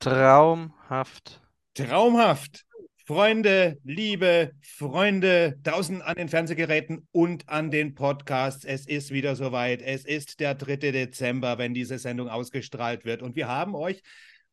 Traumhaft. Traumhaft. Freunde, liebe Freunde draußen an den Fernsehgeräten und an den Podcasts. Es ist wieder soweit. Es ist der 3. Dezember, wenn diese Sendung ausgestrahlt wird. Und wir haben euch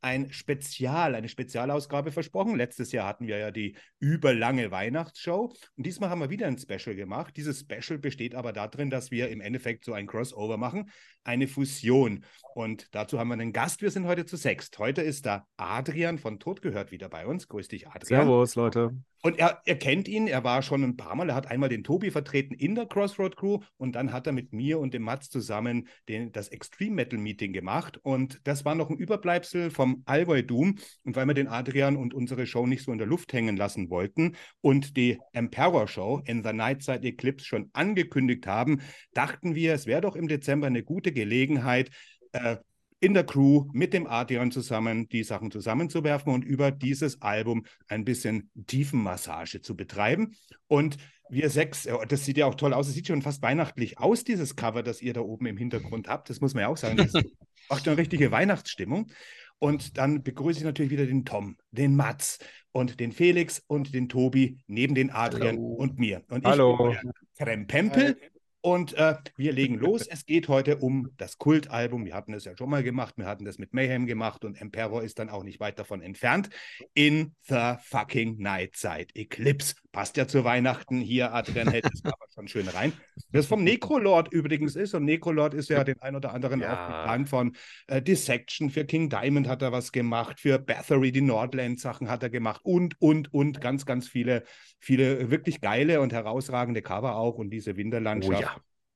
ein Spezial, eine Spezialausgabe versprochen. Letztes Jahr hatten wir ja die überlange Weihnachtsshow und diesmal haben wir wieder ein Special gemacht. Dieses Special besteht aber darin, dass wir im Endeffekt so ein Crossover machen, eine Fusion. Und dazu haben wir einen Gast. Wir sind heute zu sechst. Heute ist da Adrian von Tod gehört wieder bei uns. Grüß dich, Adrian. Servus, Leute. Und er, er kennt ihn, er war schon ein paar Mal, er hat einmal den Tobi vertreten in der Crossroad Crew und dann hat er mit mir und dem Mats zusammen den, das Extreme Metal Meeting gemacht. Und das war noch ein Überbleibsel vom Allgäu Doom. Und weil wir den Adrian und unsere Show nicht so in der Luft hängen lassen wollten und die Emperor Show in the Nightside Eclipse schon angekündigt haben, dachten wir, es wäre doch im Dezember eine gute Gelegenheit, äh, in der Crew mit dem Adrian zusammen die Sachen zusammenzuwerfen und über dieses Album ein bisschen Tiefenmassage zu betreiben. Und wir sechs, das sieht ja auch toll aus, es sieht schon fast weihnachtlich aus, dieses Cover, das ihr da oben im Hintergrund habt. Das muss man ja auch sagen, das macht eine richtige Weihnachtsstimmung. Und dann begrüße ich natürlich wieder den Tom, den Mats und den Felix und den Tobi neben den Adrian Hallo. und mir. Und ich Hallo. Krempempel. Und äh, wir legen los. Es geht heute um das Kultalbum. Wir hatten es ja schon mal gemacht. Wir hatten das mit Mayhem gemacht und Emperor ist dann auch nicht weit davon entfernt. In the fucking Night Side Eclipse. Passt ja zu Weihnachten. Hier, Adrian hält es aber schon schön rein. Das vom Necrolord übrigens ist. Und Necrolord ist ja den ein oder anderen ja. auch bekannt von äh, Dissection. Für King Diamond hat er was gemacht. Für Bathory, die Nordland-Sachen hat er gemacht. Und, und, und ganz, ganz viele, viele wirklich geile und herausragende Cover auch. Und diese Winterlandschaft. Oh, ja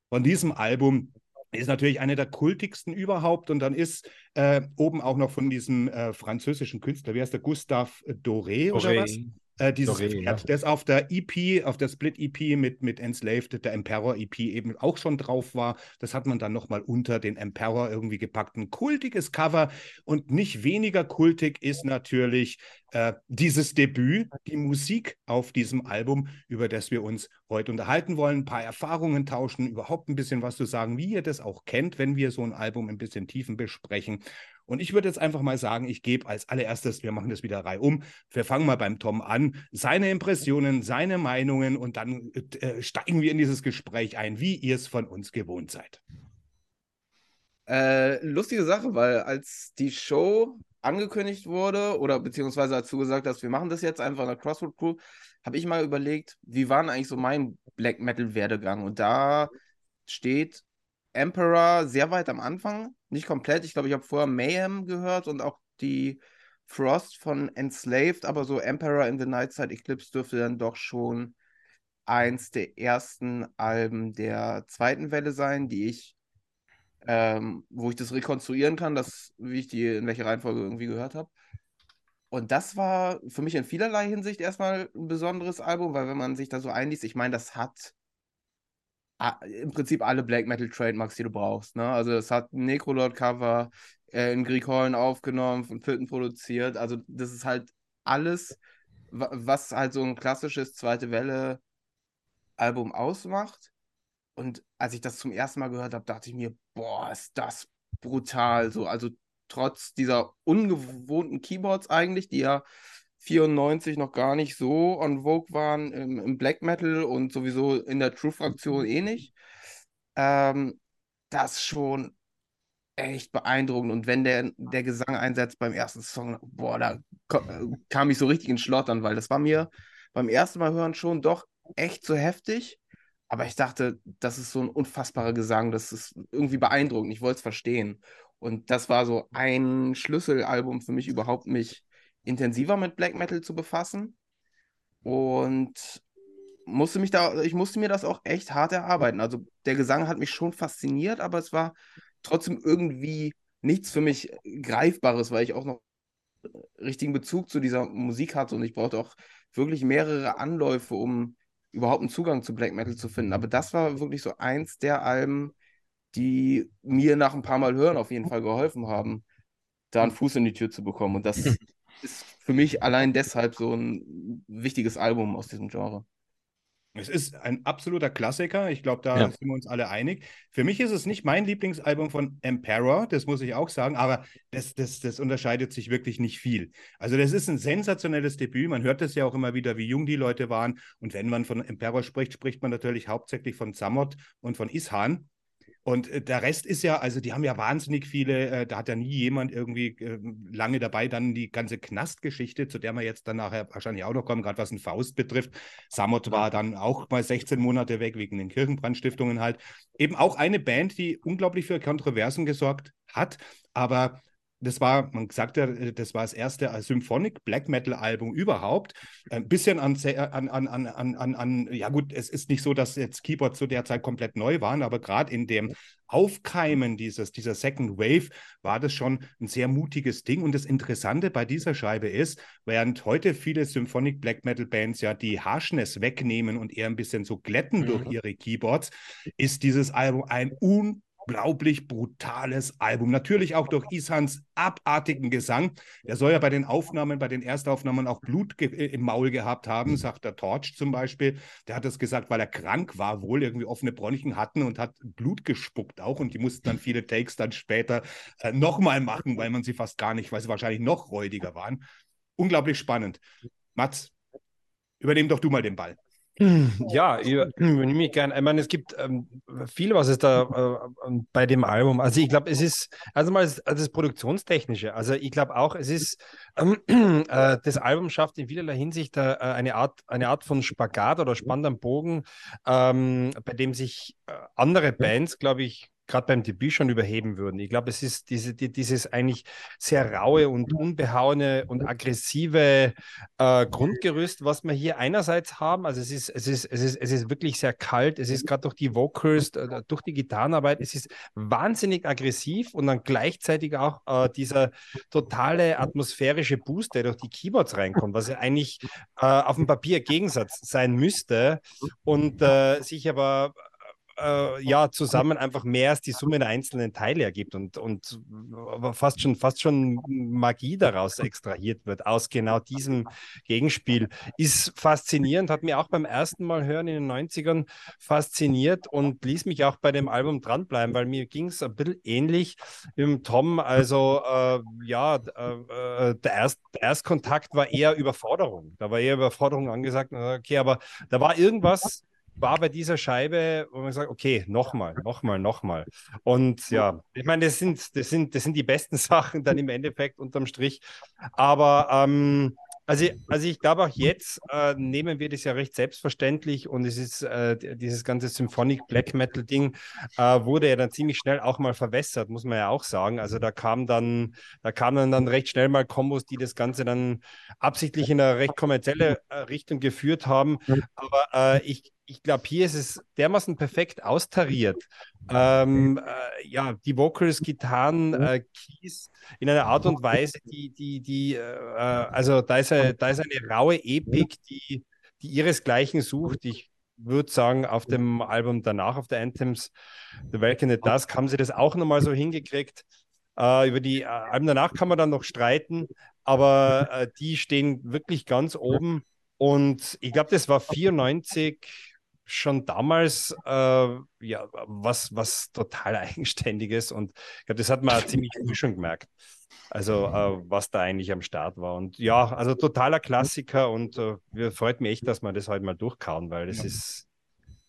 von diesem Album ist natürlich eine der kultigsten überhaupt und dann ist äh, oben auch noch von diesem äh, französischen Künstler, wie heißt der, Gustave Doré, Doré. oder was? Äh, dieses Doré, ja. das auf der EP, auf der Split-EP mit, mit Enslaved, der Emperor-EP eben auch schon drauf war. Das hat man dann nochmal unter den Emperor irgendwie gepackt. Ein kultiges Cover und nicht weniger kultig ist natürlich äh, dieses Debüt, die Musik auf diesem Album, über das wir uns heute unterhalten wollen, ein paar Erfahrungen tauschen, überhaupt ein bisschen was zu sagen, wie ihr das auch kennt, wenn wir so ein Album ein bisschen tiefen besprechen. Und ich würde jetzt einfach mal sagen, ich gebe als allererstes, wir machen das wieder reihum. Wir fangen mal beim Tom an. Seine Impressionen, seine Meinungen und dann äh, steigen wir in dieses Gespräch ein, wie ihr es von uns gewohnt seid. Äh, lustige Sache, weil als die Show angekündigt wurde oder beziehungsweise du gesagt hast, wir machen das jetzt einfach in der Crossroad Crew, habe ich mal überlegt, wie war eigentlich so mein Black Metal Werdegang? Und da steht Emperor sehr weit am Anfang, nicht komplett. Ich glaube, ich habe vorher Mayhem gehört und auch die Frost von Enslaved, aber so Emperor in the Nightside Eclipse dürfte dann doch schon eins der ersten Alben der zweiten Welle sein, die ich, ähm, wo ich das rekonstruieren kann, dass, wie ich die in welcher Reihenfolge irgendwie gehört habe. Und das war für mich in vielerlei Hinsicht erstmal ein besonderes Album, weil wenn man sich da so einliest, ich meine, das hat im Prinzip alle Black Metal Trademarks, die du brauchst. Ne? Also es hat ein Necrolord-Cover äh, in Greek Hollen aufgenommen, von Filten produziert. Also das ist halt alles, was halt so ein klassisches Zweite Welle-Album ausmacht. Und als ich das zum ersten Mal gehört habe, dachte ich mir, boah, ist das brutal. So, also trotz dieser ungewohnten Keyboards eigentlich, die ja 94 noch gar nicht so on Vogue waren im, im Black Metal und sowieso in der True-Fraktion eh nicht. Ähm, das schon echt beeindruckend. Und wenn der, der Gesang einsetzt beim ersten Song, boah, da kam ich so richtig in Schlottern, weil das war mir beim ersten Mal hören schon doch echt so heftig. Aber ich dachte, das ist so ein unfassbarer Gesang, das ist irgendwie beeindruckend. Ich wollte es verstehen. Und das war so ein Schlüsselalbum für mich überhaupt, mich intensiver mit Black Metal zu befassen. Und musste mich da, ich musste mir das auch echt hart erarbeiten. Also der Gesang hat mich schon fasziniert, aber es war trotzdem irgendwie nichts für mich Greifbares, weil ich auch noch richtigen Bezug zu dieser Musik hatte und ich brauchte auch wirklich mehrere Anläufe, um überhaupt einen Zugang zu Black Metal zu finden. Aber das war wirklich so eins der Alben, die mir nach ein paar Mal hören auf jeden Fall geholfen haben, da einen Fuß in die Tür zu bekommen. Und das ist für mich allein deshalb so ein wichtiges Album aus diesem Genre. Es ist ein absoluter Klassiker. Ich glaube, da ja. sind wir uns alle einig. Für mich ist es nicht mein Lieblingsalbum von Emperor, das muss ich auch sagen, aber das, das, das unterscheidet sich wirklich nicht viel. Also, das ist ein sensationelles Debüt. Man hört das ja auch immer wieder, wie jung die Leute waren. Und wenn man von Emperor spricht, spricht man natürlich hauptsächlich von Samot und von Ishan. Und äh, der Rest ist ja, also die haben ja wahnsinnig viele, äh, da hat ja nie jemand irgendwie äh, lange dabei, dann die ganze Knastgeschichte, zu der wir jetzt dann nachher wahrscheinlich auch noch kommen, gerade was ein Faust betrifft. Samot war dann auch mal 16 Monate weg wegen den Kirchenbrandstiftungen halt. Eben auch eine Band, die unglaublich für Kontroversen gesorgt hat, aber das war, man sagt ja, äh, das war das erste äh, Symphonic Black Metal Album überhaupt. Ein bisschen an, an, an, an, an, an, ja gut, es ist nicht so, dass jetzt Keyboards zu der Zeit komplett neu waren, aber gerade in dem Aufkeimen dieses, dieser Second Wave war das schon ein sehr mutiges Ding. Und das Interessante bei dieser Scheibe ist, während heute viele Symphonic Black Metal Bands ja die Harshness wegnehmen und eher ein bisschen so glätten mhm. durch ihre Keyboards, ist dieses Album ein un unglaublich brutales Album. Natürlich auch durch Ishans abartigen Gesang. Der soll ja bei den Aufnahmen, bei den Erstaufnahmen auch Blut äh, im Maul gehabt haben, sagt der Torch zum Beispiel. Der hat das gesagt, weil er krank war, wohl irgendwie offene Bronchien hatten und hat Blut gespuckt auch. Und die mussten dann viele Takes dann später äh, nochmal machen, weil man sie fast gar nicht, weil sie wahrscheinlich noch räudiger waren. Unglaublich spannend. Mats, übernehm doch du mal den Ball. Ja, ich übernehme ich gerne. Ich meine, es gibt ähm, viel, was es da äh, bei dem Album. Also ich glaube, es ist, also mal das, das Produktionstechnische. Also ich glaube auch, es ist, ähm, äh, das Album schafft in vielerlei Hinsicht äh, eine, Art, eine Art von Spagat oder Spann am Bogen, ähm, bei dem sich äh, andere Bands, glaube ich, gerade beim Debüt schon überheben würden. Ich glaube, es ist diese, die, dieses eigentlich sehr raue und unbehauene und aggressive äh, Grundgerüst, was wir hier einerseits haben. Also es ist, es ist, es ist, es ist wirklich sehr kalt. Es ist gerade durch die Vocals, äh, durch die Gitarrenarbeit, es ist wahnsinnig aggressiv und dann gleichzeitig auch äh, dieser totale atmosphärische Boost, der durch die Keyboards reinkommt, was ja eigentlich äh, auf dem Papier Gegensatz sein müsste und äh, sich aber äh, ja zusammen einfach mehr als die Summe der einzelnen Teile ergibt und, und fast schon, fast schon Magie daraus extrahiert wird, aus genau diesem Gegenspiel. Ist faszinierend, hat mir auch beim ersten Mal hören in den 90ern fasziniert und ließ mich auch bei dem Album dranbleiben, weil mir ging es ein bisschen ähnlich im Tom. Also äh, ja, äh, äh, der, Erst, der Erstkontakt war eher Überforderung. Da war eher Überforderung angesagt. Okay, aber da war irgendwas war bei dieser Scheibe, wo man sagt, okay, nochmal, nochmal, nochmal. Und ja, ich meine, das sind, das, sind, das sind die besten Sachen dann im Endeffekt unterm Strich. Aber ähm, also, also ich glaube auch jetzt äh, nehmen wir das ja recht selbstverständlich und es ist äh, dieses ganze Symphonic Black Metal Ding äh, wurde ja dann ziemlich schnell auch mal verwässert, muss man ja auch sagen. Also da kam dann, da kamen dann recht schnell mal Kombos, die das Ganze dann absichtlich in eine recht kommerzielle äh, Richtung geführt haben. Aber äh, ich, ich glaube, hier ist es dermaßen perfekt austariert. Ähm, äh, ja, die Vocals, Gitarren, äh, Keys in einer Art und Weise, die, die, die, äh, also da ist, eine, da ist eine raue Epik, die, die ihresgleichen sucht. Ich würde sagen, auf dem Album danach, auf der Anthems, The Welcome at Dusk, haben sie das auch nochmal so hingekriegt. Äh, über die äh, Alben danach kann man dann noch streiten, aber äh, die stehen wirklich ganz oben. Und ich glaube, das war 94 schon damals äh, ja, was, was total Eigenständiges und ich glaube, das hat man ziemlich früh schon gemerkt. Also, äh, was da eigentlich am Start war. Und ja, also totaler Klassiker und äh, freut mich echt, dass wir das heute mal durchkauen, weil das ja. ist.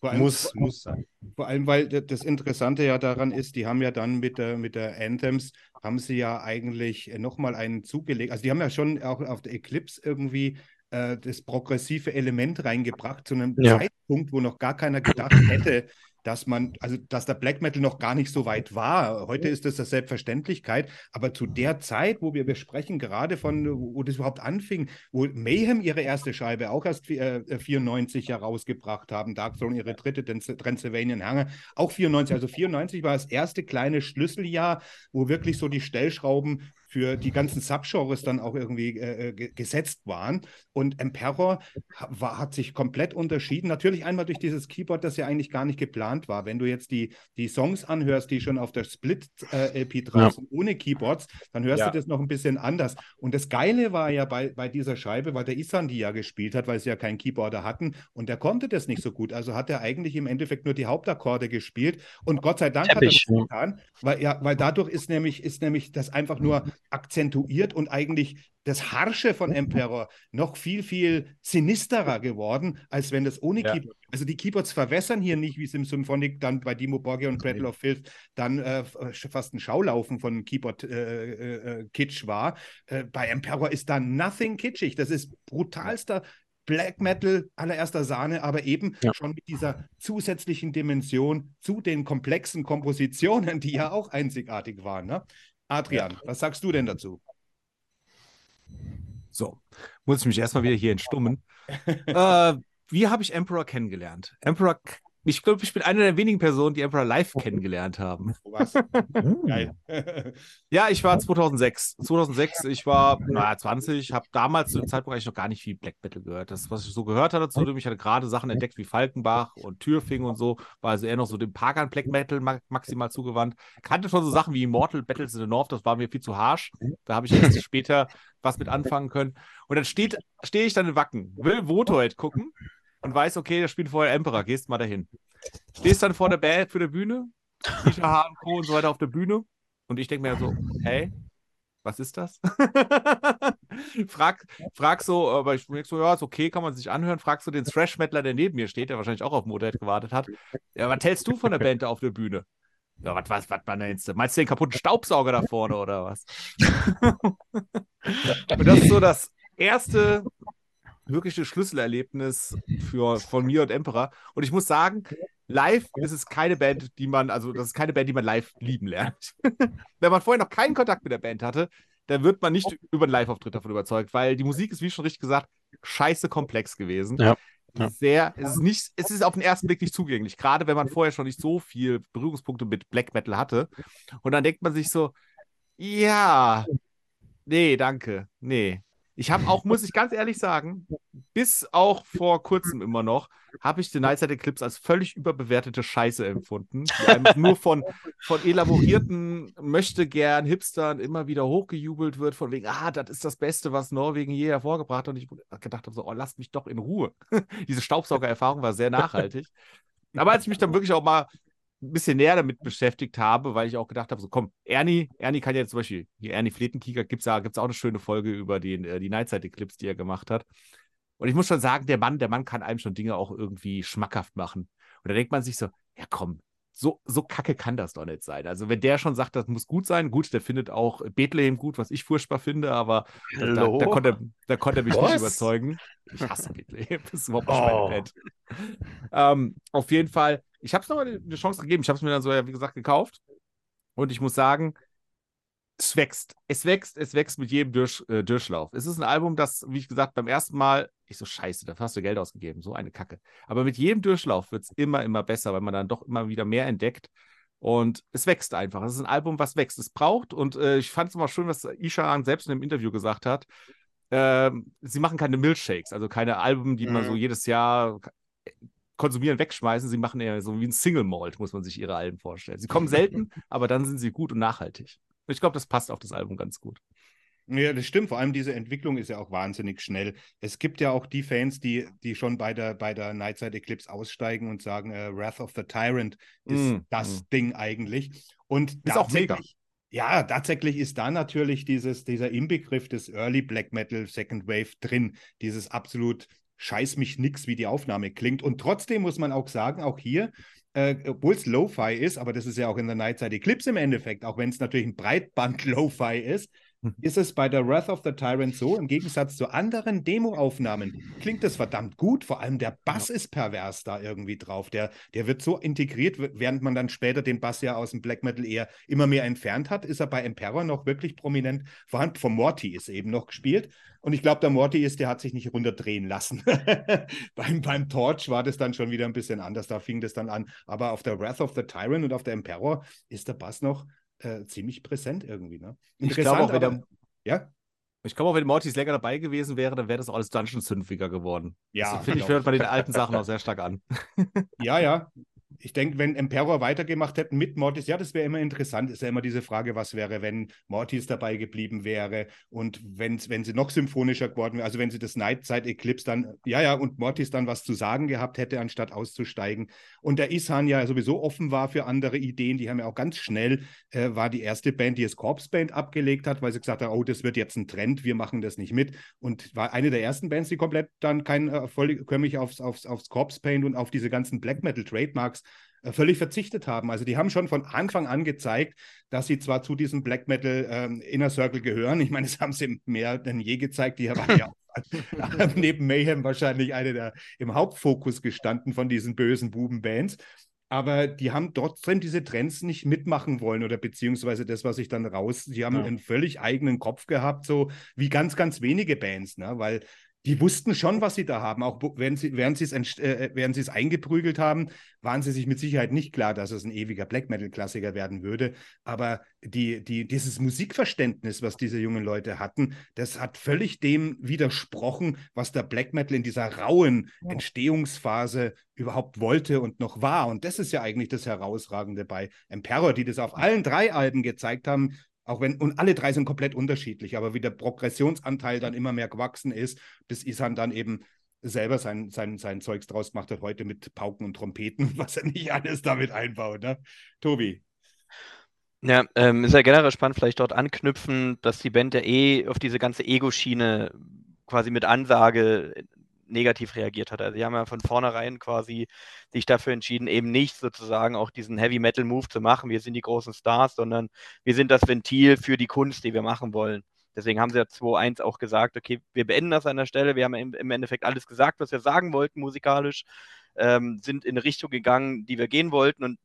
Allem, muss, muss sein. Vor allem, weil das Interessante ja daran ist, die haben ja dann mit der, mit der Anthems, haben sie ja eigentlich nochmal einen zugelegt. Also die haben ja schon auch auf der Eclipse irgendwie äh, das progressive Element reingebracht zu einem ja. Zeitpunkt, wo noch gar keiner gedacht hätte, dass man, also dass der Black Metal noch gar nicht so weit war. Heute ist das eine Selbstverständlichkeit, aber zu der Zeit, wo wir, wir sprechen gerade von, wo das überhaupt anfing, wo Mayhem ihre erste Scheibe auch erst äh, 94 herausgebracht haben, Darkthrone ihre dritte, Transylvanian Hange, auch 94, also 94 war das erste kleine Schlüsseljahr, wo wirklich so die Stellschrauben für die ganzen Subgenres dann auch irgendwie äh, gesetzt waren. Und Emperor war, hat sich komplett unterschieden. Natürlich einmal durch dieses Keyboard, das ja eigentlich gar nicht geplant war. Wenn du jetzt die, die Songs anhörst, die schon auf der Split-LP äh, drauf sind, ohne Keyboards, dann hörst ja. du das noch ein bisschen anders. Und das Geile war ja bei, bei dieser Scheibe, weil der Isan die ja gespielt hat, weil sie ja keinen Keyboarder hatten und der konnte das nicht so gut. Also hat er eigentlich im Endeffekt nur die Hauptakkorde gespielt. Und Gott sei Dank Teppich, hat er das getan, weil, ja, weil dadurch ist nämlich, ist nämlich das einfach nur akzentuiert und eigentlich das Harsche von Emperor noch viel, viel sinisterer geworden, als wenn das ohne ja. Keyboard. Also die Keyboards verwässern hier nicht, wie es im Symphonic dann bei Dimo Borgia und Battle of Filth dann äh, fast ein Schaulaufen von Keyboard-Kitsch äh, äh, war. Äh, bei Emperor ist da nothing kitschig. Das ist brutalster Black Metal allererster Sahne, aber eben ja. schon mit dieser zusätzlichen Dimension zu den komplexen Kompositionen, die ja auch einzigartig waren. Ne? Adrian, was sagst du denn dazu? So, muss ich mich erstmal wieder hier entstummen. äh, wie habe ich Emperor kennengelernt? Emperor ich glaube, ich bin eine der wenigen Personen, die Emperor live kennengelernt haben. Was? Geil. ja, ich war 2006. 2006, ich war naja, 20, habe damals zu dem Zeitpunkt eigentlich noch gar nicht viel Black Metal gehört. Das, was ich so gehört hatte zu dem, ich hatte gerade Sachen entdeckt wie Falkenbach und Türfing und so, war also eher noch so dem Pagan Black Metal maximal zugewandt. Kannte schon so Sachen wie Immortal Battles in the North, das war mir viel zu harsch. Da habe ich erst später was mit anfangen können. Und dann stehe ich dann in Wacken, will Votoid gucken und weiß, okay, der spielt vorher Emperor, gehst mal dahin. Stehst dann vor der Band für der Bühne, Tisha H. und Co. und so weiter auf der Bühne und ich denke mir so, hey, was ist das? frag, frag so, aber ich denke so, ja, ist okay, kann man sich anhören. Frag so den Thrash-Metaler, der neben mir steht, der wahrscheinlich auch auf Motorhead gewartet hat. Ja, was hältst du von der Band da auf der Bühne? Ja, was, was, was meinst du? Meinst du den kaputten Staubsauger da vorne oder was? und das ist so das erste wirkliche Schlüsselerlebnis für, von mir und Emperor. Und ich muss sagen, live ist es keine Band, die man, also das ist keine Band, die man live lieben lernt. Wenn man vorher noch keinen Kontakt mit der Band hatte, dann wird man nicht über einen Live-Auftritt davon überzeugt, weil die Musik ist, wie schon richtig gesagt, scheiße komplex gewesen. Ja. Ja. Sehr, es ist nicht, es ist auf den ersten Blick nicht zugänglich, gerade wenn man vorher schon nicht so viel Berührungspunkte mit Black Metal hatte. Und dann denkt man sich so, ja, nee, danke, nee. Ich habe auch, muss ich ganz ehrlich sagen, bis auch vor kurzem immer noch, habe ich den Nightside Eclipse als völlig überbewertete Scheiße empfunden, die einfach nur von, von elaborierten, möchte gern Hipstern immer wieder hochgejubelt wird, von wegen, ah, das ist das Beste, was Norwegen je hervorgebracht hat. Und ich gedacht habe so, oh, lasst mich doch in Ruhe. Diese Staubsaugererfahrung war sehr nachhaltig. Aber als ich mich dann wirklich auch mal ein bisschen näher damit beschäftigt habe, weil ich auch gedacht habe, so komm, Ernie, Ernie kann ja zum Beispiel, hier Ernie Fletenkieger, gibt es ja, gibt's auch eine schöne Folge über den, äh, die Nightside-Eclipse, die er gemacht hat. Und ich muss schon sagen, der Mann, der Mann kann einem schon Dinge auch irgendwie schmackhaft machen. Und da denkt man sich so, ja komm, so, so kacke kann das doch nicht sein. Also, wenn der schon sagt, das muss gut sein, gut, der findet auch Bethlehem gut, was ich furchtbar finde, aber da, da, da, konnte, da konnte er mich was? nicht überzeugen. Ich hasse Bethlehem, das ist überhaupt nicht oh. mein Bett. Ähm, auf jeden Fall, ich habe es nochmal eine Chance gegeben. Ich habe es mir dann so, wie gesagt, gekauft. Und ich muss sagen, es wächst. Es wächst, es wächst mit jedem Durch, äh, Durchlauf. Es ist ein Album, das, wie ich gesagt, beim ersten Mal, ich so, scheiße, da hast du Geld ausgegeben, so eine Kacke. Aber mit jedem Durchlauf wird es immer, immer besser, weil man dann doch immer wieder mehr entdeckt. Und es wächst einfach. Es ist ein Album, was wächst. Es braucht, und äh, ich fand es immer schön, was Isha selbst in einem Interview gesagt hat. Äh, sie machen keine Milkshakes, also keine Alben, die mhm. man so mhm. jedes Jahr konsumieren, wegschmeißen. Sie machen eher so wie ein Single Malt, muss man sich ihre Alben vorstellen. Sie kommen selten, aber dann sind sie gut und nachhaltig. Ich glaube, das passt auf das Album ganz gut. Ja, das stimmt. Vor allem diese Entwicklung ist ja auch wahnsinnig schnell. Es gibt ja auch die Fans, die, die schon bei der, bei der Nightside Eclipse aussteigen und sagen, äh, Wrath of the Tyrant ist mm, das mm. Ding eigentlich. Und ist auch mega. Ja, tatsächlich ist da natürlich dieses, dieser Inbegriff des Early Black Metal Second Wave drin. Dieses absolut scheiß mich nix, wie die Aufnahme klingt. Und trotzdem muss man auch sagen, auch hier, äh, obwohl es Lo-Fi ist, aber das ist ja auch in der Nightside Eclipse im Endeffekt, auch wenn es natürlich ein Breitband-Lo-Fi ist, hm. ist es bei der Wrath of the Tyrant so, im Gegensatz zu anderen Demo-Aufnahmen, klingt es verdammt gut. Vor allem der Bass ja. ist pervers da irgendwie drauf. Der, der wird so integriert, während man dann später den Bass ja aus dem Black Metal eher immer mehr entfernt hat, ist er bei Emperor noch wirklich prominent vorhanden. Von Morty ist eben noch gespielt. Und ich glaube, der Morty ist, der hat sich nicht runterdrehen lassen. beim, beim Torch war das dann schon wieder ein bisschen anders. Da fing das dann an. Aber auf der Wrath of the Tyrant und auf der Emperor ist der Bass noch äh, ziemlich präsent irgendwie. Ne? Ich glaube auch, wenn aber, der, ja? ich glaube auch, wenn Mortis länger dabei gewesen wäre, dann wäre das auch alles Dungeon-Zünfiger geworden. Ja, das, finde ich, hört bei den alten Sachen auch sehr stark an. Ja, ja. Ich denke, wenn Emperor weitergemacht hätten mit Mortis, ja, das wäre immer interessant. Ist ja immer diese Frage, was wäre, wenn Mortis dabei geblieben wäre und wenn, wenn sie noch symphonischer geworden wäre, also wenn sie das Night-Side Eclipse dann, ja, ja, und Mortis dann was zu sagen gehabt hätte, anstatt auszusteigen. Und der Isan ja sowieso offen war für andere Ideen, die haben ja auch ganz schnell, äh, war die erste Band, die es Corpse Band abgelegt hat, weil sie gesagt hat, oh, das wird jetzt ein Trend, wir machen das nicht mit. Und war eine der ersten Bands, die komplett dann kein äh, vollkömmlich aufs, aufs, aufs Corpse Paint und auf diese ganzen Black Metal Trademarks völlig verzichtet haben. Also die haben schon von Anfang an gezeigt, dass sie zwar zu diesem Black Metal ähm, Inner Circle gehören. Ich meine, das haben sie mehr denn je gezeigt. Die waren ja neben Mayhem wahrscheinlich eine der im Hauptfokus gestanden von diesen bösen Bubenbands. Aber die haben trotzdem diese Trends nicht mitmachen wollen oder beziehungsweise das, was ich dann raus, die haben Ja. einen völlig eigenen Kopf gehabt, so wie ganz, ganz wenige Bands, ne? weil die wussten schon, was sie da haben. Auch während sie, während sie äh, sie es eingeprügelt haben, waren sie sich mit Sicherheit nicht klar, dass es ein ewiger Black Metal-Klassiker werden würde. Aber die, die, dieses Musikverständnis, was diese jungen Leute hatten, das hat völlig dem widersprochen, was der Black Metal in dieser rauen Entstehungsphase überhaupt wollte und noch war. Und das ist ja eigentlich das Herausragende bei Emperor, die das auf allen drei Alben gezeigt haben. Auch wenn, und alle drei sind komplett unterschiedlich, aber wie der Progressionsanteil dann immer mehr gewachsen ist, bis Isan dann eben selber sein, sein, sein Zeugs draus gemacht hat, heute mit Pauken und Trompeten, was er nicht alles damit einbaut. Ne? Tobi. Ja, ähm, ist ja generell spannend, vielleicht dort anknüpfen, dass die Band ja eh auf diese ganze Ego-Schiene quasi mit Ansage negativ reagiert hat. Also sie haben ja von vornherein quasi sich dafür entschieden, eben nicht sozusagen auch diesen Heavy-Metal-Move zu machen, wir sind die großen Stars, sondern wir sind das Ventil für die Kunst, die wir machen wollen. Deswegen haben sie ja 2.1 auch gesagt, okay, wir beenden das an der Stelle, wir haben im, im Endeffekt alles gesagt, was wir sagen wollten musikalisch, ähm, sind in eine Richtung gegangen, die wir gehen wollten und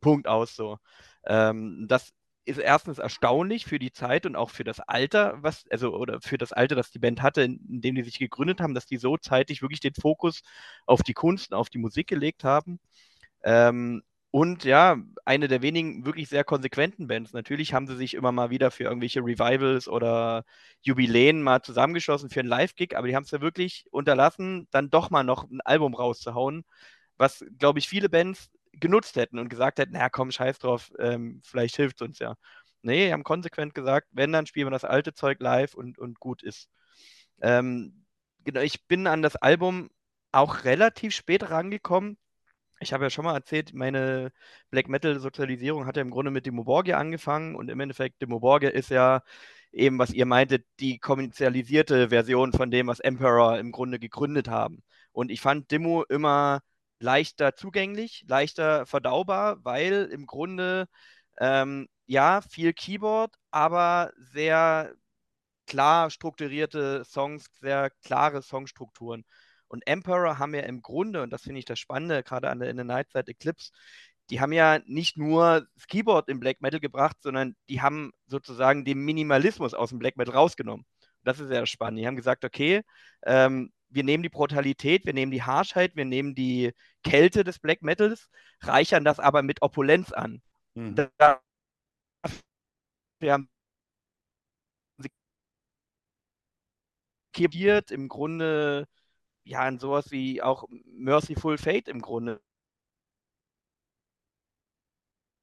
Punkt aus so. Ähm, das ist erstens erstaunlich für die Zeit und auch für das Alter, was, also, oder für das Alter, das die Band hatte, in, in dem die sich gegründet haben, dass die so zeitig wirklich den Fokus auf die Kunst und auf die Musik gelegt haben. Ähm, und ja, eine der wenigen wirklich sehr konsequenten Bands. Natürlich haben sie sich immer mal wieder für irgendwelche Revivals oder Jubiläen mal zusammengeschossen für einen Live-Gig, aber die haben es ja wirklich unterlassen, dann doch mal noch ein Album rauszuhauen, was, glaube ich, viele Bands genutzt hätten und gesagt hätten, na komm, scheiß drauf, ähm, vielleicht hilft uns ja. Nee, die haben konsequent gesagt, wenn, dann spielen wir das alte Zeug live und, und gut ist. Ähm, genau, ich bin an das Album auch relativ spät rangekommen. Ich habe ja schon mal erzählt, meine Black Metal-Sozialisierung hat ja im Grunde mit Demo Borgia angefangen und im Endeffekt Demo Borgia ist ja eben, was ihr meintet, die kommerzialisierte Version von dem, was Emperor im Grunde gegründet haben. Und ich fand Demo immer leichter zugänglich, leichter verdaubar, weil im Grunde ähm, ja viel Keyboard, aber sehr klar strukturierte Songs, sehr klare Songstrukturen. Und Emperor haben ja im Grunde, und das finde ich das Spannende, gerade an der In the Night Side Eclipse, die haben ja nicht nur das Keyboard im Black Metal gebracht, sondern die haben sozusagen den Minimalismus aus dem Black Metal rausgenommen. Das ist sehr spannend. Die haben gesagt, okay, ähm, wir nehmen die Brutalität, wir nehmen die Harschheit, wir nehmen die Kälte des Black Metals, reichern das aber mit Opulenz an. Mhm. Da, wir haben kreiert im Grunde ja in sowas wie auch Merciful Fate im Grunde.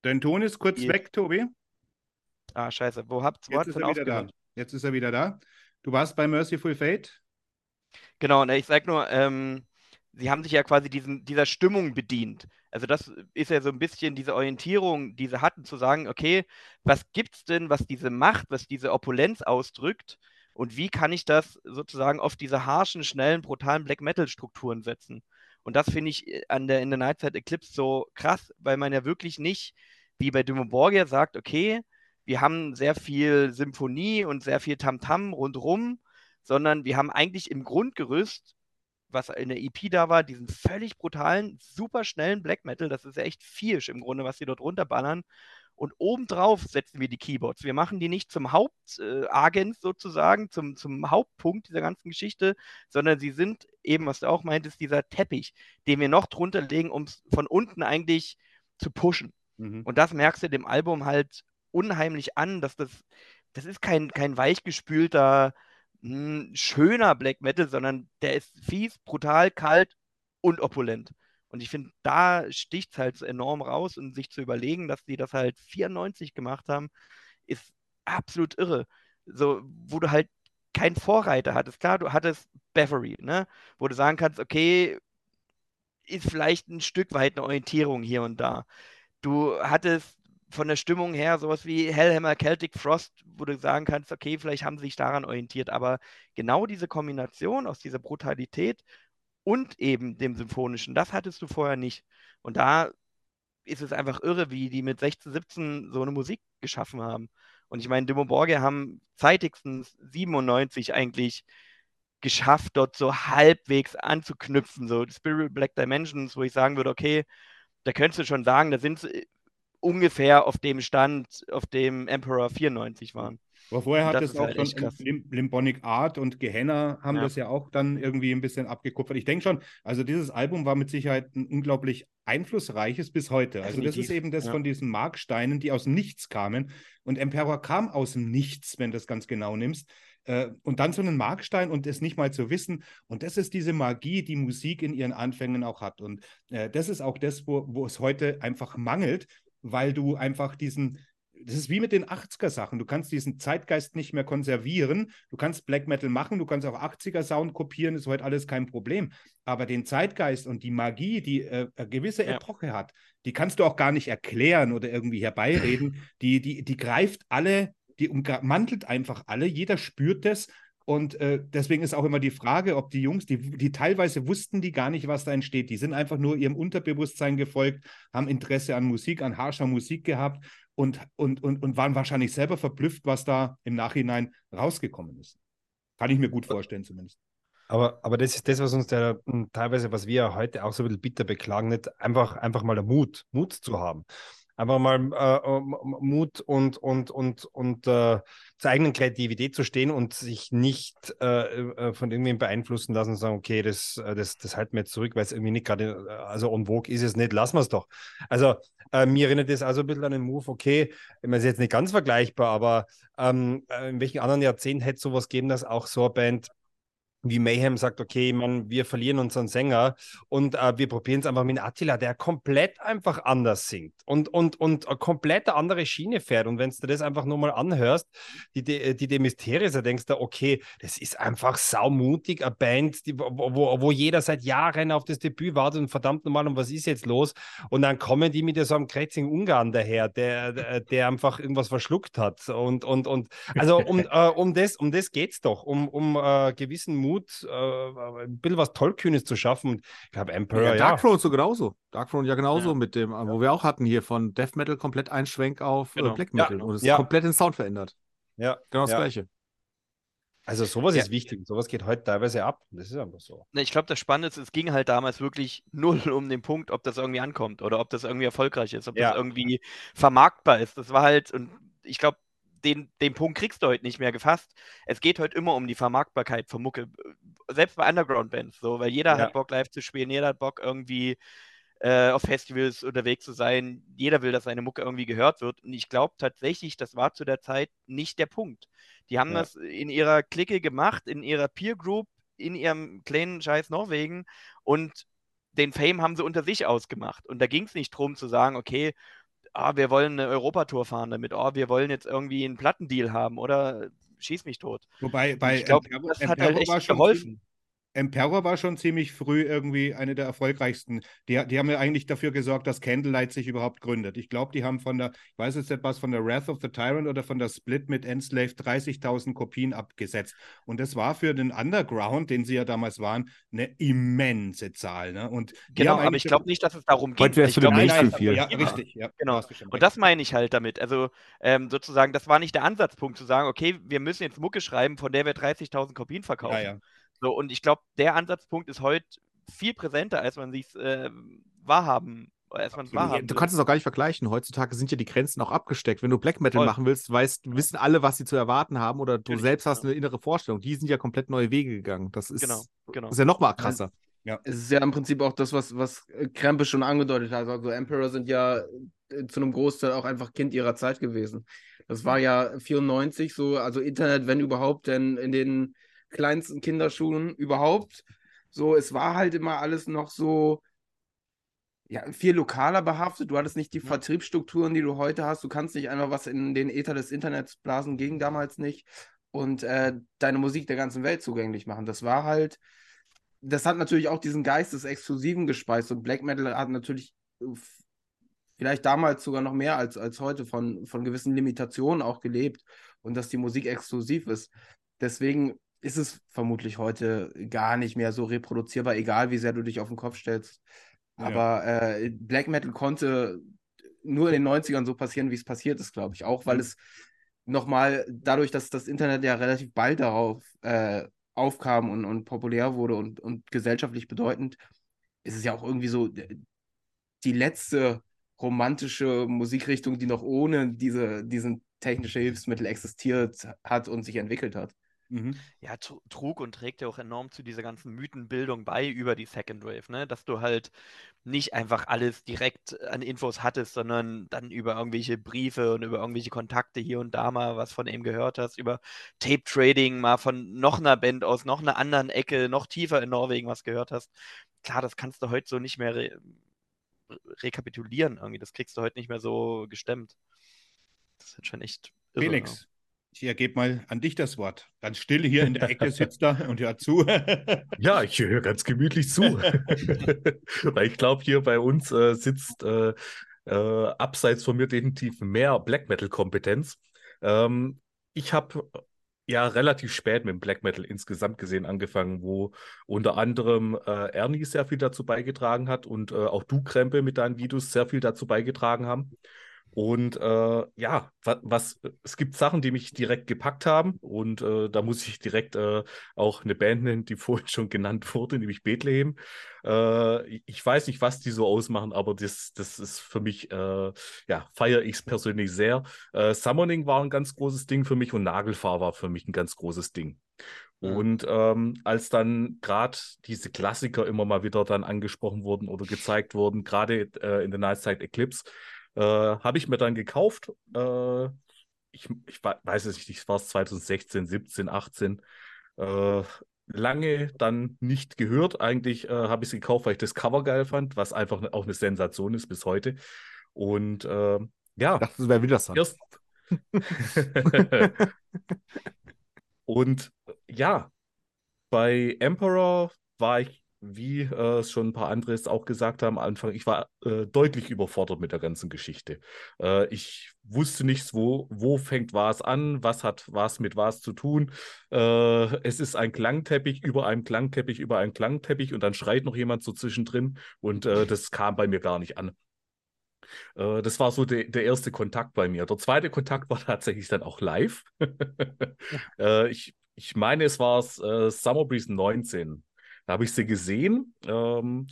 Dein Ton ist kurz Die- weg, Tobi. Ah, scheiße, wo habt wo Jetzt ist er wieder da. aufgehört? Jetzt ist er wieder da. Du warst bei Merciful Fate. Genau, ich sag nur, ähm, sie haben sich ja quasi diesen, dieser Stimmung bedient. Also das ist ja so ein bisschen diese Orientierung, die sie hatten, zu sagen, okay, was gibt's denn, was diese Macht, was diese Opulenz ausdrückt und wie kann ich das sozusagen auf diese harschen, schnellen, brutalen Black Metal Strukturen setzen? Und das finde ich äh, an der in der Nightside Eclipse so krass, weil man ja wirklich nicht, wie bei Dimmu Borgir sagt, okay, wir haben sehr viel Symphonie und sehr viel Tamtam rundrum, sondern wir haben eigentlich im Grundgerüst, was in der EP da war, diesen völlig brutalen, super schnellen Black Metal. Das ist ja echt viersch im Grunde, was sie dort runterballern. Und obendrauf setzen wir die Keyboards. Wir machen die nicht zum Hauptagent sozusagen, zum, zum Hauptpunkt dieser ganzen Geschichte, sondern sie sind eben, was du auch meintest, dieser Teppich, den wir noch drunter legen, um es von unten eigentlich zu pushen. Mhm. Und das merkst du dem Album halt unheimlich an, dass das, das ist kein, kein weichgespülter, schöner Black Metal, sondern der ist fies, brutal, kalt und opulent. Und ich finde, da sticht es halt enorm raus und sich zu überlegen, dass die das halt 94 gemacht haben, ist absolut irre. So, wo du halt keinen Vorreiter hattest. Klar, du hattest Beverly, ne? Wo du sagen kannst, okay, ist vielleicht ein Stück weit eine Orientierung hier und da. Du hattest von der Stimmung her sowas wie Hellhammer, Celtic Frost, wo du sagen kannst, okay, vielleicht haben sie sich daran orientiert, aber genau diese Kombination aus dieser Brutalität und eben dem Symphonischen, das hattest du vorher nicht. Und da ist es einfach irre, wie die mit 16, 17 so eine Musik geschaffen haben. Und ich meine, Dimo Borge haben zeitigstens 97 eigentlich geschafft, dort so halbwegs anzuknüpfen. So Spirit Black Dimensions, wo ich sagen würde, okay, da könntest du schon sagen, da sind sie ungefähr auf dem Stand, auf dem Emperor 94 waren. Aber vorher hat es auch halt schon Lim Limbonic Art und Gehenna haben ja. das ja auch dann irgendwie ein bisschen abgekupfert. Ich denke schon, also dieses Album war mit Sicherheit ein unglaublich einflussreiches bis heute. Also Definitiv. das ist eben das ja. von diesen Marksteinen, die aus dem Nichts kamen. Und Emperor kam aus dem Nichts, wenn du das ganz genau nimmst. Äh, und dann so einen Markstein und es nicht mal zu wissen. Und das ist diese Magie, die Musik in ihren Anfängen auch hat. Und äh, das ist auch das, wo, wo es heute einfach mangelt, weil du einfach diesen, das ist wie mit den 80er-Sachen. Du kannst diesen Zeitgeist nicht mehr konservieren. Du kannst Black Metal machen, du kannst auch 80er-Sound kopieren, ist heute alles kein Problem. Aber den Zeitgeist und die Magie, die äh, eine gewisse ja. Epoche hat, die kannst du auch gar nicht erklären oder irgendwie herbeireden. Die, die, die greift alle, die ummantelt einfach alle. Jeder spürt das. Und äh, deswegen ist auch immer die Frage, ob die Jungs, die, die teilweise wussten die gar nicht, was da entsteht. Die sind einfach nur ihrem Unterbewusstsein gefolgt, haben Interesse an Musik, an harscher Musik gehabt und, und, und, und waren wahrscheinlich selber verblüfft, was da im Nachhinein rausgekommen ist. Kann ich mir gut vorstellen, zumindest. Aber, aber das ist das, was uns der, hm, teilweise, was wir heute auch so ein bisschen bitter beklagen, nicht einfach, einfach mal der Mut, Mut zu haben einfach mal äh, Mut und, und, und, und äh, zur eigenen Kreativität zu stehen und sich nicht äh, äh von irgendwem beeinflussen lassen und sagen, okay, das, äh, das, das halten wir jetzt zurück, weil es irgendwie nicht gerade, äh, also on vogue ist es nicht, lassen wir es doch. Also äh, mir erinnert das also ein bisschen an den Move, okay, ich meine, es ist jetzt nicht ganz vergleichbar, aber ähm, in welchen anderen Jahrzehnten hätte es sowas geben, dass auch so eine Band wie Mayhem sagt, okay, man, wir verlieren unseren Sänger und äh, wir probieren es einfach mit Attila, der komplett einfach anders singt und, und, und eine komplett andere Schiene fährt. Und wenn du das einfach nur mal anhörst, die, die, die Mysteries, da denkst du, okay, das ist einfach saumutig, eine Band, die, wo, wo jeder seit Jahren auf das Debüt wartet und verdammt nochmal, und was ist jetzt los? Und dann kommen die mit so einem krätzigen Ungarn daher, der, der, der einfach irgendwas verschluckt hat. Und, und, und also um, äh, um das, um das geht es doch, um, um äh, gewissen Mut Mut, äh, ein bisschen was Tollkühnes zu schaffen. Ich glaube, Emperor. Ja, Dark Throne so genauso. Dark Throne ja genauso ja. mit dem, wo wir auch hatten hier von Death Metal komplett Einschwenk auf äh, genau. Black Metal. Und es ist komplett den Sound verändert. Ja. Genau das Gleiche. Also sowas ja. ist wichtig. Sowas geht heute teilweise ab. Das ist einfach so. Ich glaube, das Spannende ist, es ging halt damals wirklich null um den Punkt, ob das irgendwie ankommt oder ob das irgendwie erfolgreich ist, ob ja. das irgendwie vermarktbar ist. Das war halt, und ich glaube, den, den Punkt kriegst du heute nicht mehr gefasst. Es geht heute immer um die Vermarktbarkeit von Mucke. Selbst bei Underground-Bands, so, weil jeder ja. hat Bock, live zu spielen, jeder hat Bock, irgendwie äh, auf Festivals unterwegs zu sein. Jeder will, dass seine Mucke irgendwie gehört wird. Und ich glaube tatsächlich, das war zu der Zeit nicht der Punkt. Die haben ja. das in ihrer Clique gemacht, in ihrer Peer Group, in ihrem kleinen Scheiß Norwegen und den Fame haben sie unter sich ausgemacht. Und da ging es nicht darum zu sagen, okay, ah, wir wollen eine Europatour fahren damit, oh, wir wollen jetzt irgendwie einen Plattendeal haben oder schieß mich tot. Wobei bei ich glaube, das hat halt echt geholfen. Emperor war schon ziemlich früh irgendwie eine der erfolgreichsten. Die, die haben ja eigentlich dafür gesorgt, dass Candlelight sich überhaupt gründet. Ich glaube, die haben von der, ich weiß jetzt nicht was, von der Wrath of the Tyrant oder von der Split mit Enslave 30.000 Kopien abgesetzt. Und das war für den Underground, den sie ja damals waren, eine immense Zahl. Ne? Und genau, aber ich glaube nicht, dass es darum geht. Heute wärst du glaub, nein, nein, viel. Ja, richtig. Ja, genau. Und das meine ich halt damit. Also ähm, sozusagen, das war nicht der Ansatzpunkt zu sagen, okay, wir müssen jetzt Mucke schreiben, von der wir 30.000 Kopien verkaufen. Ja, ja. So, und ich glaube, der Ansatzpunkt ist heute viel präsenter, als man sich äh, wahrhaben als man wahrhaben Du kannst es auch gar nicht vergleichen. Heutzutage sind ja die Grenzen auch abgesteckt. Wenn du Black Metal Voll. machen willst, weißt, wissen alle, was sie zu erwarten haben oder du Natürlich, selbst hast genau. eine innere Vorstellung. Die sind ja komplett neue Wege gegangen. Das ist, genau, genau. ist ja noch mal krasser. Ja. Es ist ja im Prinzip auch das, was, was Krempe schon angedeutet hat. Also Emperor sind ja äh, zu einem Großteil auch einfach Kind ihrer Zeit gewesen. Das war ja 94 so, also Internet, wenn überhaupt, denn in den kleinsten Kinderschuhen überhaupt. So, es war halt immer alles noch so, ja, viel lokaler behaftet. Du hattest nicht die Ja. Vertriebsstrukturen, die du heute hast. Du kannst nicht einfach was in den Äther des Internets blasen, ging damals nicht. Und äh, deine Musik der ganzen Welt zugänglich machen. Das war halt, das hat natürlich auch diesen Geist des Exklusiven gespeist. Und Black Metal hat natürlich äh, vielleicht damals sogar noch mehr als, als heute von, von gewissen Limitationen auch gelebt. Und dass die Musik exklusiv ist. Deswegen ist es vermutlich heute gar nicht mehr so reproduzierbar, egal wie sehr du dich auf den Kopf stellst. Ja. Aber äh, Black Metal konnte nur in den 90ern so passieren, wie es passiert ist, glaube ich. Auch weil Mhm. es nochmal, dadurch, dass das Internet ja relativ bald darauf äh, aufkam und, und populär wurde und, und gesellschaftlich bedeutend, ist es ja auch irgendwie so äh, die letzte romantische Musikrichtung, die noch ohne diese, diesen technische Hilfsmittel existiert hat und sich entwickelt hat. Mhm. Ja, tru- trug und trägt ja auch enorm zu dieser ganzen Mythenbildung bei über die Second Wave, ne? Dass du halt nicht einfach alles direkt an Infos hattest, sondern dann über irgendwelche Briefe und über irgendwelche Kontakte hier und da mal was von ihm gehört hast, über Tape Trading mal von noch einer Band aus noch einer anderen Ecke, noch tiefer in Norwegen was gehört hast. Klar, das kannst du heute so nicht mehr re re- rekapitulieren irgendwie. Das kriegst du heute nicht mehr so gestemmt. Das ist halt schon echt irre, Felix, ich ergebe mal an dich das Wort. Ganz still hier in der Ecke sitzt er und hört zu. Ja, ich höre ganz gemütlich zu. Weil ich glaube, hier bei uns äh, sitzt äh, äh, abseits von mir definitiv mehr Black Metal-Kompetenz. Ähm, ich habe ja relativ spät mit dem Black Metal insgesamt gesehen angefangen, wo unter anderem äh, Ernie sehr viel dazu beigetragen hat und äh, auch du, Krempe, mit deinen Videos sehr viel dazu beigetragen haben. Und äh, ja, was, was, es gibt Sachen, die mich direkt gepackt haben und äh, da muss ich direkt äh, auch eine Band nennen, die vorhin schon genannt wurde, nämlich Bethlehem. Äh, ich- weiß nicht, was die so ausmachen, aber das, das ist für mich, äh, ja, feiere ich es persönlich sehr. Äh, Summoning war ein ganz großes Ding für mich und Nagelfahr war für mich ein ganz großes Ding. Und ähm, als dann gerade diese Klassiker immer mal wieder dann angesprochen wurden oder gezeigt wurden, gerade äh, in der Night Side Eclipse, äh, habe ich mir dann gekauft. Äh, ich, ich weiß es nicht, war es 2016, 17, 18. Äh, lange dann nicht gehört. Eigentlich äh, habe ich es gekauft, weil ich das Cover geil fand, was einfach ne- auch eine Sensation ist bis heute. Und äh, ja, Ich dachte, das wäre Widerstand. erst. Und ja, bei Emperor war ich, wie äh, es schon ein paar andere es auch gesagt haben, am Anfang, ich war äh, deutlich überfordert mit der ganzen Geschichte. Äh, ich wusste nicht, wo, wo fängt was an, was hat was mit was zu tun. Äh, es ist ein Klangteppich über einem Klangteppich über einem Klangteppich und dann schreit noch jemand so zwischendrin und äh, das kam bei mir gar nicht an. Äh, Das war so der, der erste Kontakt bei mir. Der zweite Kontakt war tatsächlich dann auch live. Ich, ich meine, es war äh, Summer Breeze 19. Da habe ich sie gesehen ähm,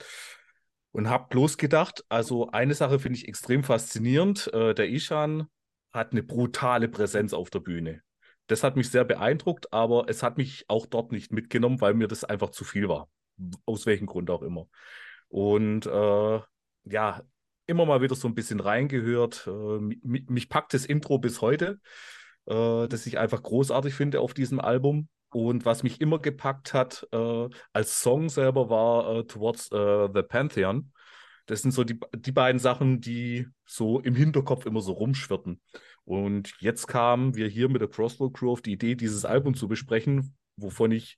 und habe bloß gedacht, also eine Sache finde ich extrem faszinierend. Äh, der Ishan hat eine brutale Präsenz auf der Bühne. Das hat mich sehr beeindruckt, aber es hat mich auch dort nicht mitgenommen, weil mir das einfach zu viel war. Aus welchem Grund auch immer. Und äh, ja, immer mal wieder so ein bisschen reingehört. Äh, mich, mich packt das Intro bis heute, äh, das ich einfach großartig finde auf diesem Album. Und was mich immer gepackt hat äh, als Song selber war äh, Towards äh, the Pantheon. Das sind so die, die beiden Sachen, die so im Hinterkopf immer so rumschwirrten. Und jetzt kamen wir hier mit der Crossroad Crew auf die Idee, dieses Album zu besprechen, wovon ich,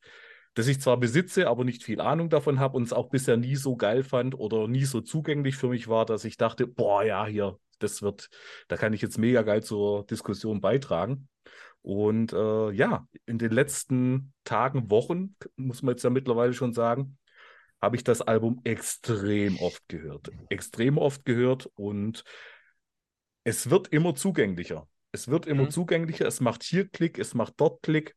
das ich zwar besitze, aber nicht viel Ahnung davon habe und es auch bisher nie so geil fand oder nie so zugänglich für mich war, dass ich dachte, boah, ja, hier, das wird, da kann ich jetzt mega geil zur Diskussion beitragen. Und äh, ja, in den letzten Tagen, Wochen, muss man jetzt ja mittlerweile schon sagen, habe ich das Album extrem oft gehört. Extrem oft gehört und es wird immer zugänglicher. Es wird immer Mhm. zugänglicher. Es macht hier Klick, es macht dort Klick.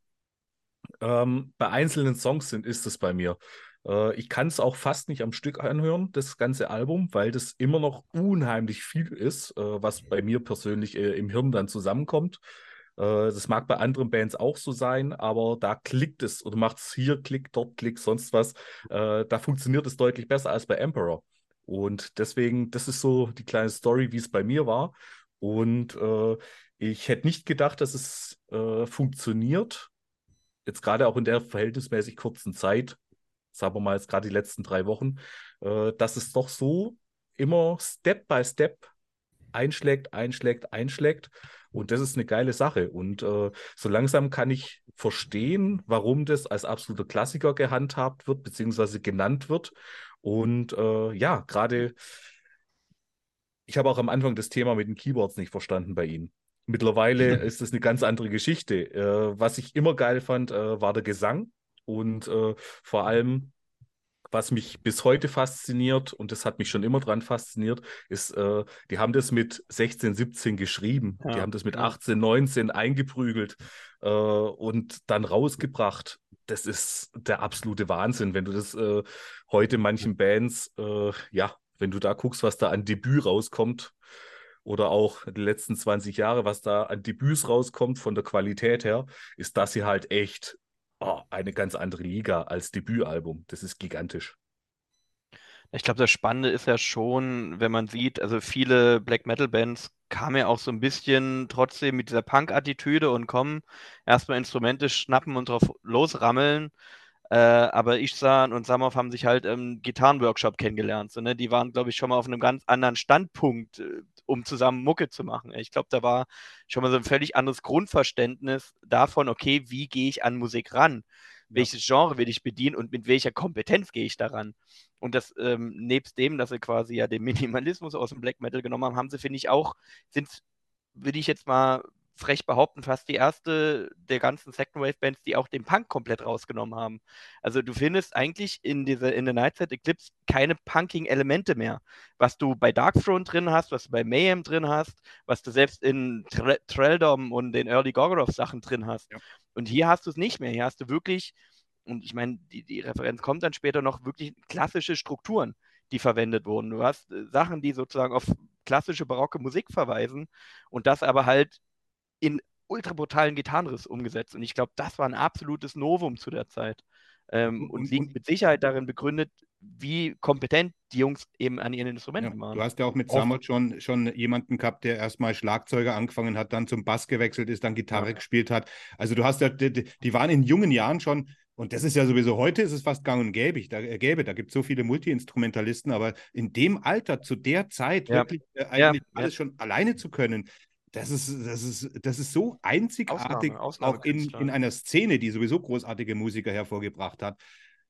Ähm, bei einzelnen Songs sind, ist es bei mir. Äh, ich kann es auch fast nicht am Stück anhören, das ganze Album, weil das immer noch unheimlich viel ist, äh, was bei mir persönlich äh, im Hirn dann zusammenkommt. Äh, das mag bei anderen Bands auch so sein, aber da klickt es oder macht es hier Klick, dort Klick, sonst was. Äh, da funktioniert es deutlich besser als bei Emperor. Und deswegen, das ist so die kleine Story, wie es bei mir war. Und äh, ich hätte nicht gedacht, dass es funktioniert. Jetzt gerade auch in der verhältnismäßig kurzen Zeit, sagen wir mal jetzt gerade die letzten drei Wochen, äh, dass es doch so immer Step by Step einschlägt, einschlägt, einschlägt. Und das ist eine geile Sache. Und äh, so langsam kann ich verstehen, warum das als absoluter Klassiker gehandhabt wird, beziehungsweise genannt wird. Und äh, ja, gerade, ich habe auch am Anfang das Thema mit den Keyboards nicht verstanden bei Ihnen. Mittlerweile ist das eine ganz andere Geschichte. Äh, was ich immer geil fand, äh, war der Gesang und äh, vor allem was mich bis heute fasziniert, und das hat mich schon immer dran fasziniert, ist, äh, die haben das mit 16, 17 geschrieben. Ja. Die haben das mit 18, 19 eingeprügelt äh, und dann rausgebracht. Das ist der absolute Wahnsinn, wenn du das äh, heute manchen Bands, ja, wenn du da guckst, was da an Debüt rauskommt, oder auch die letzten 20 Jahre, was da an Debüts rauskommt von der Qualität her, ist das hier halt echt oh, eine ganz andere Liga als Debütalbum. Das ist gigantisch. Ich glaube, das Spannende ist ja schon, wenn man sieht, also viele Black Metal Bands kamen ja auch so ein bisschen trotzdem mit dieser Punk-Attitüde und kommen, erstmal Instrumente schnappen und drauf losrammeln. Äh, aber Ishsan und Samov haben sich halt im Gitarrenworkshop kennengelernt. So, ne? Die waren, glaube ich, schon mal auf einem ganz anderen Standpunkt, äh, um zusammen Mucke zu machen. Ich glaube, da war schon mal so ein völlig anderes Grundverständnis davon, okay, wie gehe ich an Musik ran? Welches Genre will ich bedienen und mit welcher Kompetenz gehe ich daran? Und das, ähm, nebst dem, dass sie quasi ja den Minimalismus aus dem Black Metal genommen haben, haben sie, finde ich, auch, sind, würde ich jetzt mal frech behaupten, fast die erste der ganzen Second Wave Bands, die auch den Punk komplett rausgenommen haben. Also du findest eigentlich in dieser in der Nightside Eclipse keine punking Elemente mehr, was du bei Darkthrone drin hast, was du bei Mayhem drin hast, was du selbst in Treldom und den Early Gorgoroth Sachen drin hast. Ja. Und hier hast du es nicht mehr. Hier hast du wirklich und ich meine, die, die Referenz kommt dann später noch wirklich klassische Strukturen, die verwendet wurden. Du hast äh, Sachen, die sozusagen auf klassische barocke Musik verweisen und das aber halt in ultra brutalen Gitarrenriss umgesetzt. Und ich glaube, das war ein absolutes Novum zu der Zeit. Ähm, und, und liegt mit Sicherheit darin begründet, wie kompetent die Jungs eben an ihren Instrumenten ja, waren. Du hast ja auch mit Samot schon, schon jemanden gehabt, der erstmal Schlagzeuger angefangen hat, dann zum Bass gewechselt ist, dann Gitarre ja. gespielt hat. Also du hast ja, die, die, waren in jungen Jahren schon, und das ist ja sowieso, heute ist es fast gang und gäbe, da, äh, gäbe, da gibt es so viele Multi-Instrumentalisten, aber in dem Alter, zu der Zeit, ja. wirklich äh, eigentlich alles schon alleine zu können, das ist, das ist, das ist so einzigartig, Ausnahme, Ausnahme auch in, in einer Szene, die sowieso großartige Musiker hervorgebracht hat.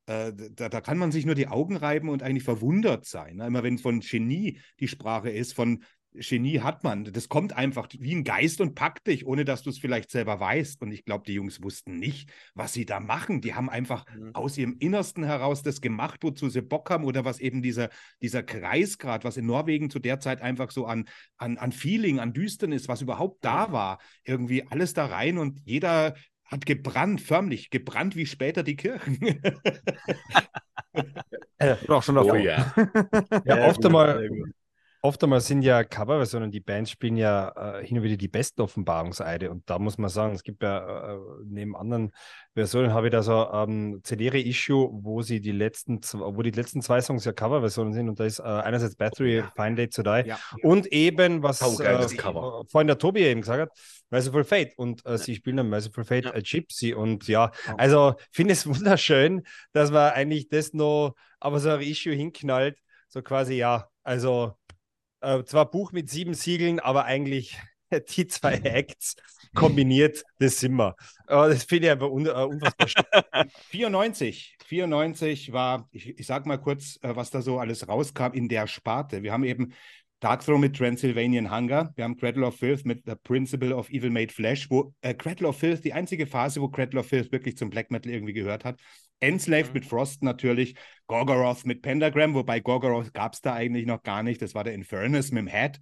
Äh, da, da, kann man sich nur die Augen reiben und eigentlich verwundert sein. Ne? Immer wenn von Genie die Sprache ist, von Genie hat man. Das kommt einfach wie ein Geist und packt dich, ohne dass du es vielleicht selber weißt. Und ich glaube, die Jungs wussten nicht, was sie da machen. Die haben einfach mhm. aus ihrem Innersten heraus das gemacht, wozu sie Bock haben oder was eben dieser, dieser Kreisgrad, was in Norwegen zu der Zeit einfach so an, an, an Feeling, an Düsternis, was überhaupt da war, irgendwie alles da rein und jeder hat gebrannt, förmlich gebrannt wie später die Kirchen. auch schon dafür. Oh, ja. ja, oft einmal, Oft einmal sind ja Coverversionen, die Bands spielen ja äh, hin und wieder die besten Offenbarungseide. Und da muss man sagen, es gibt ja äh, neben anderen Versionen habe ich da so ein ähm, CD-Issue, wo sie die letzten, wo die letzten zwei Songs ja Coverversionen sind. Und da ist äh, einerseits Battery, ja. Fine Day to Die ja. und eben, was oh, äh, vorhin der Tobi eben gesagt hat, Merciful Fate. Und äh, sie spielen dann Merciful Fate ja. Gypsy. Und ja, also finde es wunderschön, dass man eigentlich das noch, aber so ein Issue hinknallt, so quasi, ja, also äh, zwar Buch mit sieben Siegeln, aber eigentlich die zwei Acts kombiniert, das sind wir. Aber das finde ich einfach un, äh, unfassbar 94, 94 war, ich, ich sag mal kurz, äh, was da so alles rauskam in der Sparte. Wir haben eben Darkthrone mit Transylvanian Hunger. Wir haben Cradle of Filth mit The Principle of Evil Made Flesh, wo äh, Cradle of Filth, die einzige Phase, wo Cradle of Filth wirklich zum Black Metal irgendwie gehört hat. Enslaved mhm. mit Frost natürlich, Gorgoroth mit Pentagram, wobei Gorgoroth gab es da eigentlich noch gar nicht. Das war der Infernus mit dem Head.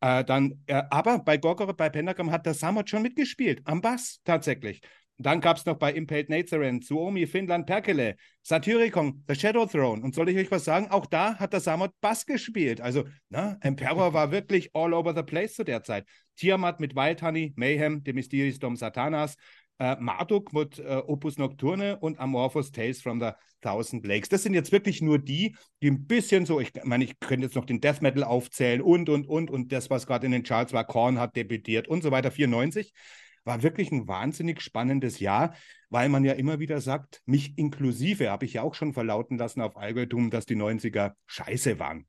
Äh, dann, äh, aber bei Gorgoroth, bei Pentagram hat der Samot schon mitgespielt, am Bass tatsächlich. Dann gab es noch bei Impaled Nazaren, Suomi, Finnland, Perkele, Satyricon, The Shadow Throne. Und soll ich euch was sagen? Auch da hat der Samot Bass gespielt. Also, na, Emperor war wirklich all over the place zu der Zeit. Tiamat mit Wild Honey, Mayhem, The Mysterious Dom Satanas, äh, Marduk mit äh, Opus Nocturne und Amorphous Tales from the Thousand Lakes. Das sind jetzt wirklich nur die, die ein bisschen so, ich meine, ich könnte jetzt noch den Death Metal aufzählen und, und, und, und das, was gerade in den Charts war, Korn hat debütiert und so weiter, 94 war wirklich ein wahnsinnig spannendes Jahr, weil man ja immer wieder sagt, mich inklusive, habe ich ja auch schon verlauten lassen auf Allgäutum, dass die 90er scheiße waren.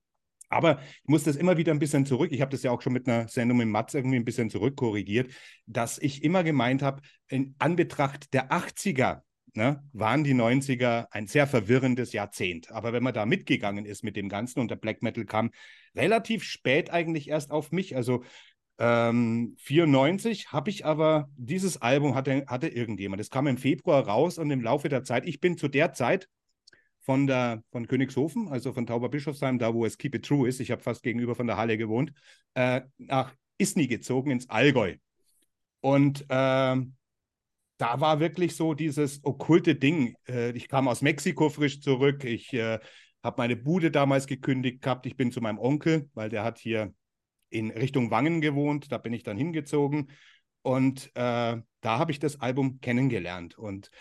Aber ich muss das immer wieder ein bisschen zurück. Ich habe das ja auch schon mit einer Sendung mit Matz irgendwie ein bisschen zurückkorrigiert, dass ich immer gemeint habe, in Anbetracht der 80er ne, waren die 90er ein sehr verwirrendes Jahrzehnt. Aber wenn man da mitgegangen ist mit dem Ganzen und der Black Metal kam relativ spät eigentlich erst auf mich. Also ähm, 94 habe ich aber, dieses Album hatte, hatte irgendjemand. Es kam im Februar raus und im Laufe der Zeit, ich bin zu der Zeit von, der, von Königshofen, also von Tauberbischofsheim, da wo es Keep It True ist, ich habe fast gegenüber von der Halle gewohnt, äh, nach Isny gezogen, ins Allgäu. Und äh, da war wirklich so dieses okkulte Ding. Äh, ich kam aus Mexiko frisch zurück, ich äh, habe meine Bude damals gekündigt gehabt, ich bin zu meinem Onkel, weil der hat hier in Richtung Wangen gewohnt. Da bin ich dann hingezogen und äh, da habe ich das Album kennengelernt. Und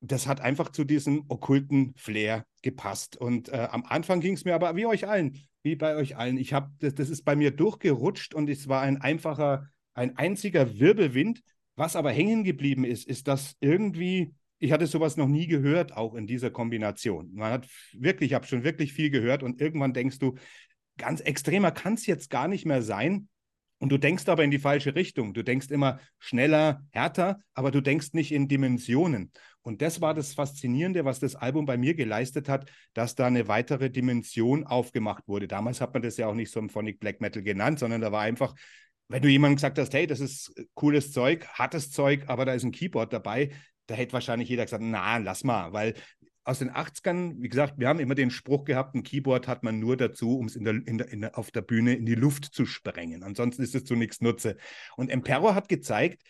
das hat einfach zu diesem okkulten Flair gepasst. Und äh, am Anfang ging es mir aber wie euch allen, wie bei euch allen. Ich habe, das, das ist bei mir durchgerutscht und es war ein einfacher, ein einziger Wirbelwind. Was aber hängen geblieben ist, ist, dass irgendwie, ich hatte sowas noch nie gehört, auch in dieser Kombination. Man hat wirklich, ich habe schon wirklich viel gehört und irgendwann denkst du, ganz extremer kann es jetzt gar nicht mehr sein. Und du denkst aber in die falsche Richtung. Du denkst immer schneller, härter, aber du denkst nicht in Dimensionen. Und das war das Faszinierende, was das Album bei mir geleistet hat, dass da eine weitere Dimension aufgemacht wurde. Damals hat man das ja auch nicht Symphonic Black Metal genannt, sondern da war einfach, wenn du jemandem gesagt hast, hey, das ist cooles Zeug, hartes Zeug, aber da ist ein Keyboard dabei, da hätte wahrscheinlich jeder gesagt, na, lass mal, weil aus den 80ern, wie gesagt, wir haben immer den Spruch gehabt, ein Keyboard hat man nur dazu, um es in der, in der, in der, auf der Bühne in die Luft zu sprengen. Ansonsten ist es zu nichts Nutze. Und Emperor hat gezeigt,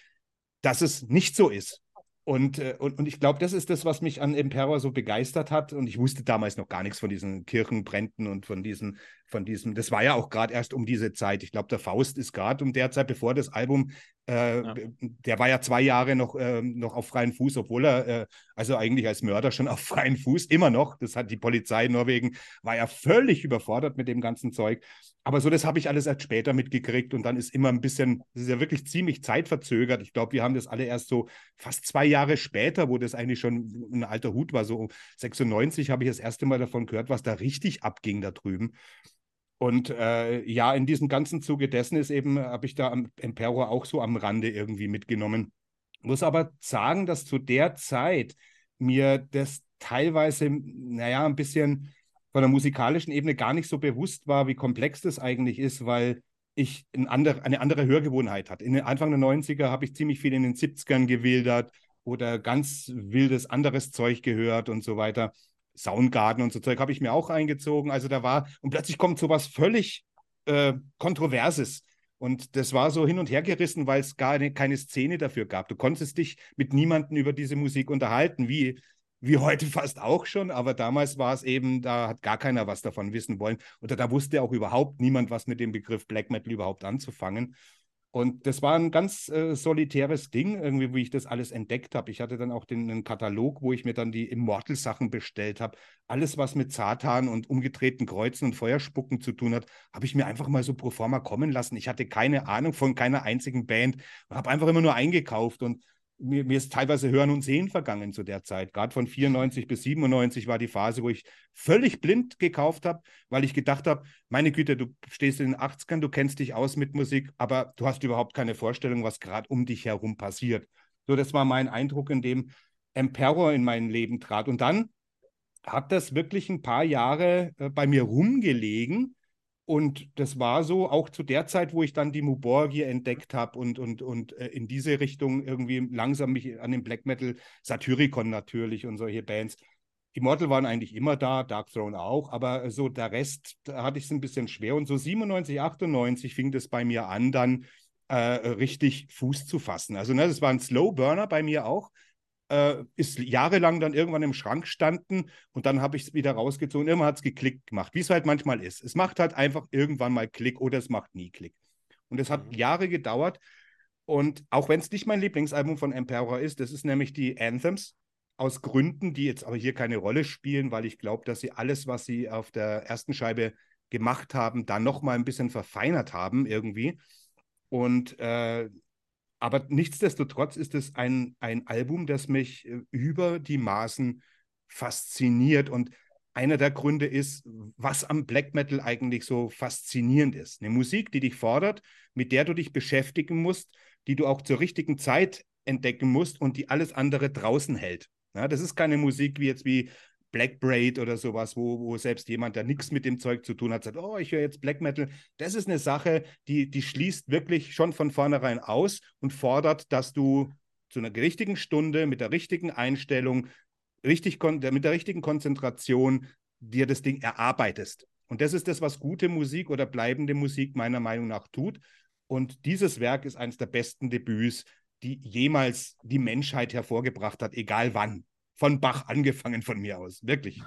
dass es nicht so ist. Und, äh, und, und ich glaube, das ist das, was mich an Emperor so begeistert hat. Und ich wusste damals noch gar nichts von diesen Kirchenbränden und von diesen, von diesem, das war ja auch gerade erst um diese Zeit. Ich glaube, der Faust ist gerade um der Zeit, bevor das Album äh, ja. Der war ja zwei Jahre noch, äh, noch auf freien Fuß, obwohl er äh, also eigentlich als Mörder schon auf freien Fuß immer noch. Das hat die Polizei in Norwegen, war ja völlig überfordert mit dem ganzen Zeug. Aber so, das habe ich alles erst später mitgekriegt und dann ist immer ein bisschen, das ist ja wirklich ziemlich zeitverzögert. Ich glaube, wir haben das alle erst so fast zwei Jahre später, wo das eigentlich schon ein alter Hut war. So 96 habe ich das erste Mal davon gehört, was da richtig abging da drüben. Und äh, ja, in diesem ganzen Zuge dessen ist eben, habe ich da am Emperor auch so am Rande irgendwie mitgenommen. Muss aber sagen, dass zu der Zeit mir das teilweise, naja, ein bisschen von der musikalischen Ebene gar nicht so bewusst war, wie komplex das eigentlich ist, weil ich ein andere, eine andere Hörgewohnheit hatte. In den Anfang der 90er habe ich ziemlich viel in den 70ern gewildert oder ganz wildes anderes Zeug gehört und so weiter. Soundgarden und so Zeug habe ich mir auch eingezogen. Also da war, und plötzlich kommt so was völlig äh, Kontroverses. Und das war so hin und her gerissen, weil es gar eine, keine Szene dafür gab. Du konntest dich mit niemandem über diese Musik unterhalten, wie, wie heute fast auch schon. Aber damals war es eben, da hat gar keiner was davon wissen wollen. Oder da wusste auch überhaupt niemand, was mit dem Begriff Black Metal überhaupt anzufangen. Und das war ein ganz äh, solitäres Ding, irgendwie, wie ich das alles entdeckt habe. Ich hatte dann auch den, den Katalog, wo ich mir dann die Immortal-Sachen bestellt habe. Alles, was mit Satan und umgedrehten Kreuzen und Feuerspucken zu tun hat, habe ich mir einfach mal so pro forma kommen lassen. Ich hatte keine Ahnung von keiner einzigen Band und habe einfach immer nur eingekauft und mir, mir, ist teilweise Hören und Sehen vergangen zu der Zeit. Gerade von 94 bis 97 war die Phase, wo ich völlig blind gekauft habe, weil ich gedacht habe, meine Güte, du stehst in den 80ern, du kennst dich aus mit Musik, aber du hast überhaupt keine Vorstellung, was gerade um dich herum passiert. So, das war mein Eindruck, in dem Emperor in mein Leben trat. Und dann hat das wirklich ein paar Jahre äh, bei mir rumgelegen und das war so auch zu der Zeit, wo ich dann die Muborgi entdeckt habe und, und, und äh, in diese Richtung irgendwie langsam mich an den Black Metal, Satyricon natürlich und solche Bands. Immortal waren eigentlich immer da, Dark Throne auch, aber so der Rest, da hatte ich es ein bisschen schwer. Und so 97, 98 fing das bei mir an, dann äh, richtig Fuß zu fassen. Also ne, das war ein Slow Burner bei mir auch. Äh, ist jahrelang dann irgendwann im Schrank standen und dann habe ich es wieder rausgezogen. Irgendwann hat es geklickt gemacht, wie es halt manchmal ist. Es macht halt einfach irgendwann mal Klick oder es macht nie Klick. Und es hat mhm. Jahre gedauert. Und auch wenn es nicht mein Lieblingsalbum von Emperor ist, das ist nämlich die Anthems aus Gründen, die jetzt aber hier keine Rolle spielen, weil ich glaube, dass sie alles, was sie auf der ersten Scheibe gemacht haben, dann noch mal ein bisschen verfeinert haben irgendwie. Und äh, aber nichtsdestotrotz ist es ein, ein Album, das mich äh, über die Maßen fasziniert. Und einer der Gründe ist, was am Black Metal eigentlich so faszinierend ist. Eine Musik, die dich fordert, mit der du dich beschäftigen musst, die du auch zur richtigen Zeit entdecken musst und die alles andere draußen hält. Ja, das ist keine Musik wie jetzt wie Black Braid oder sowas, wo, wo selbst jemand, der nichts mit dem Zeug zu tun hat, sagt, oh, ich höre jetzt Black Metal. Das ist eine Sache, die, die schließt wirklich schon von vornherein aus und fordert, dass du zu einer richtigen Stunde mit der richtigen Einstellung, richtig mit der richtigen Konzentration dir das Ding erarbeitest. Und das ist das, was gute Musik oder bleibende Musik meiner Meinung nach tut. Und dieses Werk ist eines der besten Debüts, die jemals die Menschheit hervorgebracht hat, egal wann von Bach angefangen von mir aus. Wirklich.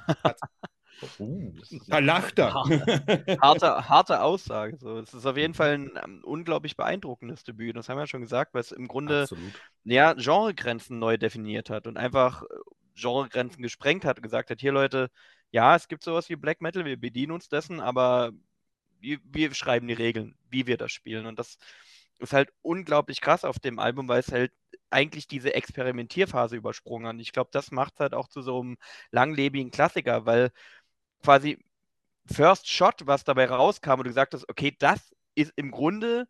Uh, da lacht er. Harte, harte Aussage. So. Es ist auf jeden Fall ein ähm, unglaublich beeindruckendes Debüt. Das haben wir ja schon gesagt, weil es im Grunde ja, Genregrenzen neu definiert hat und einfach äh, Genregrenzen gesprengt hat und gesagt hat: Hier, Leute, ja, es gibt sowas wie Black Metal, wir bedienen uns dessen, aber wir, wir schreiben die Regeln, wie wir das spielen. Und das ist halt unglaublich krass auf dem Album, weil es halt eigentlich diese Experimentierphase übersprungen hat. Ich glaube, das macht es halt auch zu so einem langlebigen Klassiker, weil quasi First Shot, was dabei rauskam und du gesagt hast, okay, das ist im Grunde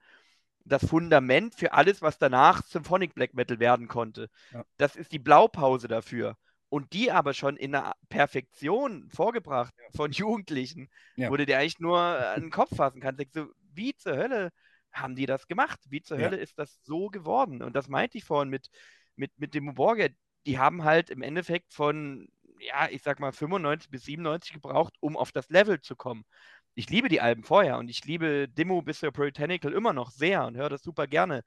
das Fundament für alles, was danach Symphonic Black Metal werden konnte. Ja. Das ist die Blaupause dafür. Und die aber schon in einer Perfektion vorgebracht von Jugendlichen, ja. wo du dir eigentlich nur an den Kopf fassen kannst. Denkst du, wie zur Hölle haben die das gemacht? Wie zur ja. Hölle ist das so geworden? Und das meinte ich vorhin mit, mit, mit dem Borger. Die haben halt im Endeffekt von, ja, ich sag mal 95 bis 97 gebraucht, um auf das Level zu kommen. Ich liebe die Alben vorher und ich liebe Demo bis zur Puritanical immer noch sehr und höre das super gerne.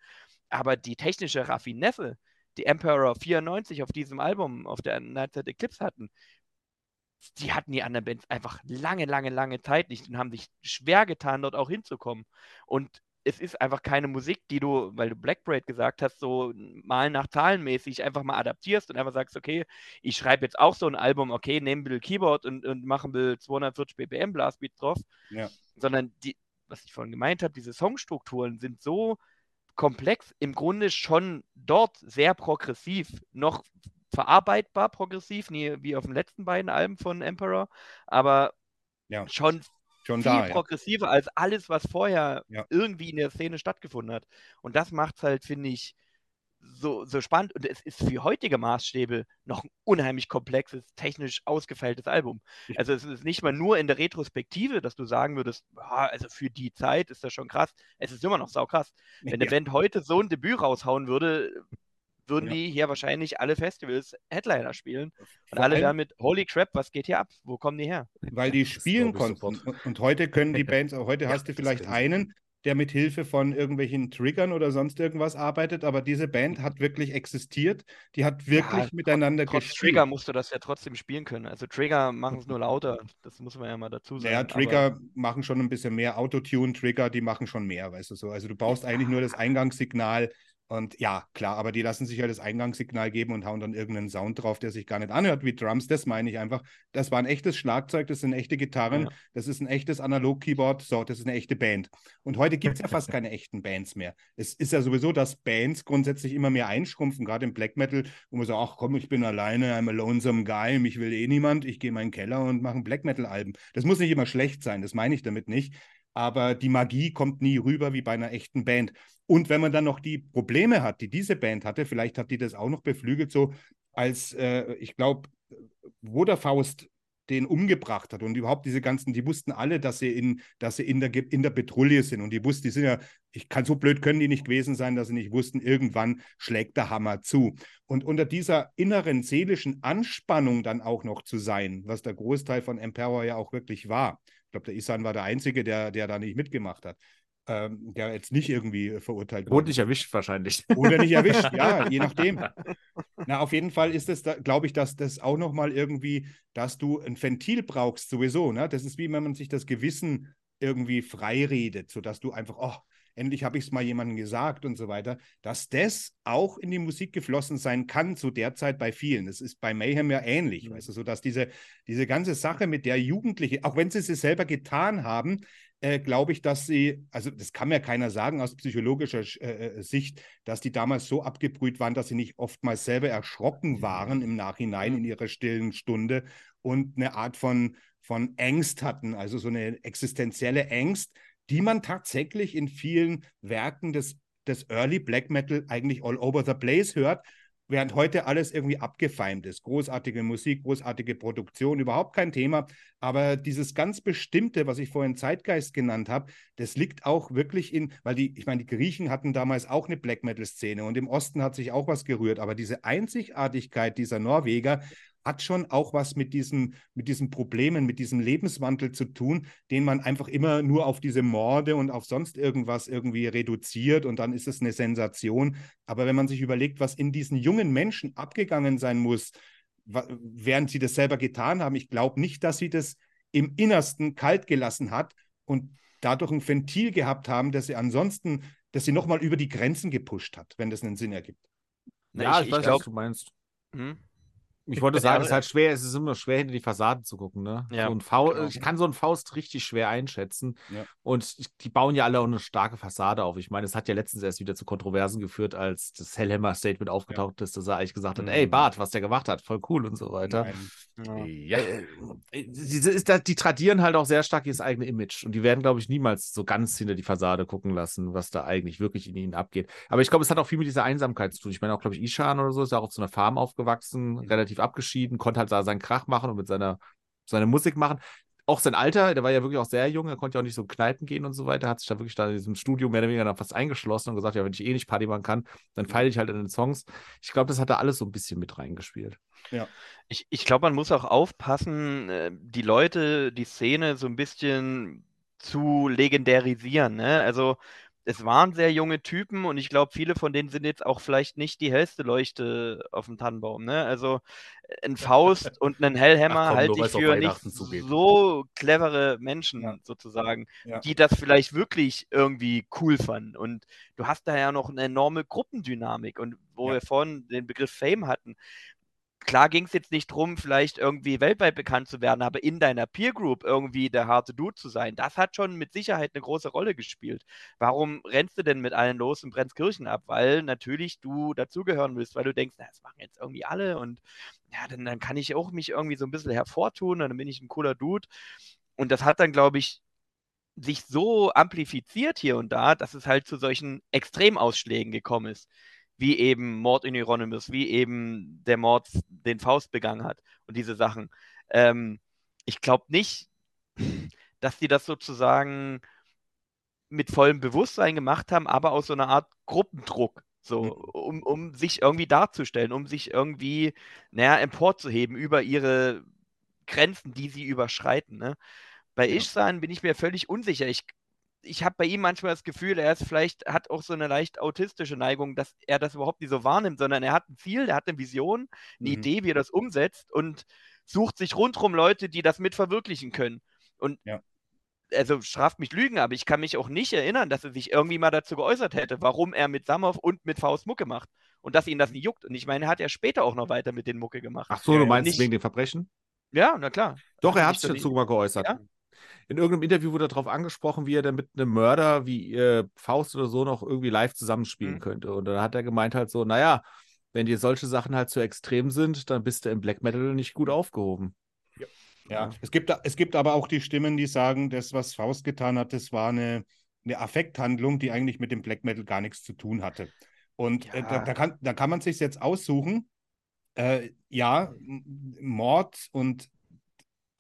Aber die technische Raffinesse, die Emperor 94 auf diesem Album, auf der Night Eclipse hatten, die hatten die anderen Bands einfach lange, lange, lange Zeit nicht und haben sich schwer getan, dort auch hinzukommen. Und es ist einfach keine Musik, die du, weil du Black Braid gesagt hast, so mal nach zahlenmäßig einfach mal adaptierst und einfach sagst, okay, ich schreibe jetzt auch so ein Album, okay, nehme ein bisschen Keyboard und, und mache ein bisschen 240 BPM Blastbeat drauf, ja. sondern die, was ich vorhin gemeint habe, diese Songstrukturen sind so komplex, im Grunde schon dort sehr progressiv, noch verarbeitbar progressiv, nie wie auf den letzten beiden Alben von Emperor, aber ja. schon Schon viel da, progressiver ja. als alles, was vorher ja. irgendwie in der Szene stattgefunden hat. Und das macht es halt, finde ich, so, so spannend. Und es ist für heutige Maßstäbe noch ein unheimlich komplexes, technisch ausgefeiltes Album. Also es ist nicht mal nur in der Retrospektive, dass du sagen würdest, boah, also für die Zeit ist das schon krass. Es ist immer noch saukrass. Wenn ja. eine Band heute so ein Debüt raushauen würde, würden ja. die hier wahrscheinlich alle Festivals Headliner spielen. Und Vor alle damit, holy crap, was geht hier ab? Wo kommen die her? Weil die spielen konnten. Und, und, heute können die Bands, heute hast du vielleicht einen, der mit Hilfe von irgendwelchen Triggern oder sonst irgendwas arbeitet, aber diese Band hat wirklich existiert, die hat wirklich ja, miteinander trotz gespielt. Trigger musst du das ja trotzdem spielen können. Also Trigger machen es nur lauter, das muss man ja mal dazu sagen. Ja, Trigger aber... machen schon ein bisschen mehr, Autotune, Trigger, die machen schon mehr, weißt du so. Also du brauchst ja. eigentlich nur das Eingangssignal und ja, klar, aber die lassen sich ja das Eingangssignal geben und hauen dann irgendeinen Sound drauf, der sich gar nicht anhört wie Drums. Das meine ich einfach. Das war ein echtes Schlagzeug, das sind echte Gitarren, ja. das ist ein echtes Analog-Keyboard. So, das ist eine echte Band. Und heute gibt es ja fast keine echten Bands mehr. Es ist ja sowieso, dass Bands grundsätzlich immer mehr einschrumpfen, gerade im Black Metal, wo man so, ach komm, ich bin alleine, I'm a lonesome guy, mich will eh niemand, ich gehe in meinen Keller und mache ein Black Metal-Album. Das muss nicht immer schlecht sein, das meine ich damit nicht aber die Magie kommt nie rüber wie bei einer echten Band. Und wenn man dann noch die Probleme hat, die diese Band hatte, vielleicht hat die das auch noch beflügelt, so als, äh, ich glaube, wo der Faust den umgebracht hat und überhaupt diese ganzen, die wussten alle, dass sie in, dass sie in der, in der Petrouille sind und die wussten, die sind ja, ich kann so blöd können die nicht gewesen sein, dass sie nicht wussten, irgendwann schlägt der Hammer zu. Und unter dieser inneren seelischen Anspannung dann auch noch zu sein, was der Großteil von Emperor ja auch wirklich war, glaube, der Isan war der Einzige, der, der da nicht mitgemacht hat. ähm, der jetzt nicht irgendwie verurteilt Wurde nicht erwischt wahrscheinlich. Oder nicht erwischt, ja, je nachdem. Na, auf jeden Fall ist es, da, glaube ich, dass das auch nochmal irgendwie, dass du ein Ventil brauchst sowieso. Ne? Das ist wie wenn man sich das Gewissen irgendwie freiredet, sodass du einfach, oh, endlich habe ich es mal jemandem gesagt und so weiter, dass das auch in die Musik geflossen sein kann zu der Zeit bei vielen. Das ist bei Mayhem ja ähnlich, mhm. weißt du, so dass diese, diese ganze Sache mit der Jugendliche, auch wenn sie es selber getan haben, äh, glaube ich, dass sie, also das kann mir keiner sagen aus psychologischer äh, äh, Sicht, dass die damals so abgebrüht waren, dass sie nicht oftmals selber erschrocken waren im Nachhinein in ihrer stillen Stunde und eine Art von, von Angst hatten, also so eine existenzielle Angst, die man tatsächlich in vielen Werken des, des Early Black Metal eigentlich all over the place hört, während heute alles irgendwie abgefeimt ist. Großartige Musik, großartige Produktion, überhaupt kein Thema. Aber dieses ganz Bestimmte, was ich vorhin Zeitgeist genannt habe, das liegt auch wirklich in, weil die, ich meine, die Griechen hatten damals auch eine Black Metal-Szene und im Osten hat sich auch was gerührt. Aber diese Einzigartigkeit dieser Norweger hat schon auch was mit diesen, mit diesen Problemen, mit diesem Lebenswandel zu tun, den man einfach immer nur auf diese Morde und auf sonst irgendwas irgendwie reduziert und dann ist es eine Sensation. Aber wenn man sich überlegt, was in diesen jungen Menschen abgegangen sein muss, während sie das selber getan haben, ich glaube nicht, dass sie das im Innersten kalt gelassen hat und dadurch ein Ventil gehabt haben, dass sie ansonsten, dass sie nochmal über die Grenzen gepusht hat, wenn das einen Sinn ergibt. Ja, ich, ich, ich weiß, glaub, was du meinst. Hm? Ich wollte sagen, es ist halt schwer, es ist immer schwer, hinter die Fassaden zu gucken, ne? Ja, so ein Faust, genau. Ich kann so einen Faust richtig schwer einschätzen. Ja. Und die bauen ja alle auch eine starke Fassade auf. Ich meine, es hat ja letztens erst wieder zu Kontroversen geführt, als das Hellhammer-Statement aufgetaucht ja. ist, dass er eigentlich gesagt hat, mhm. ey, Bart, was der gemacht hat, voll cool und so weiter. Ja. Äh, die, die tradieren halt auch sehr stark ihr eigenes Image. Und die werden, glaube ich, niemals so ganz hinter die Fassade gucken lassen, was da eigentlich wirklich in ihnen abgeht. Aber ich glaube, es hat auch viel mit dieser Einsamkeit zu tun. Ich meine, auch, glaube ich, Ishan oder so ist ja auch auf so einer Farm aufgewachsen, mhm. relativ relativ abgeschieden, konnte halt da seinen Krach machen und mit seiner, seiner Musik machen. Auch sein Alter, der war ja wirklich auch sehr jung, er konnte ja auch nicht so Kneipen gehen und so weiter, hat sich da wirklich da in diesem Studio mehr oder weniger dann fast eingeschlossen und gesagt, ja, wenn ich eh nicht Party machen kann, dann feile ich halt in den Songs. Ich glaube, das hat da alles so ein bisschen mit reingespielt. Ja. Ich, ich glaube, man muss auch aufpassen, äh, die Leute, die Szene so ein bisschen zu legendarisieren. Ne? Also es waren sehr junge Typen und ich glaube, viele von denen sind jetzt auch vielleicht nicht die hellste Leuchte auf dem Tannenbaum. Ne? Also äh, ein Faust und einen Hellhammer halte ich für nicht so clevere Menschen ja. sozusagen, ja. die das vielleicht wirklich irgendwie cool fanden. Und du hast da ja noch eine enorme Gruppendynamik und wo ja. wir vorhin den Begriff Fame hatten klar ging es jetzt nicht darum, vielleicht irgendwie weltweit bekannt zu werden, aber in deiner Peer Group irgendwie der harte Dude zu sein, das hat schon mit Sicherheit eine große Rolle gespielt. Warum rennst du denn mit allen los und brennst Kirchen ab? Weil natürlich du dazugehören willst, weil du denkst, na, das machen jetzt irgendwie alle und ja, dann, dann kann ich auch mich irgendwie so ein bisschen hervortun und dann bin ich ein cooler Dude. Und das hat dann, glaube ich, sich so amplifiziert hier und da, dass es halt zu solchen Extremausschlägen gekommen ist wie eben Mord in Hieronymus, wie eben der Mord, den Faust begangen hat und diese Sachen. Ähm, ich glaube nicht, dass die das sozusagen mit vollem Bewusstsein gemacht haben, aber aus so einer Art Gruppendruck, so, mhm. um, um sich irgendwie darzustellen, um sich irgendwie, naja, emporzuheben über ihre Grenzen, die sie überschreiten. Ne? Bei ja. Ishsan bin ich mir völlig unsicher. Ich ich habe bei ihm manchmal das Gefühl, er ist vielleicht, hat auch so eine leicht autistische Neigung, dass er das überhaupt nicht so wahrnimmt, sondern er hat ein Ziel, er hat eine Vision, eine mhm. Idee, wie er das umsetzt und sucht sich rundherum Leute, die das mit verwirklichen können. Und ja. also straft mich Lügen, aber ich kann mich auch nicht erinnern, dass er sich irgendwie mal dazu geäußert hätte, warum er mit Samov und mit Faust Mucke macht. Und dass ihn das nicht juckt. Und ich meine, er hat ja später auch noch weiter mit den Mucke gemacht. Ach so, du meinst nicht... wegen den Verbrechen? Ja, na klar. Doch, er hat sich dazu mal geäußert. Ja? In irgendeinem Interview wurde darauf angesprochen, wie er denn mit einem Mörder wie äh, Faust oder so noch irgendwie live zusammenspielen mhm. könnte. Und dann hat er gemeint halt so, naja, wenn dir solche Sachen halt zu extrem sind, dann bist du im Black Metal nicht gut aufgehoben. Ja, ja. Es, gibt, es gibt aber auch die Stimmen, die sagen, das, was Faust getan hat, das war eine, eine Affekthandlung, die eigentlich mit dem Black Metal gar nichts zu tun hatte. Und ja. äh, da, da, kann, da kann man sich jetzt aussuchen, äh, ja, Mord und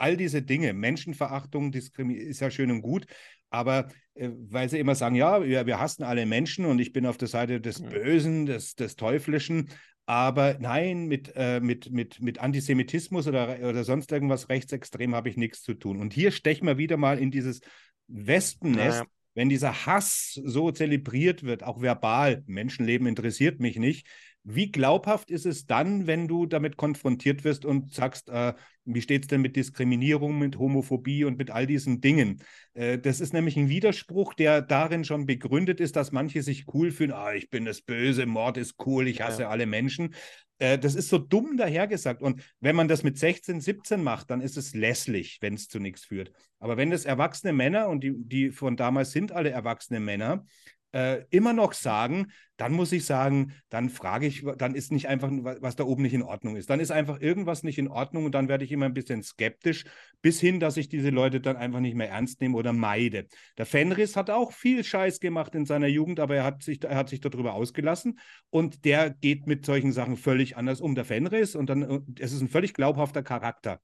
all diese Dinge, Menschenverachtung, Diskriminierung ist ja schön und gut, aber äh, weil sie immer sagen, ja, wir, wir hassen alle Menschen und ich bin auf der Seite des Bösen, des, des Teuflischen, aber nein, mit, äh, mit, mit, mit Antisemitismus oder, oder sonst irgendwas rechtsextrem habe ich nichts zu tun. Und hier stechen wir wieder mal in dieses Wespennest, ja. wenn dieser Hass so zelebriert wird, auch verbal, Menschenleben interessiert mich nicht, wie glaubhaft ist es dann, wenn du damit konfrontiert wirst und sagst, äh, wie steht es denn mit Diskriminierung, mit Homophobie und mit all diesen Dingen? Äh, das ist nämlich ein Widerspruch, der darin schon begründet ist, dass manche sich cool fühlen, ah, ich bin das Böse, Mord ist cool, ich hasse ja. alle Menschen. Äh, das ist so dumm dahergesagt. Und wenn man das mit 16, 17 macht, dann ist es lässlich, wenn es zu nichts führt. Aber wenn das erwachsene Männer, und die, die von damals sind alle erwachsene Männer, äh, immer noch sagen, dann muss ich sagen, dann frage ich, dann ist nicht einfach, was da oben nicht in Ordnung ist. Dann ist einfach irgendwas nicht in Ordnung und dann werde ich immer ein bisschen skeptisch, bis hin, dass ich diese Leute dann einfach nicht mehr ernst nehme oder meide. Der Fenris hat auch viel Scheiß gemacht in seiner Jugend, aber er hat sich, er hat sich darüber ausgelassen und der geht mit solchen Sachen völlig anders um. Der Fenris und dann, es ist ein völlig glaubhafter Charakter.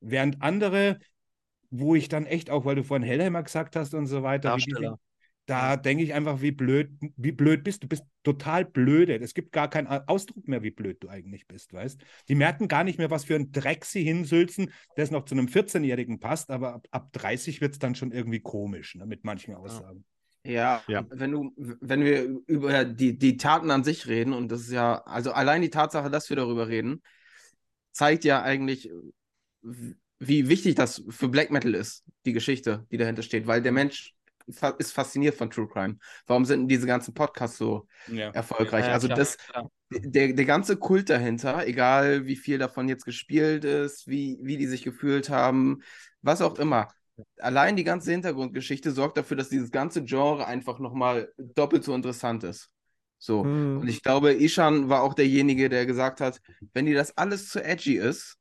Während andere, wo ich dann echt auch, weil du vorhin Hellheimer gesagt hast und so weiter, Darsteller da denke ich einfach, wie blöd, wie blöd bist du? Du bist total blöde. Es gibt gar keinen Ausdruck mehr, wie blöd du eigentlich bist, weißt? Die merken gar nicht mehr, was für ein Dreck sie hinsülzen, das noch zu einem 14-Jährigen passt, aber ab, ab 30 wird es dann schon irgendwie komisch, ne, mit manchen Aussagen. Ja, ja, wenn du, wenn wir über die, die Taten an sich reden, und das ist ja, also allein die Tatsache, dass wir darüber reden, zeigt ja eigentlich, wie wichtig das für Black Metal ist, die Geschichte, die dahinter steht, weil der Mensch ist fasziniert von True Crime. Warum sind diese ganzen Podcasts so ja. erfolgreich? Ja, also klar, das, klar. Der, der ganze Kult dahinter, egal wie viel davon jetzt gespielt ist, wie, wie die sich gefühlt haben, was auch immer. Allein die ganze Hintergrundgeschichte sorgt dafür, dass dieses ganze Genre einfach nochmal doppelt so interessant ist. So. Hm. Und ich glaube, Ishan war auch derjenige, der gesagt hat, wenn dir das alles zu edgy ist,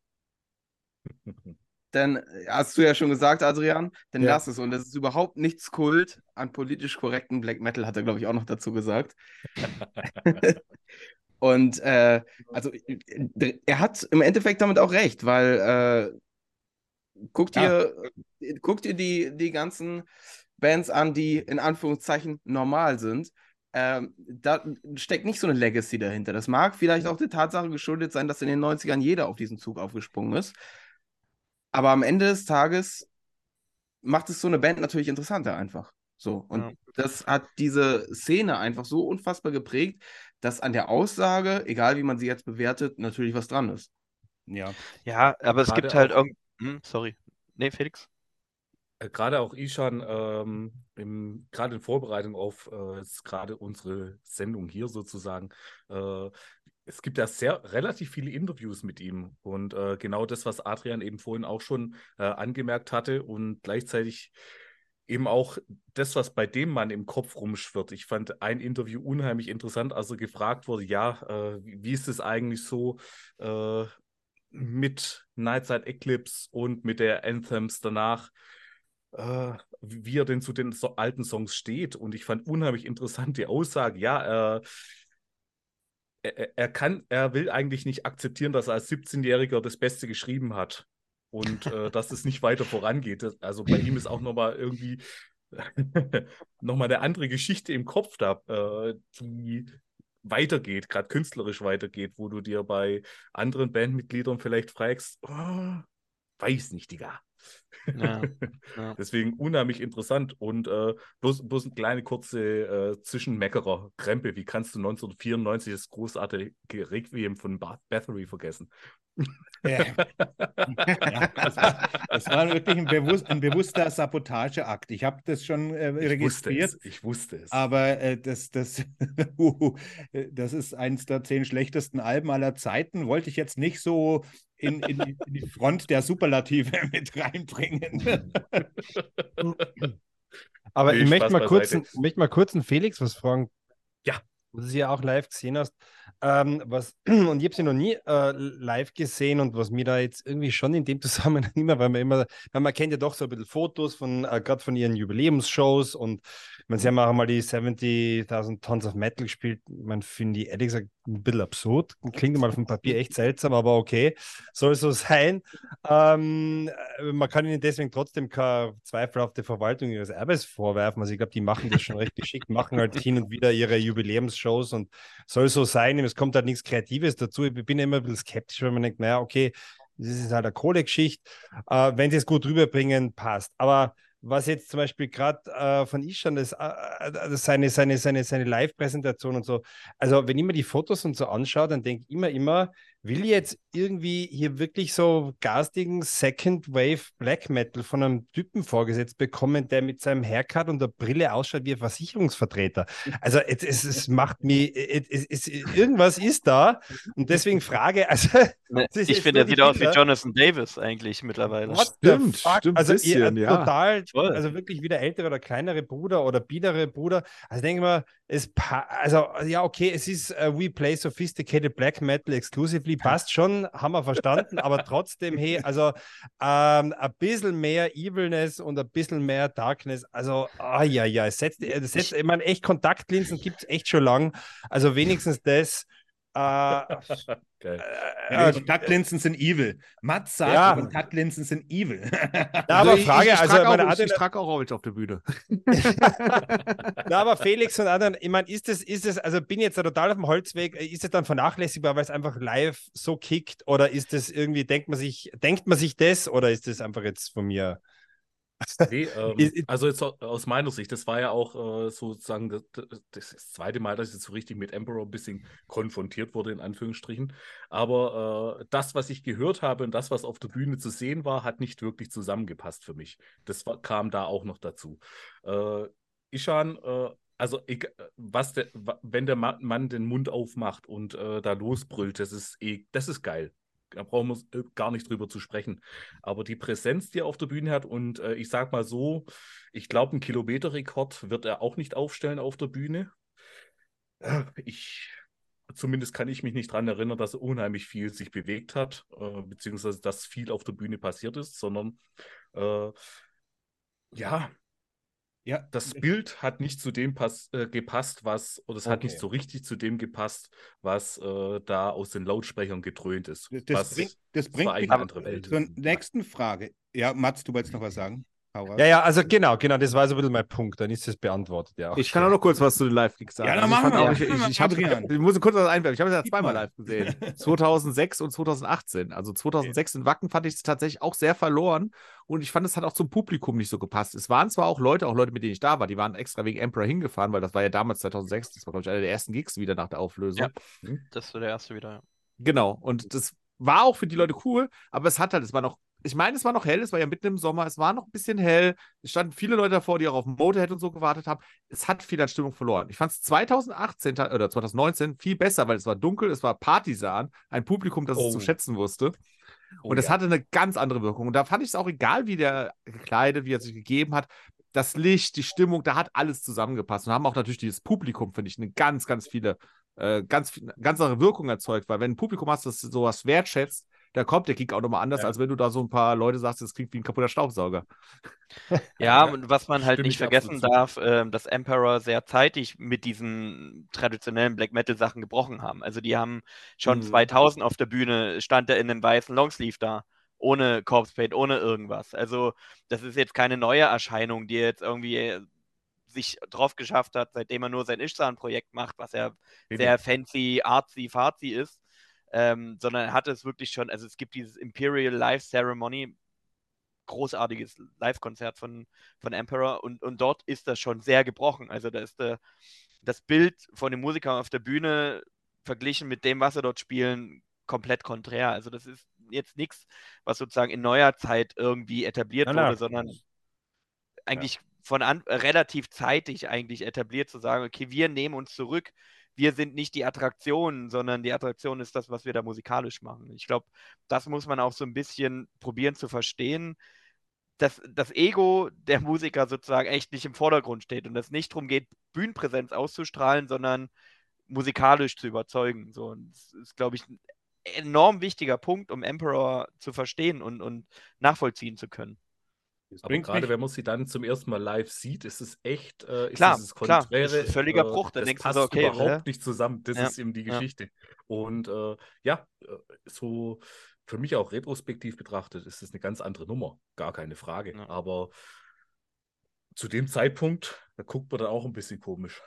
dann äh, hast du ja schon gesagt, Adrian, dann ja. lass es. Und das ist überhaupt nichts Kult an politisch korrekten Black Metal, hat er, glaube ich, auch noch dazu gesagt. und äh, also äh, er hat im Endeffekt damit auch recht, weil äh, guck dir, ja. guck dir die, die ganzen Bands an, die in Anführungszeichen normal sind. Ähm, da steckt nicht so eine Legacy dahinter. Das mag vielleicht auch der Tatsache geschuldet sein, dass in den 90ern jeder auf diesen Zug aufgesprungen ist. Aber am Ende des Tages macht es so eine Band natürlich interessanter einfach. So. Und ja. das hat diese Szene einfach so unfassbar geprägt, dass an der Aussage, egal wie man sie jetzt bewertet, natürlich was dran ist. Ja. Ja, aber es Gerade gibt halt irgendwie. Hm, sorry. Nee, Felix? Äh, gerade auch Ishan, ähm, gerade in Vorbereitung auf äh, gerade unsere Sendung hier sozusagen, äh, es gibt ja sehr relativ viele Interviews mit ihm und äh, genau das, was Adrian eben vorhin auch schon äh, angemerkt hatte und gleichzeitig eben auch das, was bei dem Mann im Kopf rumschwirrt. Ich fand ein Interview unheimlich interessant, als er gefragt wurde, ja, äh, wie ist es eigentlich so äh, mit Nightside Eclipse und mit der Anthems danach? Uh, wie er denn zu den so alten Songs steht. Und ich fand unheimlich interessant die Aussage, ja, äh, er, er, kann, er will eigentlich nicht akzeptieren, dass er als 17-Jähriger das Beste geschrieben hat und äh, dass es nicht weiter vorangeht. Also bei ihm ist auch nochmal irgendwie nochmal eine andere Geschichte im Kopf da, äh, die weitergeht, gerade künstlerisch weitergeht, wo du dir bei anderen Bandmitgliedern vielleicht fragst, oh, weiß nicht, Digga. Ja, ja. Deswegen unheimlich interessant und äh, bloß, bloß eine kleine kurze äh, Zwischenmeckerer. Krempe, wie kannst du 1994 das großartige Requiem von Bathory vergessen? Ja. das, war, das, war, wirklich ein, bewusst, ein bewusster Sabotageakt. Ich habe das schon äh, registriert. Ich wusste es. Ich wusste es. Aber äh, das, das, uh, das ist eines der zehn schlechtesten Alben aller Zeiten. Wollte ich jetzt nicht so in, in, die, in die Front der Superlative mit reinbringen. Aber ich möchte mal, kurz, möchte mal kurz einen Felix was fragen. Ja. Du sie ja auch live gesehen hast. Ähm, was, und ich habe sie noch nie äh, live gesehen und was mir da jetzt irgendwie schon in dem Zusammenhang immer, weil man immer, weil man kennt ja doch so ein bisschen Fotos von, äh, gerade von ihren Jubiläumsshows und man, sie haben auch mal die 70.000 Tons of Metal gespielt. Man finde ich ehrlich gesagt ein bisschen absurd. Klingt mal vom Papier echt seltsam, aber okay, soll so sein. Ähm, äh, man kann ihnen deswegen trotzdem keine zweifelhafte Verwaltung ihres Erbes vorwerfen. Also ich glaube, die machen das schon recht geschickt, machen halt hin und wieder ihre Jubiläumsshows und soll so sein es kommt halt nichts Kreatives dazu. Ich bin immer ein bisschen skeptisch, wenn man denkt, naja, okay, das ist halt eine Kohlegeschichte. Äh, wenn sie es gut rüberbringen, passt. Aber was jetzt zum Beispiel gerade äh, von Ishan, das, äh, äh, seine, seine, seine, seine Live-Präsentation und so, also wenn ich mir die Fotos und so anschaue, dann denke ich immer, immer, will jetzt irgendwie hier wirklich so garstigen Second Wave Black Metal von einem Typen vorgesetzt bekommen, der mit seinem Haircut und der Brille ausschaut wie ein Versicherungsvertreter. Also es, es, es macht es, irgendwas ist da und deswegen frage, also ich finde, er sieht aus wie Jonathan Davis eigentlich mittlerweile. What stimmt, stimmt also bisschen, ihr, ja. total, Voll. also wirklich wieder ältere oder kleinere Bruder oder biedere Bruder. Also denke ich mal, es also ja okay, es ist uh, We Play Sophisticated Black Metal exclusively, passt schon, haben wir verstanden, aber trotzdem, hey, also ähm, ein bisschen mehr Evilness und ein bisschen mehr Darkness, also ah ja, ja, es setzt, es setzt, ich meine, echt Kontaktlinsen gibt es echt schon lang, also wenigstens das. Äh, Geil. Ja, äh, die Kontaktlinsen sind evil. Mats sagt, Ja. die Kontaktlinsen sind evil. Ja, aber ich, Frage, ich, ich, also trage meine auch, ich, ich trage auch welche auf der Bühne. Na, aber Felix und anderen, ich meine, ist es, ist es, also bin jetzt da total auf dem Holzweg, ist es dann vernachlässigbar, weil es einfach live so kickt oder ist es irgendwie, denkt man sich, denkt man sich das oder ist es einfach jetzt von mir? Nee, ähm, also jetzt au- aus meiner Sicht, das war ja auch äh, sozusagen das, das, zweite Mal, dass ich jetzt so richtig mit Emperor ein bisschen konfrontiert wurde, in Anführungsstrichen. Aber äh, das, was ich gehört habe und das, was auf der Bühne zu sehen war, hat nicht wirklich zusammengepasst für mich. Das war, kam da auch noch dazu. Äh, Ishan, äh, also eg- was der, wenn der Ma- Mann den Mund aufmacht und äh, da losbrüllt, das ist eh, das ist geil. Da brauchen wir äh, gar nicht drüber zu sprechen. Aber die Präsenz, die er auf der Bühne hat, und äh, ich sag mal so, ich glaube, einen Kilometerrekord wird er auch nicht aufstellen auf der Bühne. Äh, Ich, zumindest kann ich mich nicht daran erinnern, dass er unheimlich viel sich bewegt hat, äh, beziehungsweise dass viel auf der Bühne passiert ist, sondern äh, ja, ja, das Bild hat nicht zu dem pass äh, gepasst, was, oder es hat nicht Okay. so richtig zu dem gepasst, was äh, da aus den Lautsprechern gedröhnt ist. das, was, bringt, das bringt mich Welt. zur nächsten Frage. Ja, Mats, du wolltest noch was sagen? Hau. Ja, ja, also genau, genau, das war so ein bisschen mein Punkt, dann ist es beantwortet, ja. Ich kann auch noch kurz was zu den Live-Gigs sagen. Ja, dann Also ich machen wir. auch, ich, ich, ich, hab, ich muss kurz was einwerfen. Ich habe es ja zweimal mal. live gesehen. 2006 und 2018. Also 2006 in Wacken fand ich es tatsächlich auch sehr verloren und ich fand, es hat auch zum Publikum nicht so gepasst. Es waren zwar auch Leute, auch Leute, mit denen ich da war, die waren extra wegen Emperor hingefahren, weil das war ja damals 2006, das war, glaube ich, einer der ersten Gigs wieder nach der Auflösung. Ja. Das ist so der erste wieder. ja. Genau. Und das war auch für die Leute cool, aber es hat halt, es war noch, ich meine, es war noch hell, es war ja mitten im Sommer, es war noch ein bisschen hell. Es standen viele Leute davor, die auch auf Motorhead und so gewartet haben. Es hat viel an Stimmung verloren. Ich fand es 2018 ta- oder 2019 viel besser, weil es war dunkel, es war Partisan, ein Publikum, das es Oh. zu schätzen wusste. Oh, Und es ja. hatte eine ganz andere Wirkung. Und da fand ich es auch egal, wie der gekleidet, wie er sich gegeben hat. Das Licht, die Stimmung, da hat alles zusammengepasst. Und haben auch natürlich dieses Publikum, finde ich, eine ganz, ganz viele, äh, ganz, ganz andere Wirkung erzeugt. Weil wenn ein Publikum hast, das sowas wertschätzt, da kommt der Kick auch nochmal anders, Ja. als wenn du da so ein paar Leute sagst, das klingt wie ein kaputter Staubsauger. Ja, und was man halt Stimme nicht vergessen darf, ähm, dass Emperor sehr zeitig mit diesen traditionellen Black Metal Sachen gebrochen haben. Also die haben schon Mhm. 2000 auf der Bühne, stand er in einem weißen Longsleeve da, ohne Corpse Paint, ohne irgendwas. Also das ist jetzt keine neue Erscheinung, die jetzt irgendwie äh, sich drauf geschafft hat, seitdem er nur sein Ishzan-Projekt macht, was ja sehr fancy, artsy, fartsy ist. Ähm, sondern er hat es wirklich schon, also es gibt dieses Imperial Life Ceremony, großartiges Live-Konzert von, von Emperor und, und dort ist das schon sehr gebrochen. Also da ist der, das Bild von den Musikern auf der Bühne verglichen mit dem, was sie dort spielen, komplett konträr. Also das ist jetzt nichts, was sozusagen in neuer Zeit irgendwie etabliert Na, na. wurde, sondern eigentlich von an, relativ zeitig eigentlich etabliert zu sagen, okay, wir nehmen uns zurück, wir sind nicht die Attraktion, sondern die Attraktion ist das, was wir da musikalisch machen. Ich glaube, das muss man auch so ein bisschen probieren zu verstehen, dass das Ego der Musiker sozusagen echt nicht im Vordergrund steht und es nicht darum geht, Bühnenpräsenz auszustrahlen, sondern musikalisch zu überzeugen. So, und das ist, glaube ich, ein enorm wichtiger Punkt, um Emperor zu verstehen und, und nachvollziehen zu können. Das Aber gerade mich- wenn man sie dann zum ersten Mal live sieht, ist es echt, äh, ist Klar, dieses klar, Konträre, das ist ein völliger äh, Bruch. Dann das denkst du passt so, okay, überhaupt hä? nicht zusammen. Das Ja, ist eben die ja. Geschichte. Und äh, ja, äh, so für mich auch retrospektiv betrachtet, ist es eine ganz andere Nummer. Gar keine Frage. Ja. Aber zu dem Zeitpunkt, da guckt man dann auch ein bisschen komisch.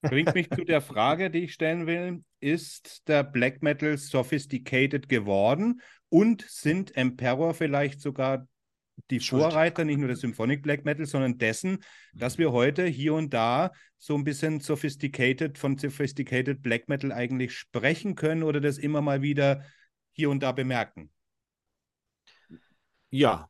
Bringt mich zu der Frage, die ich stellen will. Ist der Black Metal sophisticated geworden und sind Emperor vielleicht sogar die Vorreiter nicht nur des Symphonic Black Metal, sondern dessen, dass wir heute hier und da so ein bisschen sophisticated, von sophisticated Black Metal eigentlich sprechen können oder das immer mal wieder hier und da bemerken. Ja.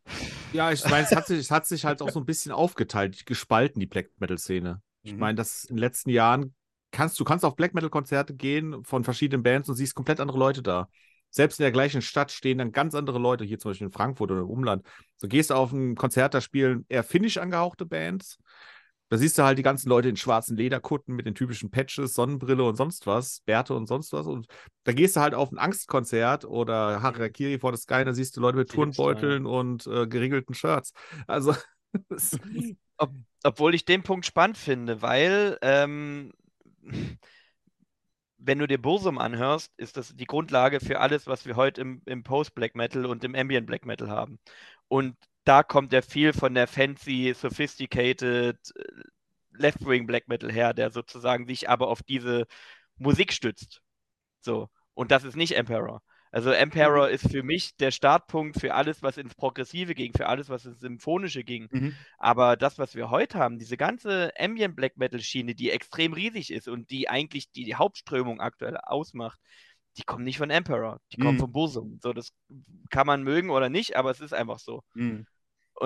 Ja, ich meine, es hat, sich, es hat sich halt auch so ein bisschen aufgeteilt, gespalten, die Black Metal-Szene. Ich Mhm. meine, das in den letzten Jahren kannst du kannst auf Black Metal-Konzerte gehen von verschiedenen Bands und siehst komplett andere Leute da. Selbst in der gleichen Stadt stehen dann ganz andere Leute, hier zum Beispiel in Frankfurt oder im Umland. So gehst du auf ein Konzert, da spielen eher finnisch angehauchte Bands. Da siehst du halt die ganzen Leute in schwarzen Lederkutten mit den typischen Patches, Sonnenbrille und sonst was, Bärte und sonst was. Und da gehst du halt auf ein Angstkonzert oder Harakiri for the Sky, da siehst du Leute mit Turnbeuteln und äh, geriegelten Shirts. Also, Ob, obwohl ich den Punkt spannend finde, weil ähm, wenn du dir Bursum anhörst, ist das die Grundlage für alles, was wir heute im, im Post-Black Metal und im Ambient Black Metal haben. Und da kommt ja viel von der fancy, sophisticated äh, Left-Wing Black Metal her, der sozusagen sich aber auf diese Musik stützt. So. Und das ist nicht Emperor. Also Emperor ist für mich der Startpunkt für alles, was ins Progressive ging, für alles, was ins Symphonische ging. Mhm. Aber das, was wir heute haben, diese ganze Ambient Black Metal Schiene, die extrem riesig ist und die eigentlich die, Hauptströmung aktuell ausmacht, die kommen nicht von Emperor, die kommen Mhm. von Bursum. So, das kann man mögen oder nicht, aber es ist einfach so. Mhm.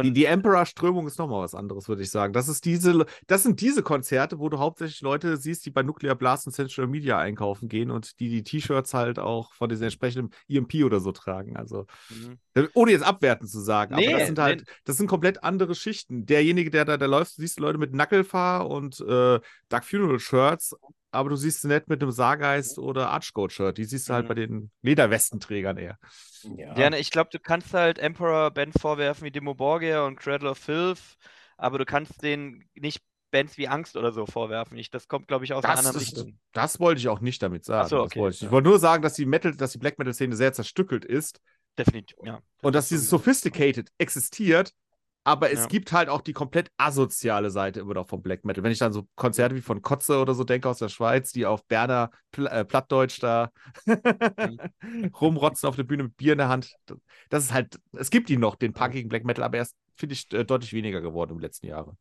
Die, Und die Emperor-Strömung ist nochmal was anderes, würde ich sagen. Das, ist diese, das sind diese Konzerte, wo du hauptsächlich Leute siehst, die bei Nuclear Blast und Central Media einkaufen gehen und die die T-Shirts halt auch von diesen entsprechenden EMP oder so tragen. Also, Mhm. äh, ohne jetzt abwertend zu sagen, Nee, aber das sind halt, das sind komplett andere Schichten. Derjenige, der da, da läuft, du siehst Leute mit Knucklefahr und äh, Dark Funeral Shirts, aber du siehst sie nicht mit einem Sargeist oder Archgoat-Shirt. Die siehst du halt Mhm. bei den Lederwestenträgern eher. Ja, ne, ich glaube, du kannst halt Emperor Bands vorwerfen wie Demo Borgia und Cradle of Filth, aber du kannst denen nicht Bands wie Angst oder so vorwerfen. Ich, das kommt, glaube ich, aus einer Das, anderen ist, Richtung. das wollte ich auch nicht damit sagen. So, Das okay, wollte ich, ich ja. wollte nur sagen, dass die Metal, dass die Black Metal-Szene sehr zerstückelt ist Definitiv, ja. und dass dieses Sophisticated existiert, aber es Ja. gibt halt auch die komplett asoziale Seite immer noch vom Black Metal. Wenn ich dann so Konzerte wie von Kotze oder so denke aus der Schweiz, die auf Berner Pl äh, Plattdeutsch da rumrotzen auf der Bühne mit Bier in der Hand. Das ist halt, es gibt ihn noch, den punkigen Black Metal, aber er ist, finde ich, äh, deutlich weniger geworden im letzten Jahre.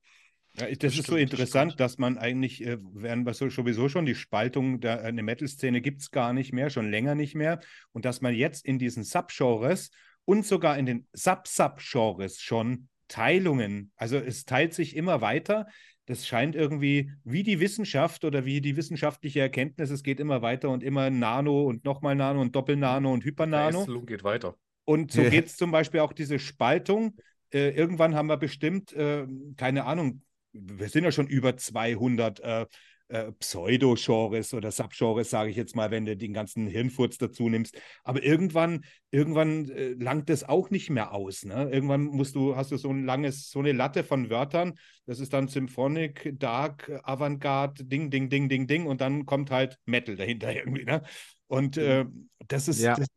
Ja, ich- das, Das ist so stimmt, das interessant, stimmt. dass man eigentlich, äh, während wir so sowieso schon die Spaltung der eine Metal-Szene gibt es gar nicht mehr, schon länger nicht mehr. Und dass man jetzt in diesen Subgenres und sogar in den Sub-Sub-Genres schon Teilungen, also es teilt sich immer weiter. Das scheint irgendwie wie die Wissenschaft oder wie die wissenschaftliche Erkenntnis, es geht immer weiter und immer Nano und nochmal Nano und Doppelnano und Hypernano. Verästelung geht weiter. Und so Ja. geht es zum Beispiel auch diese Spaltung. Äh, irgendwann haben wir bestimmt, äh, keine Ahnung, wir sind ja schon über 200 äh, äh, Pseudo-Genres oder Subgenres, sage ich jetzt mal, wenn du den ganzen Hirnfurz dazu nimmst. Aber irgendwann, irgendwann äh, langt das auch nicht mehr aus. Ne? Irgendwann musst du, hast du so ein langes, so eine Latte von Wörtern. Das ist dann Symphonic, Dark, Avantgarde, Ding, Ding, Ding, Ding, Ding. Und dann kommt halt Metal dahinter irgendwie. Ne? Und äh, das ist, Ja. das,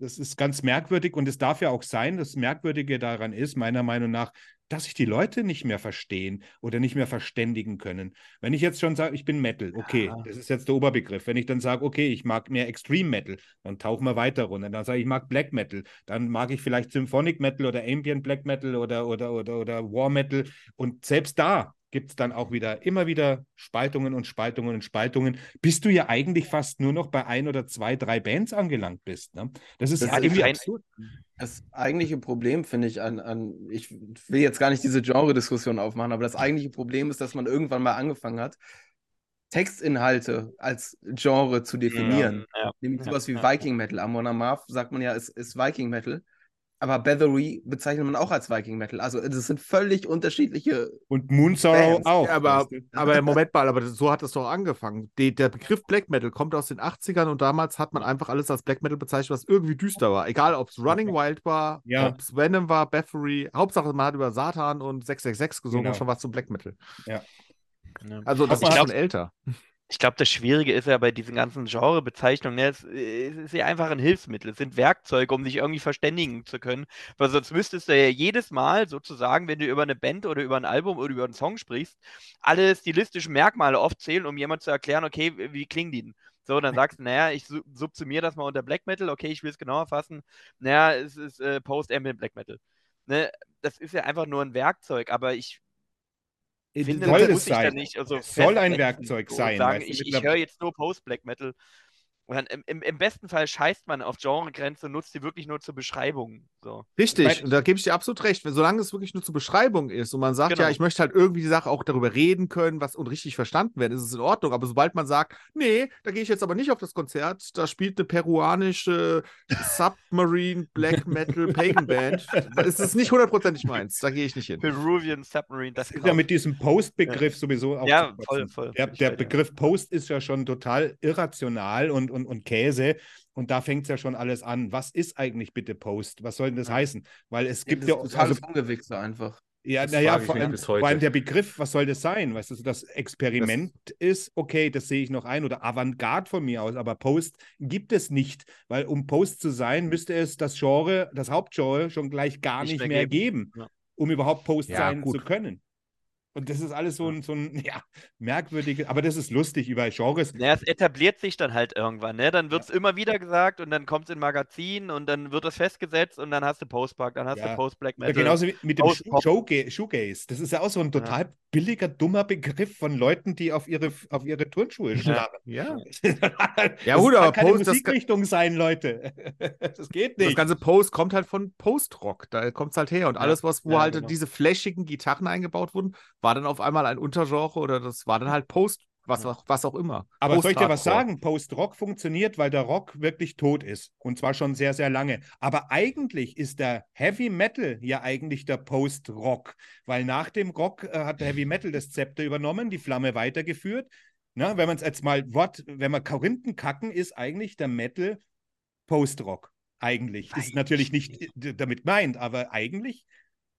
das ist ganz merkwürdig und es darf ja auch sein. Das Merkwürdige daran ist, meiner Meinung nach, dass sich die Leute nicht mehr verstehen oder nicht mehr verständigen können. Wenn ich jetzt schon sage, ich bin Metal, okay, Ja. das ist jetzt der Oberbegriff. Wenn ich dann sage, okay, ich mag mehr Extreme Metal, dann tauchen wir weiter runter. Dann sage ich, ich mag Black Metal, dann mag ich vielleicht Symphonic Metal oder Ambient Black Metal oder, oder, oder, oder War Metal. Und selbst da gibt es dann auch wieder immer wieder Spaltungen und Spaltungen und Spaltungen, bis du ja eigentlich fast nur noch bei ein oder zwei, drei Bands angelangt bist. Ne? Das ist Das ja ist irgendwie ein- absurd. Das eigentliche Problem, finde ich, an, an, ich will jetzt gar nicht diese Genre-Diskussion aufmachen, aber das eigentliche Problem ist, dass man irgendwann mal angefangen hat, Textinhalte als Genre zu definieren. Ja, Nämlich ja, sowas wie ja. Viking Metal. Amon Amarth sagt man ja, ist, ist Viking Metal. Aber Bathory bezeichnet man auch als Viking Metal. Also das sind völlig unterschiedliche. Und Moonsorrow Bands. auch. Ja, aber, aber Moment mal, aber so hat es doch angefangen. Die, der Begriff Black Metal kommt aus den 80ern und damals hat man einfach alles als Black Metal bezeichnet, was irgendwie düster war. Egal, ob es Running Wild war, Ja. ob es Venom war, Bathory. Hauptsache, man hat über Satan und 666 gesungen Genau. und schon was zum Black Metal. Ja. Also, das ist schon älter. Ich glaube, das Schwierige ist ja bei diesen ganzen Genrebezeichnungen, ne, es, es ist ja einfach ein Hilfsmittel, es sind Werkzeuge, um sich irgendwie verständigen zu können. Weil sonst müsstest du ja jedes Mal sozusagen, wenn du über eine Band oder über ein Album oder über einen Song sprichst, alle stilistischen Merkmale aufzählen, um jemand zu erklären, okay, wie klingen die denn? So, dann sagst du, naja, ich su- subsumiere das mal unter Black Metal, okay, ich will es genauer fassen. Naja, es ist äh, Post-Ambient Black Metal. ne, das ist ja einfach nur ein Werkzeug, aber ich finde, soll das es sein. nicht also soll ein Werkzeug sein, sagen, ich, ich höre jetzt nur Post-Black Metal. Und dann im, im, im besten Fall scheißt man auf Genregrenze und nutzt die wirklich nur zur Beschreibung. So. Richtig, und da gebe ich dir absolut recht. Solange es wirklich nur zur Beschreibung ist und man sagt, Genau. ja, ich möchte halt irgendwie die Sache auch darüber reden können, was und richtig verstanden werden, ist es in Ordnung. Aber sobald man sagt, nee, da gehe ich jetzt aber nicht auf das Konzert, da spielt eine peruanische Submarine Black Metal Pagan Band, ist es nicht hundertprozentig meins. Da gehe ich nicht hin. Peruvian Submarine, das Das ist ja mit diesem Post-Begriff sowieso auch. Ja, voll, voll. Der, der. Begriff Post ist ja schon total irrational und, und, und Käse. Und da fängt es ja schon alles an. Was ist eigentlich bitte Post? Was soll denn das Ja. heißen? Weil es Ja, gibt das ja. ist totales Also, Ungewichse einfach. ja, Das naja, vor vor allem der Begriff, was soll das sein? Weißt du, das Experiment ist, okay, das sehe ich noch ein. Oder Avantgarde von mir aus, aber Post gibt es nicht. Weil um Post zu sein, müsste es das Genre, das Hauptgenre schon gleich gar nicht, Nicht mehr, mehr geben, Ja. um überhaupt Post Ja, sein gut. zu können. Und das ist alles so ein, so ein ja, merkwürdiges, aber das ist lustig über Genres. Naja, es etabliert sich dann halt irgendwann, ne? Dann wird es immer wieder gesagt und dann kommt es in Magazinen und dann wird das festgesetzt und dann hast du Post-Punk, dann hast Ja. du Post-Black Ja, Metal. genauso wie mit dem Schu- Post-Pop. Showga- Shoegaze. Das ist ja auch so ein total billiger, dummer Begriff von Leuten, die auf ihre, auf ihre Turnschuhe schlagen. Ja. ja, gut, das aber kann keine Post, das kann- Musikrichtung sein, Leute. Das geht Das nicht. ganze Post kommt halt von Post-Rock. Da kommt es halt her. Und Ja, alles, was, wo ja, halt genau. diese flashigen Gitarren eingebaut wurden, war dann auf einmal ein Untergenre oder das war dann halt Post, was, auch, was auch immer. Aber soll ich dir was sagen? Post-Rock funktioniert, weil der Rock wirklich tot ist. Und zwar schon sehr, sehr lange. Aber eigentlich ist der Heavy Metal ja eigentlich der Post-Rock. Weil nach dem Rock äh, hat der Heavy Metal das Zepter übernommen, die Flamme weitergeführt. Na, wenn man es jetzt mal Wort, wenn wir Korinthen kacken, ist eigentlich der Metal Post-Rock. Eigentlich. Ist natürlich nicht damit gemeint, aber eigentlich,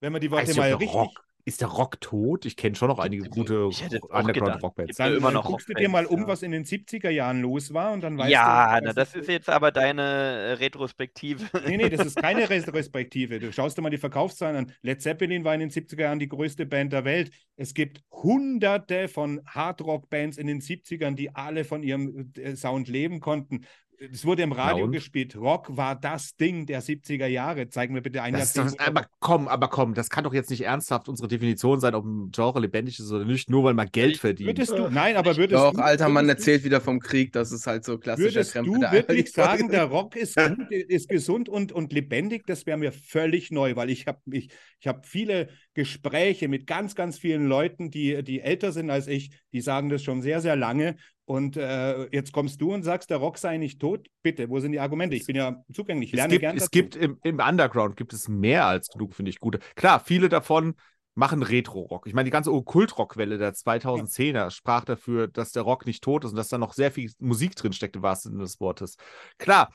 wenn man die Worte ob mal richtig. Rock, ist der Rock tot? Ich kenne schon noch einige Also, gute Underground-Rockbands. Dann, Ja, immer noch guckst du dir mal um, ja. was in den 70er Jahren los war und dann weißt ja, du. was das ist jetzt aber deine äh, Retrospektive. Nee, nee, das ist keine Retrospektive. Du schaust dir mal die Verkaufszahlen an. Led Zeppelin war in den 70er Jahren die größte Band der Welt. Es gibt hunderte von Hardrock-Bands in den 70ern, die alle von ihrem äh, Sound leben konnten. Es wurde im Radio und? gespielt. Rock war das Ding der 70er Jahre. Zeigen wir bitte ein Das ist Jahrzehnt. doch, aber komm, aber komm, das kann doch jetzt nicht ernsthaft unsere Definition sein, ob ein Genre lebendig ist oder nicht, nur weil man Geld verdient. Würdest du, nein, aber würdest Doch, du, alter Mann erzählt wieder vom Krieg, das ist halt so klassischer Würdest Krempel. du wirklich sagen, der Rock ist gut, ist gesund und, und lebendig? Das wäre mir völlig neu, weil ich habe ich, ich hab viele Gespräche mit ganz, ganz vielen Leuten, die, die älter sind als ich, die sagen das schon sehr, sehr lange. Und äh, jetzt kommst du und sagst, der Rock sei nicht tot. Bitte, wo sind die Argumente? Ich bin ja zugänglich, ich es lerne gibt, gern es gibt im, im Underground gibt es mehr als genug, finde ich, gute. Klar, viele davon machen Retro-Rock. Ich meine, die ganze Okkult-Rock-Welle der 2010er sprach dafür, dass der Rock nicht tot ist und dass da noch sehr viel Musik drin steckt, im wahrsten Sinne des Wortes. Klar,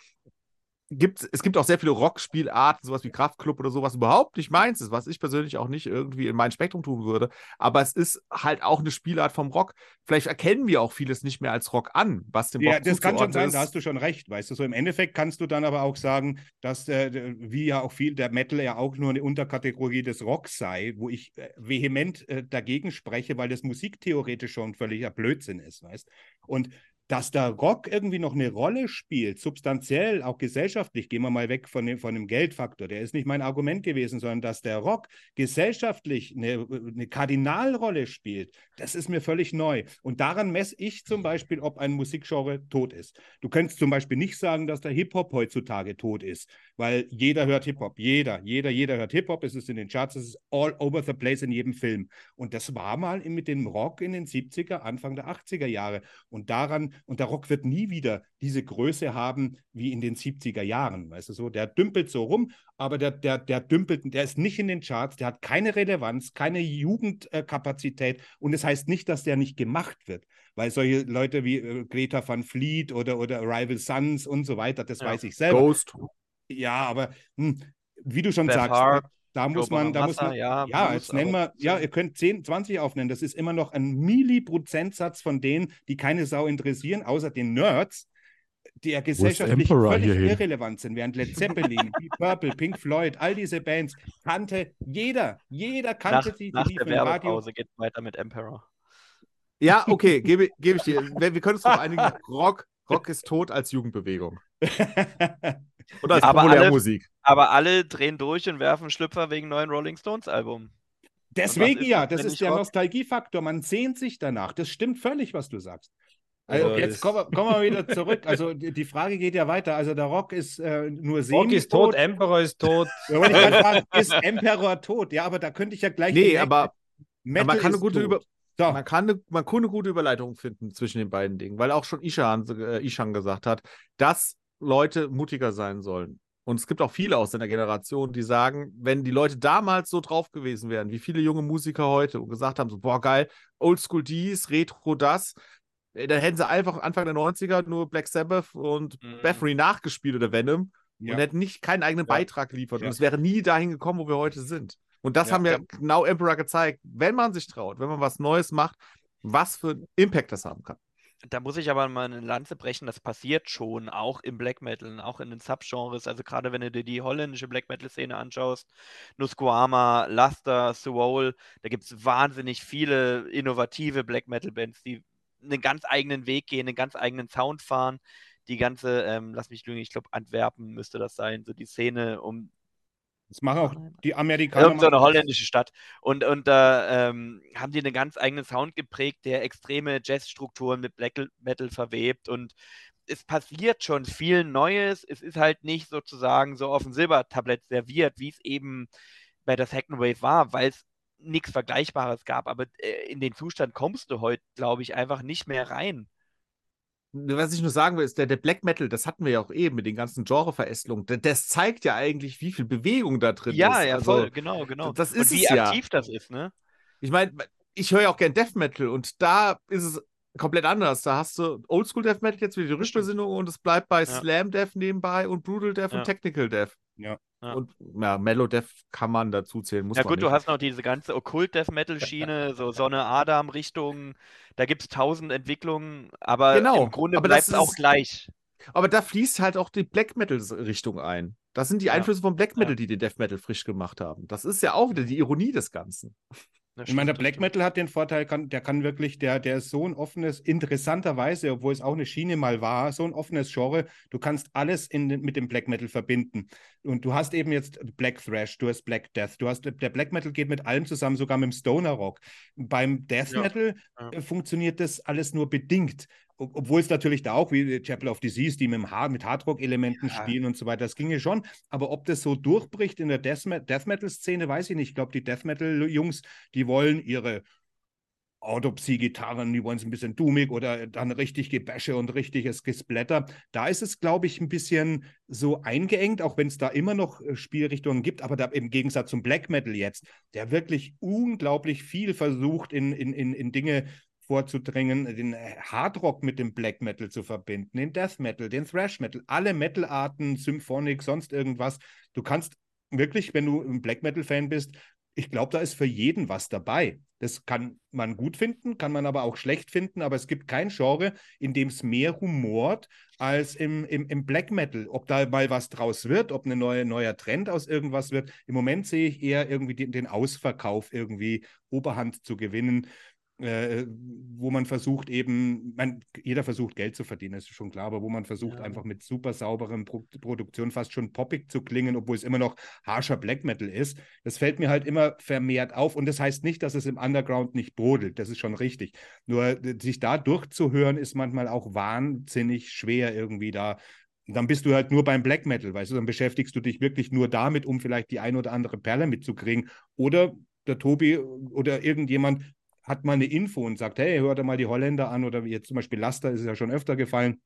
gibt, es gibt auch sehr viele Rockspielarten, sowas wie Kraftclub oder sowas, überhaupt nicht meins ist, was ich persönlich auch nicht irgendwie in mein Spektrum tun würde. Aber es ist halt auch eine Spielart vom Rock. Vielleicht erkennen wir auch vieles nicht mehr als Rock an, was dem Ja, Rock das kann schon sein, ist. da hast du schon recht, weißt du. So im Endeffekt kannst du dann aber auch sagen, dass, äh, wie ja auch viel, der Metal ja auch nur eine Unterkategorie des Rocks sei, wo ich äh, vehement äh, dagegen spreche, weil das musiktheoretisch schon völliger Blödsinn ist, weißt Und dass der Rock irgendwie noch eine Rolle spielt, substanziell, auch gesellschaftlich, gehen wir mal weg von dem, von dem Geldfaktor, der ist nicht mein Argument gewesen, sondern dass der Rock gesellschaftlich eine, eine Kardinalrolle spielt, das ist mir völlig neu. Und daran messe ich zum Beispiel, ob ein Musikgenre tot ist. Du könntest zum Beispiel nicht sagen, dass der Hip-Hop heutzutage tot ist, weil jeder hört Hip-Hop, jeder, jeder, jeder hört Hip-Hop, es ist in den Charts, es ist all over the place in jedem Film. Und das war mal mit dem Rock in den 70er, Anfang der 80er Jahre. Und daran, und der Rock wird nie wieder diese Größe haben wie in den 70er Jahren, weißt du so, der dümpelt so rum, aber der, der, der dümpelt, der ist nicht in den Charts, der hat keine Relevanz, keine Jugendkapazität und es heißt nicht, dass der nicht gemacht wird, weil solche Leute wie äh, Greta van Fleet oder, oder Rival Sons und so weiter, das Ja. weiß ich selber. Ghost. Ja, aber hm, wie du schon Beth sagst, Hart, da muss man, da muss Bonamassa, man, ja, ja, jetzt nennen wir, ja, ihr könnt 10, 20 aufnennen, das ist immer noch ein Milliprozentsatz von denen, die keine Sau interessieren, außer den Nerds, die ja gesellschaftlich völlig hierhin? irrelevant sind, während Led Zeppelin, Deep Purple, Pink Floyd, all diese Bands kannte jeder, jeder kannte Nach, sie, die nach liefen der. Werbepause geht weiter mit Emperor. Ja, okay, gebe, gebe ich dir. Wir, wir können uns darauf einigen, Rock, Rock ist tot als Jugendbewegung. Und als Aber alle- Populärmusik. Aber alle drehen durch und werfen Schlüpfer wegen neuen Rolling Stones Album. Deswegen ist ja, das, das ist der Rock? Nostalgiefaktor. Man sehnt sich danach. Das stimmt völlig, was du sagst. Also Also jetzt das- kommen wir, kommen wir wieder zurück. Also die, Frage geht ja weiter. Also der Rock ist äh, nur Rock ist tot, Emperor ist tot. Ja, wollte ich gerade fragen, ist Emperor tot? Ja, aber da könnte ich ja gleich. Nee, aber Metal man kann eine gute. Über- So, man kann, eine, man kann eine gute Überleitung finden zwischen den beiden Dingen, weil auch schon Ishan, äh, Ishan gesagt hat, dass Leute mutiger sein sollen. Und es gibt auch viele aus seiner Generation, die sagen, wenn die Leute damals so drauf gewesen wären, wie viele junge Musiker heute und gesagt haben, so, boah, geil, Oldschool dies, Retro das, äh, dann hätten sie einfach Anfang der 90er nur Black Sabbath und Mhm. Bathory nachgespielt oder Venom ja. und hätten nicht keinen eigenen Ja. Beitrag geliefert. Ja. Und es wäre nie dahin gekommen, wo wir heute sind. Und das haben ja genau Emperor gezeigt. Wenn man sich traut, wenn man was Neues macht, was für einen Impact das haben kann. Da muss ich aber mal eine Lanze brechen, das passiert schon, auch im Black Metal, auch in den Subgenres. Also gerade wenn du dir die holländische Black Metal-Szene anschaust, Nusquama, Luster, Soul, da gibt es wahnsinnig viele innovative Black Metal-Bands, die einen ganz eigenen Weg gehen, einen ganz eigenen Sound fahren. Die ganze, ähm, lass mich lügen, ich glaube Antwerpen müsste das sein, so die Szene um Das machen auch die Amerikaner. Irgend so eine holländische Stadt. Und, und da ähm, haben die einen ganz eigenen Sound geprägt, der extreme Jazzstrukturen mit Black Metal verwebt. Und es passiert schon viel Neues. Es ist halt nicht sozusagen so auf dem Silbertablett serviert, wie es eben bei der Second Wave war, weil es nichts Vergleichbares gab. Aber äh, in den Zustand kommst du heute, glaube ich, einfach nicht mehr rein. Was ich nur sagen will, ist, der, der Black Metal, das hatten wir ja auch eben mit den ganzen Genreverästelungen, das, zeigt ja eigentlich, wie viel Bewegung da drin Ja, ist. ja, Also, voll, genau, genau. das ist und wie es ja. aktiv das ist, ne? Ich meine, ich höre ja auch gern Death Metal und da ist es komplett anders. Da hast du Oldschool Death Metal jetzt wieder die Rückbesinnung und es bleibt bei Ja. Slam Death nebenbei und Brutal Death Ja. und Technical Death. Ja. Ja. Und ja, Mellow Death kann man dazu zählen, muss Ja man gut, du nicht. hast noch diese ganze Okkult-Death-Metal-Schiene, so Sonne-Adam-Richtungen, da gibt es tausend Entwicklungen, aber Genau, im Grunde aber bleibt das es auch gleich. Aber da fließt halt auch die Black Metal-Richtung ein. Das sind die Ja. Einflüsse von Black Metal, Ja. die den Death Metal frisch gemacht haben. Das ist ja auch wieder die Ironie des Ganzen. Ich meine, der Black. Metal hat den Vorteil, kann, der kann wirklich, der, der ist so ein offenes, interessanterweise, obwohl es auch eine Schiene mal war, so ein offenes Genre, du kannst alles in, mit dem Black Metal verbinden. Und du hast eben jetzt Black Thrash, du hast Black Death, du hast, der Black Metal geht mit allem zusammen, sogar mit dem Stoner Rock. Beim Death Metal ja. äh, funktioniert das alles nur bedingt. Ob- Obwohl es natürlich da auch, wie Chapel of Disease, die mit, dem Hard, mit Hardrock-Elementen Ja. spielen und so weiter, das ginge schon. Aber ob das so durchbricht in der Death Metal-Szene, weiß ich nicht. Ich glaube, die Death Metal-Jungs, die wollen ihre Autopsie-Gitarren, die wollen es ein bisschen dummig oder dann richtig Gebäsche und richtiges Gesplatter. Da ist es, glaube ich, ein bisschen so eingeengt, auch wenn es da immer noch äh, Spielrichtungen gibt, aber da im Gegensatz zum Black Metal jetzt, der wirklich unglaublich viel versucht, in, in, in, in Dinge vorzudringen, den äh, Hardrock mit dem Black Metal zu verbinden, den Death Metal, den Thrash Metal, alle Metalarten, Symphonic, sonst irgendwas. Du kannst wirklich, wenn du ein Black Metal-Fan bist, ich glaube, da ist für jeden was dabei. Das kann man gut finden, kann man aber auch schlecht finden, aber es gibt kein Genre, in dem es mehr humort als im, im, im Black Metal. Ob da mal was draus wird, ob ein neue, neuer Trend aus irgendwas wird. Im Moment sehe ich eher irgendwie den, den Ausverkauf irgendwie Oberhand zu gewinnen äh, wo man versucht eben, man, jeder versucht Geld zu verdienen, ist schon klar, aber wo man versucht Ja. einfach mit super sauberen Pro Produktion fast schon poppig zu klingen, obwohl es immer noch harscher Black Metal ist. Das fällt mir halt immer vermehrt auf und das heißt nicht, dass es im Underground nicht brodelt, das ist schon richtig. Nur äh, sich da durchzuhören ist manchmal auch wahnsinnig schwer irgendwie da. Dann bist du halt nur beim Black Metal, weißt du, dann beschäftigst du dich wirklich nur damit, um vielleicht die ein oder andere Perle mitzukriegen. Oder der Tobi oder irgendjemand hat mal eine Info und sagt, hey, hör dir mal die Holländer an oder jetzt zum Beispiel Laster ist es ja schon öfter gefallen,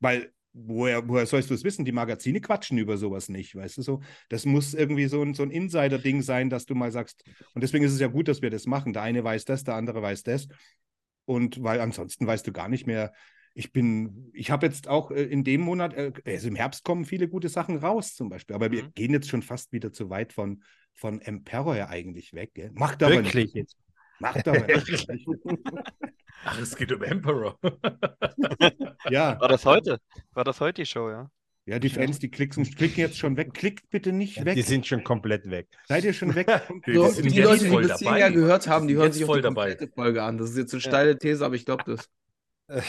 weil woher, woher sollst du es wissen? Die Magazine quatschen über sowas nicht, weißt du so? Das muss irgendwie so ein, so ein Insider-Ding sein, dass du mal sagst, und deswegen ist es ja gut, dass wir das machen. Der eine weiß das, der andere weiß das. Und weil ansonsten weißt du gar nicht mehr. Ich bin, ich habe jetzt auch äh, in dem Monat, also im Herbst kommen viele gute Sachen raus zum Beispiel, aber wir Mhm. gehen jetzt schon fast wieder zu weit von, von Emperor ja eigentlich weg. Gell? Macht aber Wirklich nicht. Macht aber nicht. Ach, es geht um Emperor. ja, War das heute? War das heute die Show, ja? ja, die Fans, die klicken, klicken jetzt schon weg. Klickt bitte nicht weg. Die sind schon komplett weg. Seid ihr schon weg? Die So, sind die jetzt Leute, die dabei. ja gehört haben, die Die hören sich voll die dabei. komplette Folge an. Das ist jetzt eine steile These, aber ich glaube das.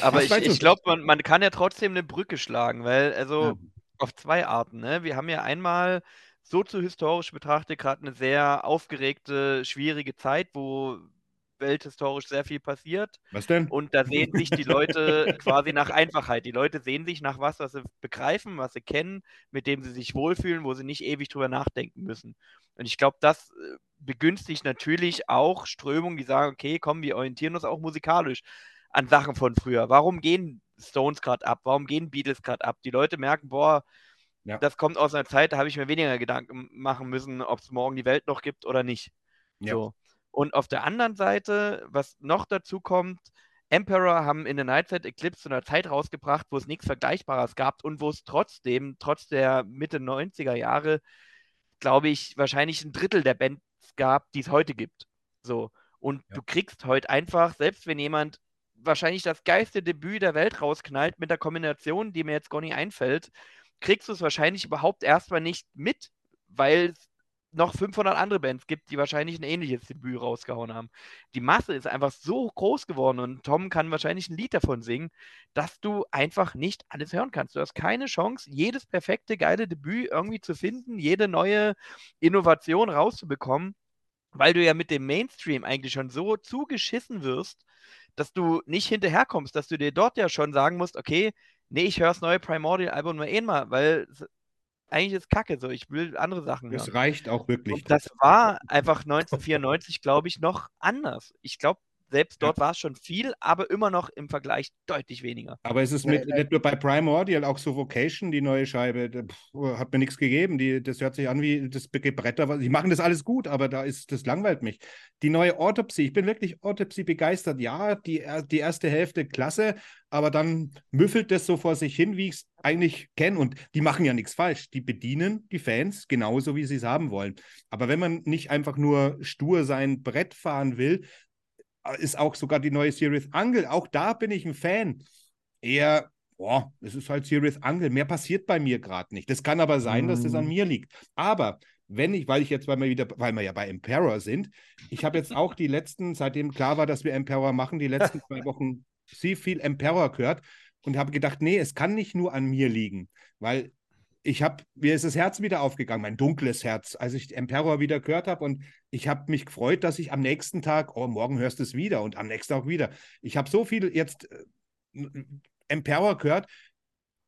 Aber Was ich, ich glaube, man, man kann ja trotzdem eine Brücke schlagen, weil, also, Ja. auf zwei Arten. Ne? Wir haben ja einmal soziohistorisch betrachtet gerade eine sehr aufgeregte, schwierige Zeit, wo welthistorisch sehr viel passiert. Was denn? Und da sehen sich die Leute quasi nach Einfachheit. Die Leute sehen sich nach was, was sie begreifen, was sie kennen, mit dem sie sich wohlfühlen, wo sie nicht ewig drüber nachdenken müssen. Und ich glaube, das äh, begünstigt natürlich auch Strömungen, die sagen, okay, komm, wir orientieren uns auch musikalisch an Sachen von früher. Warum gehen Stones gerade ab? Warum gehen Beatles gerade ab? Die Leute merken, boah, Ja. das kommt aus einer Zeit, da habe ich mir weniger Gedanken machen müssen, ob es morgen die Welt noch gibt oder nicht. Ja. So. Und auf der anderen Seite, was noch dazu kommt, Emperor haben in der Nightside Eclipse zu einer Zeit rausgebracht, wo es nichts Vergleichbares gab und wo es trotzdem, trotz der Mitte 90er Jahre, glaube ich, wahrscheinlich ein Drittel der Bands gab, die es heute gibt. So. Und Ja. du kriegst heute einfach, selbst wenn jemand wahrscheinlich das geilste Debüt der Welt rausknallt mit der Kombination, die mir jetzt gar nicht einfällt, kriegst du es wahrscheinlich überhaupt erstmal nicht mit, weil es noch 500 andere Bands gibt, die wahrscheinlich ein ähnliches Debüt rausgehauen haben. Die Masse ist einfach so groß geworden und Tom kann wahrscheinlich ein Lied davon singen, dass du einfach nicht alles hören kannst. Du hast keine Chance, jedes perfekte, geile Debüt irgendwie zu finden, jede neue Innovation rauszubekommen, weil du ja mit dem Mainstream eigentlich schon so zugeschissen wirst, dass du nicht hinterherkommst, dass du dir dort ja schon sagen musst, okay, nee, ich höre das neue Primordial-Album nur einmal, weil eigentlich ist Kacke so, ich will andere Sachen hören. Das reicht auch wirklich. Und das war einfach 1994, glaube ich, noch anders. Ich glaube, selbst dort war es schon viel, aber immer noch im Vergleich deutlich weniger. Aber es ist mit, nicht nur bei Primordial, auch so Vocation, die neue Scheibe, da, pff, hat mir nichts gegeben. Die, das hört sich an wie das Gebretter. Die machen das alles gut, aber da ist, das langweilt mich. Die neue Autopsy, ich bin wirklich Autopsy begeistert. Ja, die, die erste Hälfte klasse, aber dann müffelt das so vor sich hin, wie ich es eigentlich kenne. Und die machen ja nichts falsch. Die bedienen die Fans genauso, wie sie es haben wollen. Aber wenn man nicht einfach nur stur sein Brett fahren will, ist auch sogar die neue Series Angle. Auch da bin ich ein Fan. Eher, boah, es ist halt Series Angle. Mehr passiert bei mir gerade nicht. Das kann aber sein, dass das an Mm. mir liegt. Aber wenn ich, weil ich jetzt, weil wir wieder, weil wir ja bei Emperor sind, ich habe jetzt auch die letzten, seitdem klar war, dass wir Emperor machen, die letzten zwei Wochen sehr viel Emperor gehört und habe gedacht, nee, es kann nicht nur an mir liegen, weil ich habe, mir ist das Herz wieder aufgegangen, mein dunkles Herz, als ich Emperor wieder gehört habe und ich habe mich gefreut, dass ich am nächsten Tag, oh, morgen hörst du es wieder und am nächsten Tag wieder. Ich habe so viel jetzt äh, Emperor gehört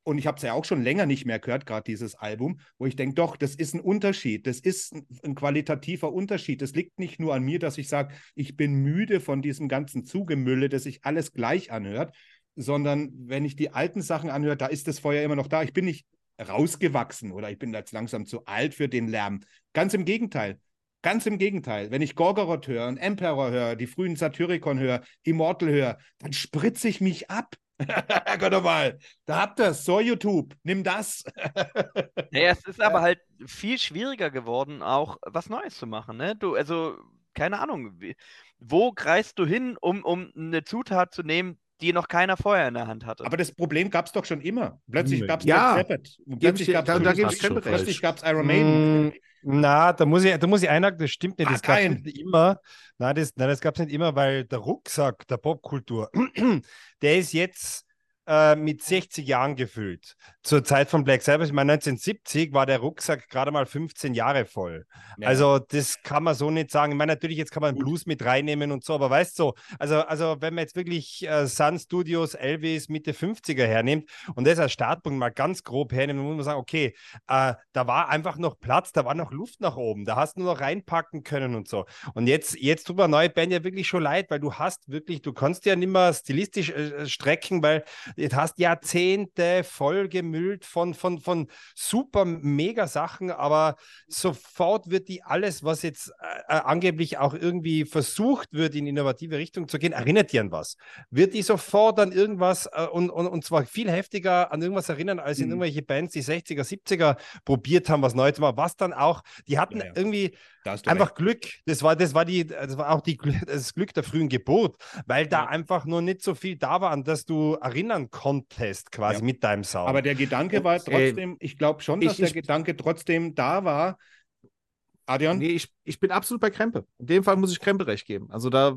und ich habe es ja auch schon länger nicht mehr gehört, gerade dieses Album, wo ich denke, doch, das ist ein Unterschied, das ist ein, ein qualitativer Unterschied. Das liegt nicht nur an mir, dass ich sage, ich bin müde von diesem ganzen Zugemülle, dass sich alles gleich anhört, sondern wenn ich die alten Sachen anhöre, da ist das Feuer immer noch da. Ich bin nicht rausgewachsen oder ich bin jetzt langsam zu alt für den Lärm. Ganz im Gegenteil. Ganz im Gegenteil. Wenn ich Gorgoroth höre, einen Emperor höre, die frühen Satyricon höre, Immortal höre, dann spritze ich mich ab. Gott nochmal, da habt ihr es. So, YouTube, nimm das. Naja, es ist aber halt viel schwieriger geworden, auch was Neues zu machen, ne? Du, also, keine Ahnung, wo greifst du hin, um, um eine Zutat zu nehmen, die noch keiner vorher in der Hand hatte? Aber das Problem gab es doch schon immer. Plötzlich Nee. gab es Ja. Led Zeppelin. Und Geb plötzlich ich- gab es Iron Maiden. Mm, Na, da muss ich, da muss ich einhaken, das stimmt nicht. Ah, Das gab es nicht immer. Nein, das, nein, das gab es nicht immer, weil der Rucksack der Popkultur, der ist jetzt äh, mit 60 Jahren gefüllt. Zur Zeit von Black Sabbath, ich meine, 1970 war der Rucksack gerade mal 15 Jahre voll. Ja. Also, das kann man so nicht sagen. Ich meine, natürlich, jetzt kann man Blues mit reinnehmen und so, aber weißt du, so, also, also wenn man jetzt wirklich äh, Sun Studios, Elvis Mitte 50er hernimmt und das als Startpunkt mal ganz grob hernimmt, dann muss man sagen, okay, äh, da war einfach noch Platz, da war noch Luft nach oben, da hast du nur noch reinpacken können und so. Und jetzt, jetzt tut mir neue Band ja wirklich schon leid, weil du hast wirklich, du kannst ja nicht mehr stilistisch äh, strecken, weil du hast Jahrzehnte voll gemüllt von, von, von super mega Sachen, aber sofort wird die alles, was jetzt äh, äh, angeblich auch irgendwie versucht wird, in innovative Richtung zu gehen, erinnert die an was. Wird die sofort an irgendwas äh, und, und, und zwar viel heftiger an irgendwas erinnern, als in Mhm. irgendwelche Bands, die 60er, 70er probiert haben, was Neues zu machen, was dann auch, die hatten Ja, ja. irgendwie einfach recht. Glück. Das war, das war die, das war auch die, das Glück der frühen Geburt, weil da Ja. einfach noch nicht so viel da war, an das du erinnern konntest, quasi Ja. mit deinem Sound. Aber der Gedanke war Äh, trotzdem, ich glaube schon, dass ich- der ich- Gedanke trotzdem da war. Adrian? Nee, ich, ich bin absolut bei Krempe. In dem Fall muss ich Krempe recht geben. Also da,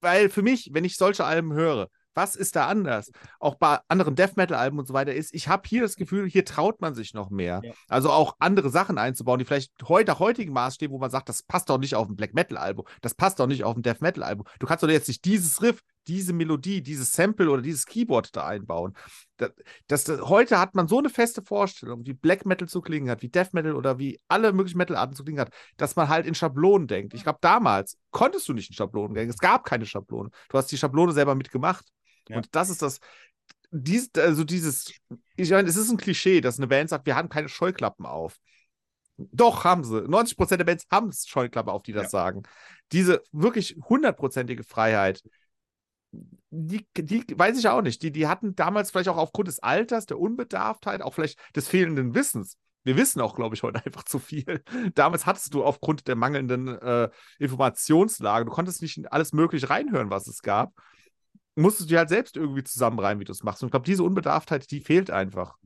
weil für mich, wenn ich solche Alben höre, was ist da anders? Auch bei anderen Death Metal-Alben und so weiter ist, ich habe hier das Gefühl, hier traut man sich noch mehr. Ja. Also auch andere Sachen einzubauen, die vielleicht heute nach heutigen Maßstäben, wo man sagt, das passt doch nicht auf ein Black Metal-Album, das passt doch nicht auf ein Death Metal-Album. Du kannst doch jetzt nicht dieses Riff, diese Melodie, dieses Sample oder dieses Keyboard da einbauen. Das, das, das, heute hat man so eine feste Vorstellung, wie Black Metal zu klingen hat, wie Death Metal oder wie alle möglichen Metal-Arten zu klingen hat, dass man halt in Schablonen denkt. Ich glaube, damals konntest du nicht in Schablonen denken. Es gab keine Schablone. Du hast die Schablone selber mitgemacht. Ja. Und das ist das. Dies, also dieses, ich meine, es ist ein Klischee, dass eine Band sagt, wir haben keine Scheuklappen auf. Doch, haben sie. 90% der Bands haben Scheuklappen auf, die das Ja. sagen. Diese wirklich hundertprozentige Freiheit, die, die weiß ich auch nicht. Die, die hatten damals vielleicht auch aufgrund des Alters, der Unbedarftheit, auch vielleicht des fehlenden Wissens. Wir wissen auch, glaube ich, heute einfach zu viel. Damals hattest du aufgrund der mangelnden äh, Informationslage, du konntest nicht alles Mögliche reinhören, was es gab. Musstest du dir halt selbst irgendwie zusammenreimen, wie du es machst. Und ich glaube, diese Unbedarftheit, die fehlt einfach.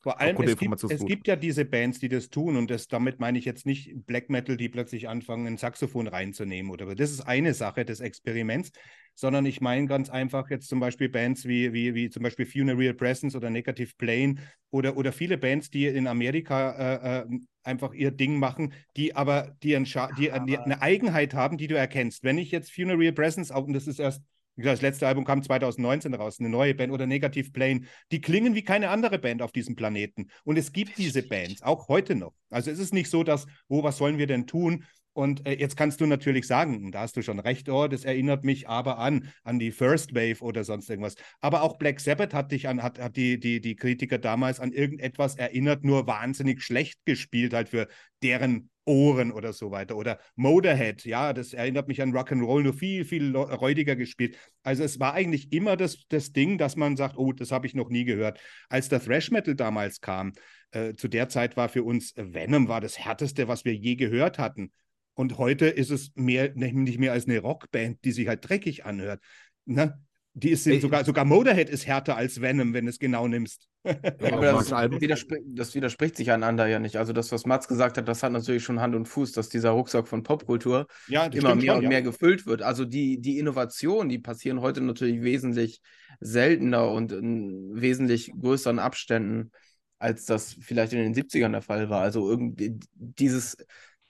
Vor allem, es gibt, es gibt ja diese Bands, die das tun und das, damit meine ich jetzt nicht Black Metal, die plötzlich anfangen, ein Saxophon reinzunehmen oder das ist eine Sache des Experiments, sondern ich meine ganz einfach jetzt zum Beispiel Bands wie, wie, wie zum Beispiel Funereal Presence oder Negative Plane oder, oder viele Bands, die in Amerika äh, äh, einfach ihr Ding machen, die aber die, ein die, die eine Eigenheit haben, die du erkennst. Wenn ich jetzt Funereal Presence, auch, und das ist erst wie gesagt, das letzte Album kam 2019 raus, eine neue Band oder Negative Plane. Die klingen wie keine andere Band auf diesem Planeten. Und es gibt diese Bands, auch heute noch. Also es ist nicht so, dass, oh, was sollen wir denn tun? Und äh, jetzt kannst du natürlich sagen, und da hast du schon recht, oh, das erinnert mich aber an, an die First Wave oder sonst irgendwas. Aber auch Black Sabbath hat dich an, hat, hat die, die, die Kritiker damals an irgendetwas erinnert, nur wahnsinnig schlecht gespielt, halt für deren Ohren oder so weiter. Oder Motorhead, ja, das erinnert mich an Rock'n'Roll, nur viel, viel räudiger gespielt. Also es war eigentlich immer das, das Ding, dass man sagt, oh, das habe ich noch nie gehört. Als der Thrash Metal damals kam, äh, zu der Zeit war für uns Venom war das härteste, was wir je gehört hatten. Und heute ist es mehr, nicht mehr als eine Rockband, die sich halt dreckig anhört. Ne? Die ist Ey. sogar, sogar Motorhead ist härter als Venom, wenn du es genau nimmst. Aber das, widerspr das widerspricht sich einander ja nicht. Also das, was Mats gesagt hat, das hat natürlich schon Hand und Fuß, dass dieser Rucksack von Popkultur ja, immer mehr schon, und ja. mehr gefüllt wird. Also die, die Innovationen, die passieren heute natürlich wesentlich seltener und in wesentlich größeren Abständen, als das vielleicht in den 70ern der Fall war. Also irgendwie dieses,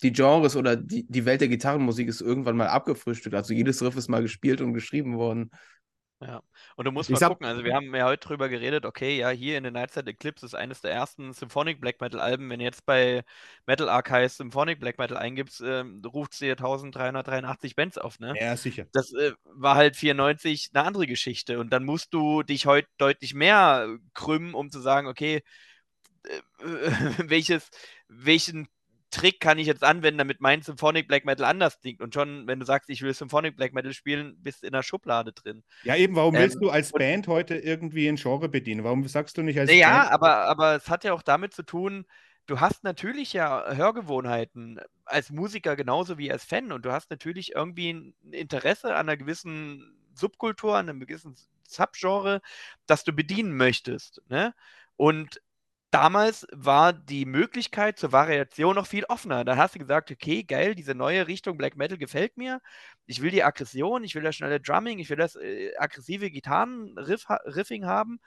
die Genres oder die, die Welt der Gitarrenmusik ist irgendwann mal abgefrühstückt. Also jedes Riff ist mal gespielt und geschrieben worden. Ja, und du musst Ich mal sag- gucken, also wir haben ja heute drüber geredet, okay, ja, hier in den Nightside Eclipse ist eines der ersten Symphonic Black Metal Alben. Wenn du jetzt bei Metal Archives Symphonic Black Metal eingibst, ähm, ruft es dir 1383 Bands auf, ne? Ja, sicher. Das äh, war halt 94 eine andere Geschichte. Und dann musst du dich heute deutlich mehr krümmen, um zu sagen, okay, äh, welches, welchen Trick kann ich jetzt anwenden, damit mein Symphonic Black Metal anders klingt. Und schon, wenn du sagst, ich will Symphonic Black Metal spielen, bist du in der Schublade drin. Ja, eben, warum Ähm, willst du als Band heute irgendwie ein Genre bedienen? Warum sagst du nicht als Ja, Band? aber, aber es hat ja auch damit zu tun, du hast natürlich ja Hörgewohnheiten als Musiker genauso wie als Fan und du hast natürlich irgendwie ein Interesse an einer gewissen Subkultur, an einem gewissen Subgenre, das du bedienen möchtest. Ne? Und damals war die Möglichkeit zur Variation noch viel offener. Dann hast du gesagt, okay, geil, diese neue Richtung Black Metal gefällt mir. Ich will die Aggression, ich will das schnelle Drumming, ich will das äh, aggressive Gitarren-Riffing haben.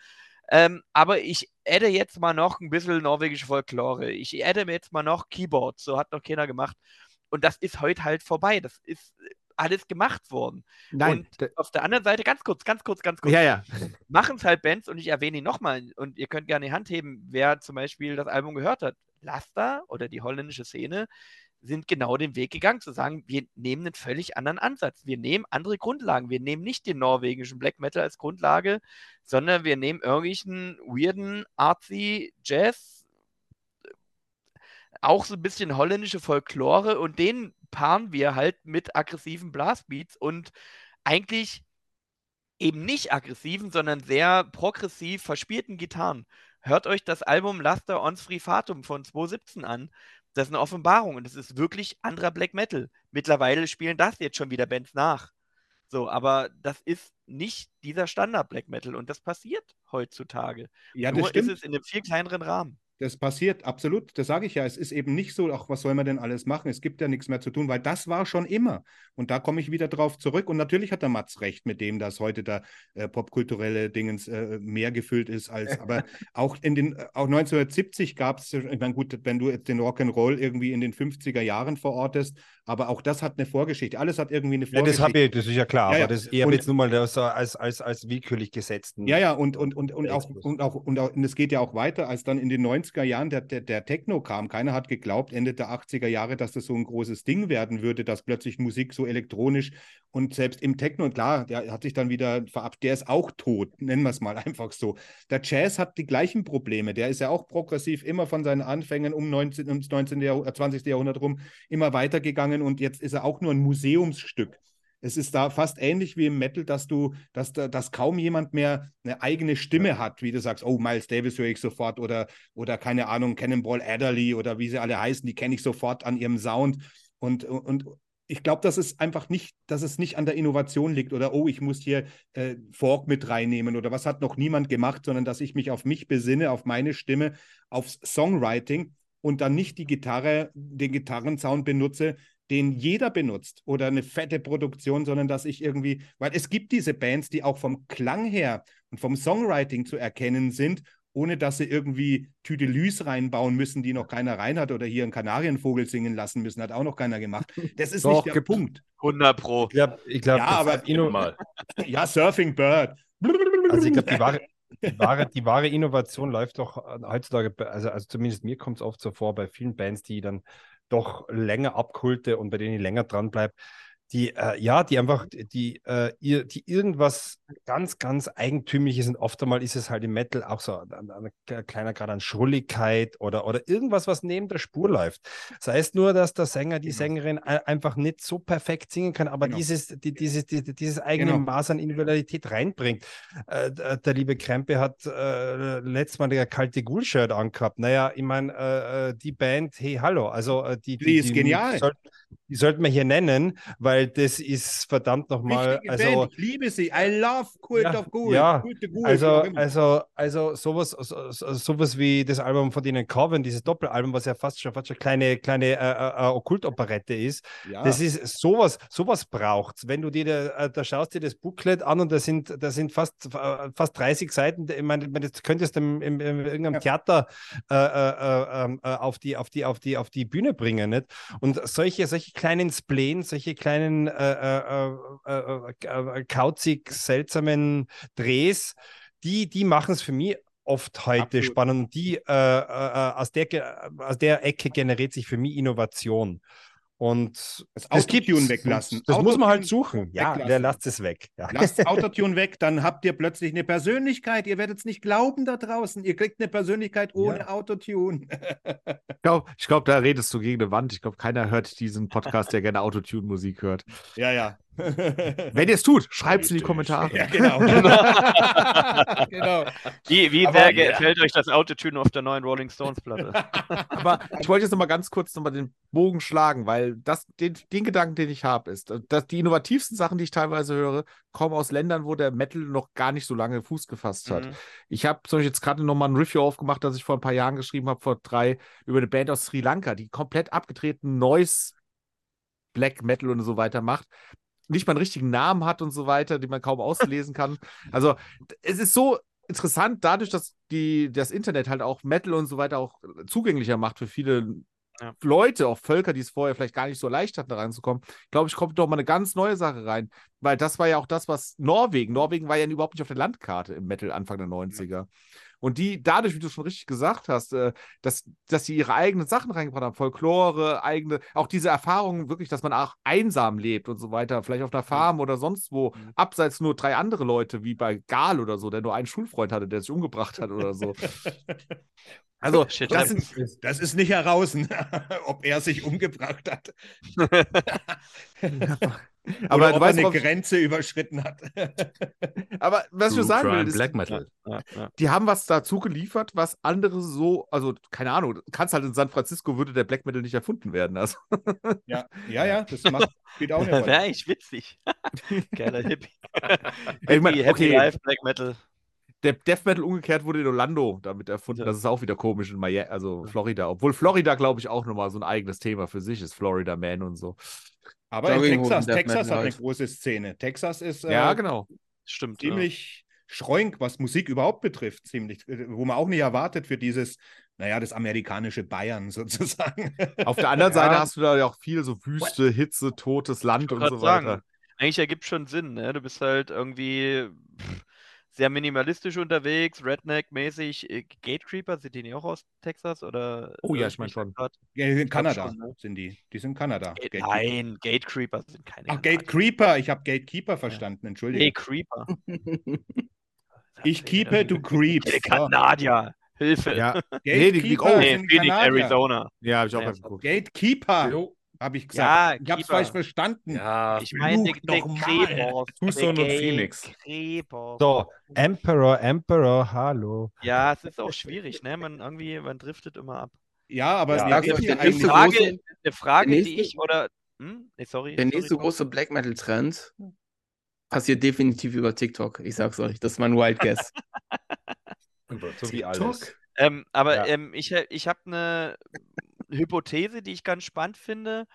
Ähm, aber ich adde jetzt mal noch ein bisschen norwegische Folklore. Ich adde mir jetzt mal noch Keyboards. So hat noch keiner gemacht. Und das ist heute halt vorbei. Das ist äh, alles gemacht worden. Nein. und auf der anderen Seite, ganz kurz, ganz kurz, ganz kurz, ja, ja. machen es halt Bands und ich erwähne ihn nochmal. Und ihr könnt gerne die Hand heben, wer zum Beispiel das Album gehört hat. Lasta oder die holländische Szene sind genau den Weg gegangen, zu sagen, wir nehmen einen völlig anderen Ansatz. Wir nehmen andere Grundlagen. Wir nehmen nicht den norwegischen Black Metal als Grundlage, sondern wir nehmen irgendwelchen weirden, artsy Jazz, auch so ein bisschen holländische Folklore und den paaren wir halt mit aggressiven Blastbeats und eigentlich eben nicht aggressiven, sondern sehr progressiv verspielten Gitarren. Hört euch das Album Laster Ons Free Fatum von 2017 an. Das ist eine Offenbarung und es ist wirklich anderer Black Metal. Mittlerweile spielen das jetzt schon wieder Bands nach. So, aber das ist nicht dieser Standard Black Metal und das passiert heutzutage. Ja, das Nur ist stimmt. es in einem viel kleineren Rahmen. Das passiert, absolut. Das sage ich ja. Es ist eben nicht so, ach, was soll man denn alles machen? Es gibt ja nichts mehr zu tun, weil das war schon immer. Und da komme ich wieder drauf zurück. Und natürlich hat der Mats recht mit dem, dass heute da äh, popkulturelle Dingens äh, mehr gefüllt ist als. Aber auch in den, äh, auch 1970 gab es, ich meine, gut, wenn du jetzt den Rock'n'Roll irgendwie in den 50er Jahren verortest, aber auch das hat eine Vorgeschichte. Alles hat irgendwie eine Ja, Vorgeschichte. das habe ich, das ist ja klar, Ja, ja. aber das eher Und- jetzt nur mal das als, als, als willkürlich gesetzten. Ja, ja, und, und, und, und, auch, und, auch, und, auch, und es geht ja auch weiter, als dann in den 90er Jahren der, der, der Techno kam. Keiner hat geglaubt, Ende der 80er Jahre, dass das so ein großes Ding werden würde, dass plötzlich Musik so elektronisch und selbst im Techno, klar, der hat sich dann wieder verabschiedet, der ist auch tot, nennen wir es mal einfach so. Der Jazz hat die gleichen Probleme, der ist ja auch progressiv immer von seinen Anfängen um 19, ums 19. Jahrhundert, 20. Jahrhundert rum immer weitergegangen und jetzt ist er auch nur ein Museumsstück. Es ist da fast ähnlich wie im Metal, dass du, dass, da- dass kaum jemand mehr eine eigene Stimme hat, wie du sagst, oh, Miles Davis höre ich sofort oder, oder keine Ahnung, Cannonball Adderley oder wie sie alle heißen, die kenne ich sofort an ihrem Sound. Und, und ich glaube, dass es einfach nicht, dass es nicht an der Innovation liegt oder oh, ich muss hier äh, Fork mit reinnehmen oder was hat noch niemand gemacht, sondern dass ich mich auf mich besinne, auf meine Stimme, aufs Songwriting und dann nicht die Gitarre, den Gitarrensound benutze, den jeder benutzt oder eine fette Produktion, sondern dass ich irgendwie, weil es gibt diese Bands, die auch vom Klang her und vom Songwriting zu erkennen sind, ohne dass sie irgendwie Tüdelüs reinbauen müssen, die noch keiner rein hat oder hier einen Kanarienvogel singen lassen müssen, hat auch noch keiner gemacht. Das ist Doch, nicht der gibt- Punkt. 100 Pro. Ich glaube, ich glaub, Ja, das aber- Inno- Mal. Ja, Surfing Bird. Also ich glaube, die wahre, die, wahre, die wahre Innovation läuft doch heutzutage, also, also zumindest mir kommt es oft so vor, bei vielen Bands, die dann doch länger abkulte und bei denen ich länger dran bleibe, die, äh, ja, die einfach, die, äh, ihr, die irgendwas ganz, ganz Eigentümliches und oft einmal ist es halt im Metal auch so ein, ein, ein kleiner Grad an Schrulligkeit oder, oder irgendwas, was neben der Spur läuft. Sei es nur, dass der Sänger, die Genau. Sängerin ein- einfach nicht so perfekt singen kann, aber Genau. dieses, die, dieses, die, dieses eigene Genau. Maß an Individualität reinbringt. Äh, der, der liebe Krempe hat äh, letztes Mal der kalte Ghoul-Shirt angehabt. Naja, ich meine, äh, äh, die Band, hey, hallo, also äh, die, Die ist genial. Die, soll, die sollten wir hier nennen, weil das ist verdammt nochmal, also Band. Ich liebe sie. I love Cult Ja, of Ghoul. ja. Wie also, also, also sowas, so, so, sowas wie das Album von denen Coven, dieses Doppelalbum, was ja fast schon, fast schon kleine, kleine äh, äh, Okkultoperette ist. ja. Das ist sowas, sowas braucht's. Wenn du dir, da, äh, da schaust dir das Booklet an und da sind, da sind fast, äh, fast 30 Seiten. Ich meine, das könntest du im, im, in irgendeinem. Theater äh, äh, ähm, äh, auf, die, auf, die, auf, die, auf die Bühne bringen. Nicht? Und solche, solche kleinen Spleen, solche kleinen äh, äh, äh, äh, äh, kauzig seltsamen Drehs, die, die machen es für mich oft heute Absolut. spannend. Die äh, äh, äh, aus, der, aus der Ecke generiert sich für mich Innovation. Und Das. Autotune weglassen. Das muss man halt Autotune suchen. Ja, weglassen. der lasst es weg. Ja. Lasst Autotune weg, dann habt ihr plötzlich eine Persönlichkeit. Ihr werdet es nicht glauben da draußen. Ihr kriegt eine Persönlichkeit ohne Ja. Autotune. Ich glaube, ich glaub, da redest du gegen eine Wand. Ich glaube, keiner hört diesen Podcast, der gerne Autotune-Musik hört. ja, ja. Wenn ihr es tut, schreibt es in die. Kommentare. ja, genau. genau. Wie, wie Aber- sehr gefällt euch das Autotune auf der neuen Rolling Stones Platte? Aber ich wollte jetzt noch mal ganz kurz noch mal den Bogen schlagen, weil das, den, den Gedanken, den ich habe, ist, dass die innovativsten Sachen, die ich teilweise höre, kommen aus Ländern, wo der Metal noch gar nicht so lange Fuß gefasst hat. Mhm. Ich habe zum Beispiel jetzt gerade noch mal ein Review aufgemacht, das ich vor ein paar Jahren geschrieben habe, vor drei, über eine Band aus Sri Lanka, die komplett abgetreten Noise, Black Metal und so weiter macht. Nicht mal einen richtigen Namen hat und so weiter, den man kaum auslesen kann. Also, es ist so interessant, dadurch, dass die, das Internet halt auch Metal und so weiter auch zugänglicher macht für viele Ja. Leute, auch Völker, die es vorher vielleicht gar nicht so leicht hatten, da reinzukommen, glaube ich, kommt doch mal eine ganz neue Sache rein. Weil das war ja auch das, was Norwegen, Norwegen war ja überhaupt nicht auf der Landkarte im Metal Anfang der 90er. Und die, dadurch, wie du schon richtig gesagt hast, äh, dass, dass sie ihre eigenen Sachen reingebracht haben, Folklore, eigene, auch diese Erfahrungen wirklich, dass man auch einsam lebt und so weiter, vielleicht auf einer Farm oder sonst wo, Mhm. abseits nur drei andere Leute, wie bei Gal oder so, der nur einen Schulfreund hatte, der sich umgebracht hat oder so. Also, Shit, das sind, Das ist nicht heraus, ob er sich umgebracht hat. aber oder du ob weißt, er eine ich- Grenze überschritten hat. aber was ich True nur sagen will, ist, Black Metal. ja, ja. die haben was dazu geliefert, was andere so, also keine Ahnung, kannst halt in San Francisco würde der Black Metal nicht erfunden werden. Also, Ja, ja, ja, das macht, spielt auch Wäre Rolle. eigentlich witzig. Geiler Hippie. ich mein, Hippie, Happy okay. Life, Black Metal. Der Death Metal umgekehrt wurde in Orlando damit erfunden. Ja. Das ist auch wieder komisch in Miami, also Florida. Obwohl Florida, glaube ich, auch nochmal so ein eigenes Thema für sich ist. Florida Man und so. Aber in Texas, Texas hat eine halt. große Szene. Texas ist äh, Ja, genau. Stimmt. ja. ziemlich schreunk, was Musik überhaupt betrifft, ziemlich, wo man auch nicht erwartet für dieses, naja, das amerikanische Bayern sozusagen. Auf der anderen Ja. Seite hast du da ja auch viel so Wüste, Hitze, totes Land und so weiter. sagen, Eigentlich ergibt schon Sinn, ne? Du bist halt irgendwie pff, sehr minimalistisch unterwegs, Redneck-mäßig. Äh, Gatecreeper, sind die nicht auch aus Texas? Oder Oh ja, irre ich mein mich schon. Ja, die sind Kanada, schon, ne? sind die. Die sind Kanada. Gate, Gatekeeper. nein, Gatecreeper sind keine Ach, Kanadier. Gatekeeper. Ich habe Gatekeeper verstanden, entschuldige. Gatecreeper. Ich keepe, du creeps. Kanadier. Hilfe. Ja, Nee, die- die- Gatekeeper oh, Nee, sind Phoenix. Arizona. ja habe ich auch Ja, geguckt. Gatekeeper, Jo. Habe ich Ja, gesagt. ich habe es falsch verstanden. Ja, Ich meine, der. Krebors. Tucson und Phoenix. So, Emperor, Emperor, hallo. Ja, es ist auch schwierig, ne? Man irgendwie, man driftet immer ab. Ja, aber Ja. ja der Eine Frage, große- eine Frage der die ich oder. Hm? Nee, sorry. Der sorry, nächste Tom. große Black Metal Trend passiert definitiv über TikTok. Ich sag's euch, das ist mein Wild Guess. so wie alles. Ähm, aber Ja. ähm, ich, ich habe eine Hypothese, die ich ganz spannend finde.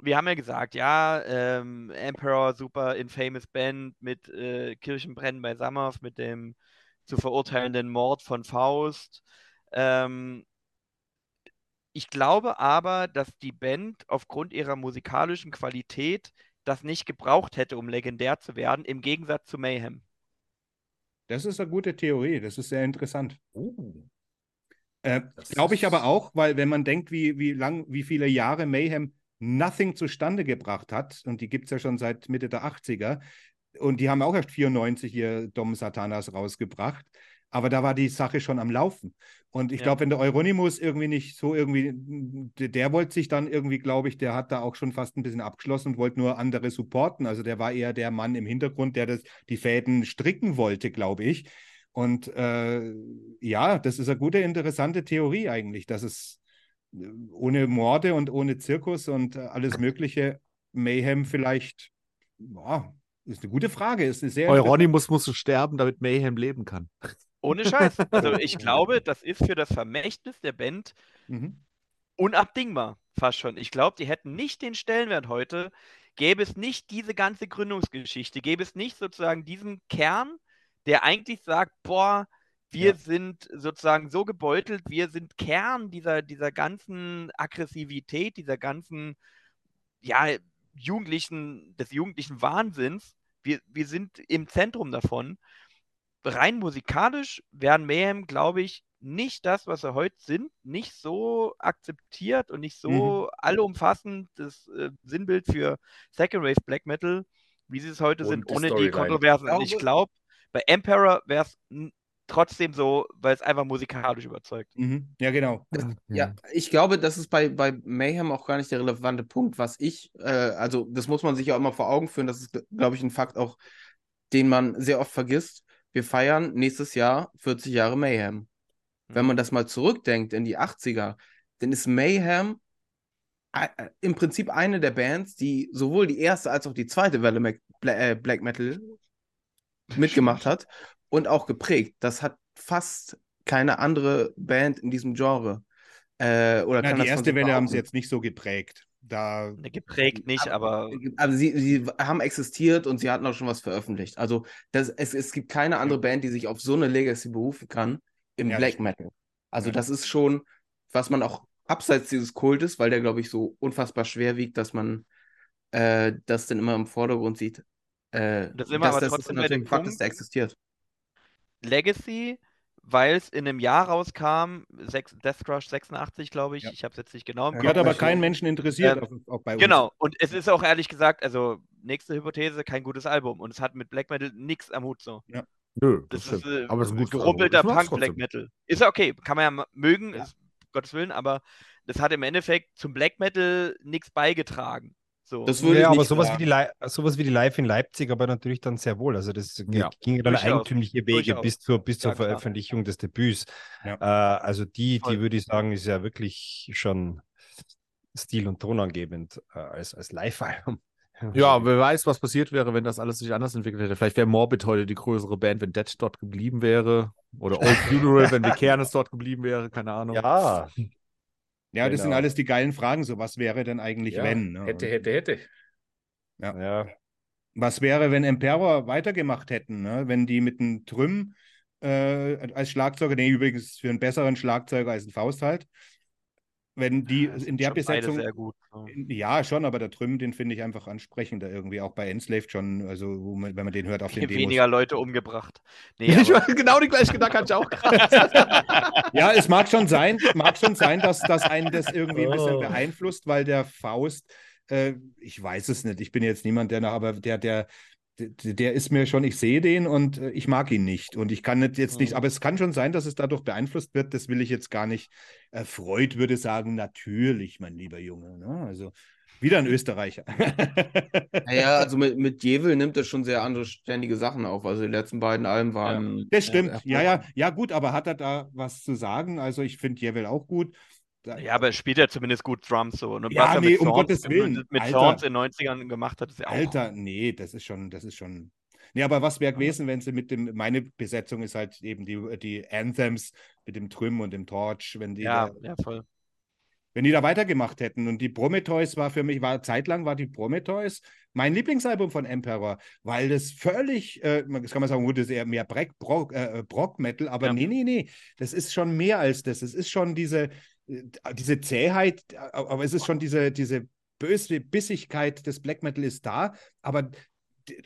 Wir haben ja gesagt, ja, ähm, Emperor, super infamous Band mit äh, Kirchenbrennen bei Sammerf, mit dem zu verurteilenden Mord von Faust. Ähm, ich glaube aber, dass die Band aufgrund ihrer musikalischen Qualität das nicht gebraucht hätte, um legendär zu werden, im Gegensatz zu Mayhem. Das ist eine gute Theorie, das ist sehr interessant. Uh, Äh, Das Glaube ich aber auch, weil wenn man denkt, wie, wie lang, wie viele Jahre Mayhem Nothing zustande gebracht hat, und die gibt es ja schon seit Mitte der 80er, und die haben auch erst 94 hier Dom Satanas rausgebracht, aber da war die Sache schon am Laufen. Und ich Ja. glaube, wenn der Euronymous irgendwie nicht so irgendwie, der, der wollte sich dann irgendwie, glaube ich, der hat da auch schon fast ein bisschen abgeschlossen und wollte nur andere supporten. Also der war eher der Mann im Hintergrund, der das, die Fäden stricken wollte, glaube ich. Und äh, ja, das ist eine gute, interessante Theorie eigentlich, dass es äh, ohne Morde und ohne Zirkus und äh, alles Mögliche Mayhem vielleicht, ja, ist eine gute Frage, ist eine sehr Euronymous musste sterben, damit Mayhem leben kann. Ohne Scheiß. Also ich glaube, das ist für das Vermächtnis der Band Mhm. unabdingbar, fast schon. Ich glaube, die hätten nicht den Stellenwert heute, gäbe es nicht diese ganze Gründungsgeschichte, gäbe es nicht sozusagen diesen Kern, der eigentlich sagt, boah, wir Ja. sind sozusagen so gebeutelt, wir sind Kern dieser, dieser ganzen Aggressivität, dieser ganzen, ja, jugendlichen, des jugendlichen Wahnsinns. Wir, wir sind im Zentrum davon. Rein musikalisch werden Mayhem, glaube ich, nicht das, was sie heute sind, nicht so akzeptiert und nicht so allumfassend das äh, Sinnbild für Second Wave Black Metal, wie sie es heute Und sind, die ohne die Storyline. Kontroversen. Und ich glaube, bei Emperor wäre es trotzdem so, weil es einfach musikalisch überzeugt. Mhm. Ja, genau. Ja, ich glaube, das ist bei, bei Mayhem auch gar nicht der relevante Punkt, was ich, äh, also das muss man sich ja immer vor Augen führen, das ist, glaube ich, ein Fakt auch, den man sehr oft vergisst. Wir feiern nächstes Jahr 40 Jahre Mayhem. Wenn man das mal zurückdenkt in die 80er, dann ist Mayhem äh, äh, im Prinzip eine der Bands, die sowohl die erste als auch die zweite Welle äh, Black Metal mitgemacht hat und auch geprägt. Das hat fast keine andere Band in diesem Genre. Äh, oder Na, kann die erste Welle haben sie jetzt nicht so geprägt. Da, Ne, Geprägt nicht, aber Also sie, sie haben existiert und sie hatten auch schon was veröffentlicht. Also das, es, es gibt keine andere Band, die sich auf so eine Legacy berufen kann im Ja, Black. Metal. Also Ja. das ist schon, was man auch abseits dieses Kultes, weil der, glaube ich, so unfassbar schwer wiegt, dass man äh, das dann immer im Vordergrund sieht. Äh, Das sind wir aber das trotzdem ist bei natürlich dem ein Fakt, dass der existiert. Legacy, weil es in einem Jahr rauskam, sechs, Death Crush 86, glaube ich. Ja. Ich habe es jetzt nicht genau im Ja, hat aber schon. keinen Menschen interessiert, Ähm, auch, auch bei uns. Genau, und es ist auch ehrlich gesagt, also nächste Hypothese, kein gutes Album. Und es hat mit Black Metal nichts am Hut so. Nö, Das, das, ist äh, aber es ist ein gutes gerumpelter Album. Ich mag's Punk Black trotzdem. Metal. Ist ja okay, kann man ja mögen, Ja. ist, Gottes Willen, aber das hat im Endeffekt zum Black Metal nichts beigetragen. So. Das würde ich Ja, aber nicht sowas wie, die sowas wie die Live in Leipzig, aber natürlich dann sehr wohl. Also das Ja, ging dann durchaus, eigentümliche Wege durchaus. bis zur, bis zur Ja, klar. Veröffentlichung des Debüts. Ja. Äh, also die, Voll. die würde ich sagen, ist ja wirklich schon stil- und tonangebend äh, als, als Live-Album. Ja, wer weiß, was passiert wäre, wenn das alles sich anders entwickelt hätte. Vielleicht wäre Morbid heute die größere Band, wenn Dead dort geblieben wäre. Oder Old Funeral, wenn Vikernes dort geblieben wäre, keine Ahnung. Ja, Ja, das sind Genau. alles die geilen Fragen. So, was wäre denn eigentlich, ja. wenn? Ne? hätte, hätte, hätte. Ja. Was wäre, wenn Emperor weitergemacht hätten? Ne? Wenn die mit einem Trüm äh, als Schlagzeuger, nee, übrigens für einen besseren Schlagzeuger als ein Faust halt, wenn die in der Besetzung. sehr gut. so. Ja, schon, aber der Trüm, den finde ich einfach ansprechender irgendwie. Auch bei Enslaved schon, also man, wenn man den hört auf den Demos. Weniger Leute umgebracht. Nee, Ich aber, war genau die gleiche Gedanke hatte ich auch gerade. Ja, es mag schon sein, mag schon sein, dass, dass einen das irgendwie ein bisschen Oh. beeinflusst, weil der Faust, äh, ich weiß es nicht, ich bin jetzt niemand, der nach, aber der, der, der, ist mir schon, ich sehe den und äh, ich mag ihn nicht. Und ich kann nicht jetzt nicht, Mhm. aber es kann schon sein, dass es dadurch beeinflusst wird, das will ich jetzt gar nicht. Freud würde sagen, natürlich, mein lieber Junge. Ne? Also wieder ein Österreicher. Naja, also mit, mit Jevel nimmt er schon sehr anständige Sachen auf. Also die letzten beiden Alben waren. Das stimmt. Ja, Ja, ja, ja, gut, aber hat er da was zu sagen? Also ich finde Jevel auch gut. Ja, aber er spielt ja zumindest gut Drums so. Und Ja, was er nee, mit um Gottes Willen, Mit Alter. Thorns in den 90ern gemacht hat, ist ja auch. Alter, nee, das ist schon, das ist schon. Nee, aber was wäre gewesen, wenn sie mit dem, meine Besetzung ist halt eben die, die Anthems mit dem Trüm und dem Torch, wenn die, Ja, da, ja, voll. wenn die da weitergemacht hätten. Und die Prometheus war für mich, war zeitlang war die Prometheus mein Lieblingsalbum von Emperor, weil das völlig, äh, das kann man sagen, gut, das ist eher mehr Breck, Brock, äh, Brock-Metal, aber Ja. nee, nee, nee, das ist schon mehr als das. Es ist schon diese, äh, diese Zähheit, äh, aber es ist schon diese, diese böse Bissigkeit des Black Metal ist da, aber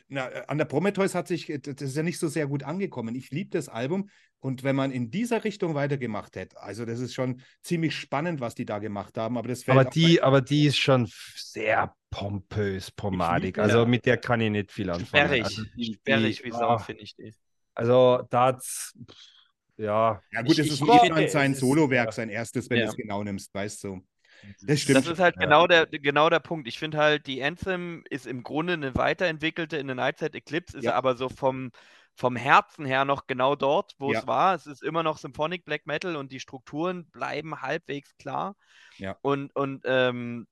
na, an der Prometheus hat sich, äh, das ist ja nicht so sehr gut angekommen. Ich liebe das Album und wenn man in dieser Richtung weitergemacht hätte, also das ist schon ziemlich spannend, was die da gemacht haben, aber das fällt Aber die, aber die ist schon sehr pompös, pomadig. Also ja. mit der kann ich nicht viel anfangen. Sperrig. Also, Sperrig wie Sau, ah, finde ich die. also da hat's, pff, ja. Ja, gut, Ich- es ich- ist ich nicht finde, mal sein Solowerk, ja. sein erstes, wenn Ja. du es genau nimmst, weißt du. Das stimmt. Das ist halt ja. genau, der, genau der Punkt. Ich finde halt, die Anthem ist im Grunde eine weiterentwickelte in der Nightside Eclipse, ist Ja. aber so vom, vom Herzen her noch genau dort, wo Ja. es war. Es ist immer noch Symphonic Black Metal und die Strukturen bleiben halbwegs klar. Ja. Und, und ähm,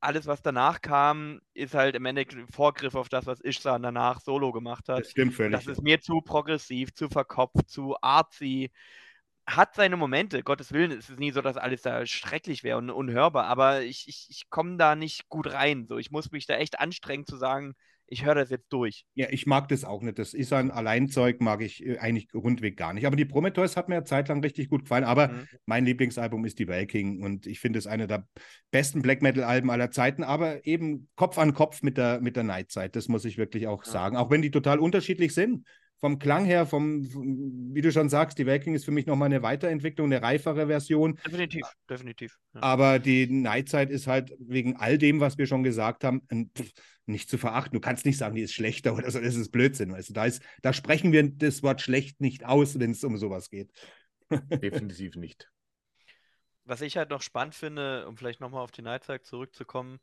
alles, was danach kam, ist halt im Endeffekt ein Vorgriff auf das, was Ishsan danach solo gemacht hat. das stimmt völlig. Das ist mir zu progressiv, zu verkopft, zu artsy. Hat seine Momente, Gottes Willen, es ist nie so, dass alles da schrecklich wäre und unhörbar, aber ich, ich, ich komme da nicht gut rein. So. Ich muss mich da echt anstrengen zu sagen, ich höre das jetzt durch. Ja, ich mag das auch nicht. Das ist ein Alleinzeug, mag ich äh, eigentlich rundweg gar nicht. Aber die Prometheus hat mir eine Zeit lang richtig gut gefallen. Aber Mhm. mein Lieblingsalbum ist die Valking und ich finde es eine der besten Black Metal-Alben aller Zeiten, aber eben Kopf an Kopf mit der, mit der Nightzeit. Das muss ich wirklich auch Ja. sagen. Auch wenn die total unterschiedlich sind. Vom Klang her, vom, wie du schon sagst, die Valking ist für mich nochmal eine Weiterentwicklung, eine reifere Version. Definitiv, definitiv. Ja. Aber die Nightzeit ist halt wegen all dem, was wir schon gesagt haben, ein, pff, nicht zu verachten. Du kannst nicht sagen, die ist schlechter oder so, das ist Blödsinn. Weißt du? da, ist, da sprechen wir das Wort schlecht nicht aus, wenn es um sowas geht. Definitiv nicht. Was ich halt noch spannend finde, um vielleicht nochmal auf die Nightside zurückzukommen,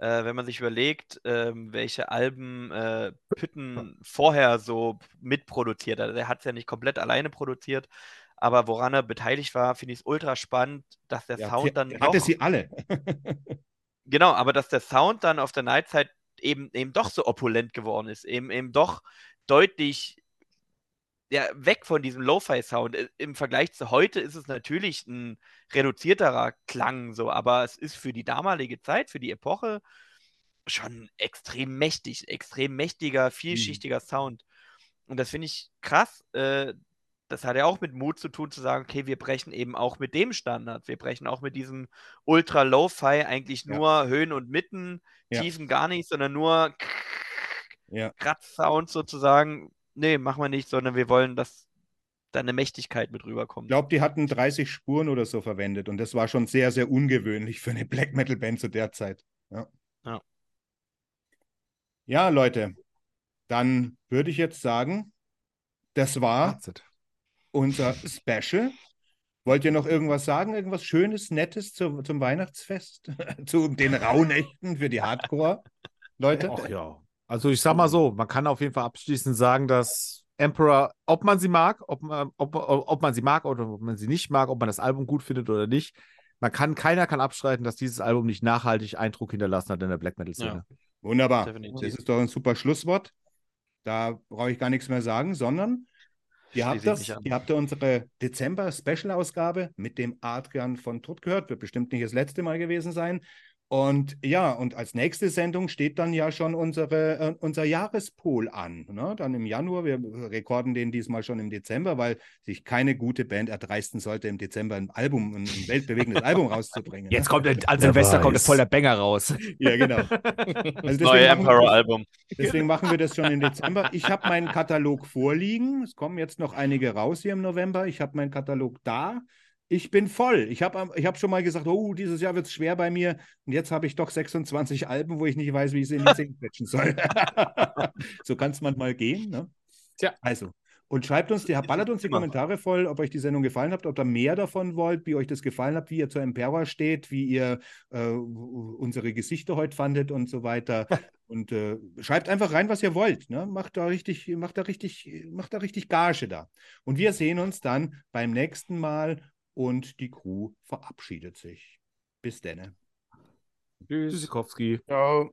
äh, wenn man sich überlegt, ähm, welche Alben äh, Pütten vorher so mitproduziert hat. Er hat es ja nicht komplett alleine produziert, aber woran er beteiligt war, finde ich es ultra spannend, dass der Ja, Sound dann hatte doch, sie alle. genau, aber dass der Sound dann auf der Nightside eben, eben doch so opulent geworden ist, eben, eben doch deutlich ja, weg von diesem Lo-Fi-Sound. I- Im Vergleich zu heute ist es natürlich ein reduzierterer Klang, so, aber es ist für die damalige Zeit, für die Epoche schon extrem mächtig, extrem mächtiger, vielschichtiger Sound. Und das finde ich krass. Äh, das hat ja auch mit Mut zu tun, zu sagen, okay, wir brechen eben auch mit dem Standard. Wir brechen auch mit diesem Ultra Lo-Fi eigentlich Ja. nur Höhen und Mitten, Ja. Tiefen gar nicht, sondern nur ja. Kratz-Sound sozusagen. Nee, machen wir nicht, sondern wir wollen, dass da eine Mächtigkeit mit Ich rüberkommt. glaube, die hatten 30 Spuren oder so verwendet und das war schon sehr, sehr ungewöhnlich für eine Black Metal Band zu der Zeit. Ja, Ja. ja Leute, dann würde ich jetzt sagen, das war Fazit. unser Special. Wollt ihr noch irgendwas sagen? Irgendwas Schönes, Nettes zu, zum Weihnachtsfest? zu den Rauhnächten für die Hardcore-Leute? Ach ja. Also ich sag mal so, man kann auf jeden Fall abschließend sagen, dass Emperor, ob man sie mag, ob man, ob, ob man sie mag oder ob man sie nicht mag, ob man das Album gut findet oder nicht, man kann, keiner kann abstreiten, dass dieses Album nicht nachhaltig Eindruck hinterlassen hat in der Black Metal-Szene. Wunderbar. Definitiv. Das ist doch ein super Schlusswort. Da brauche ich gar nichts mehr sagen, sondern ihr habt, das, ihr habt ja unsere Dezember-Special-Ausgabe mit dem Artgern von Tod gehört. Wird bestimmt nicht das letzte Mal gewesen sein. Und ja, und als nächste Sendung steht dann ja schon unsere, äh, unser Jahrespol an. Ne? Dann im Januar. Wir rekorden den diesmal schon im Dezember, weil sich keine gute Band erdreisten sollte, im Dezember ein Album, ein, ein weltbewegendes Album rauszubringen. Jetzt ne? kommt, der- als Silvester kommt der voll der Banger raus. Ja, genau. Also Neue Emperor-Album. Deswegen machen wir das schon im Dezember. Ich habe meinen Katalog vorliegen. Es kommen jetzt noch einige raus hier im November. Ich habe meinen Katalog da. Ich bin voll. Ich habe ich hab schon mal gesagt, oh, dieses Jahr wird es schwer bei mir. Und jetzt habe ich doch 26 Alben, wo ich nicht weiß, wie ich sie in die Zähne quetschen soll. so kann es manchmal gehen. Ne? Tja. Also. Und schreibt uns, die, ballert uns die. Kommentare voll, ob euch die Sendung gefallen hat, ob ihr mehr davon wollt, wie euch das gefallen hat, wie ihr zur Impera steht, wie ihr äh, unsere Gesichter heute fandet und so weiter. Und äh, schreibt einfach rein, was ihr wollt. Ne? Macht da richtig, macht da richtig, macht da richtig Gage da. Und wir sehen uns dann beim nächsten Mal und die Crew verabschiedet sich. Bis denne. Tschüssikowski. Ciao.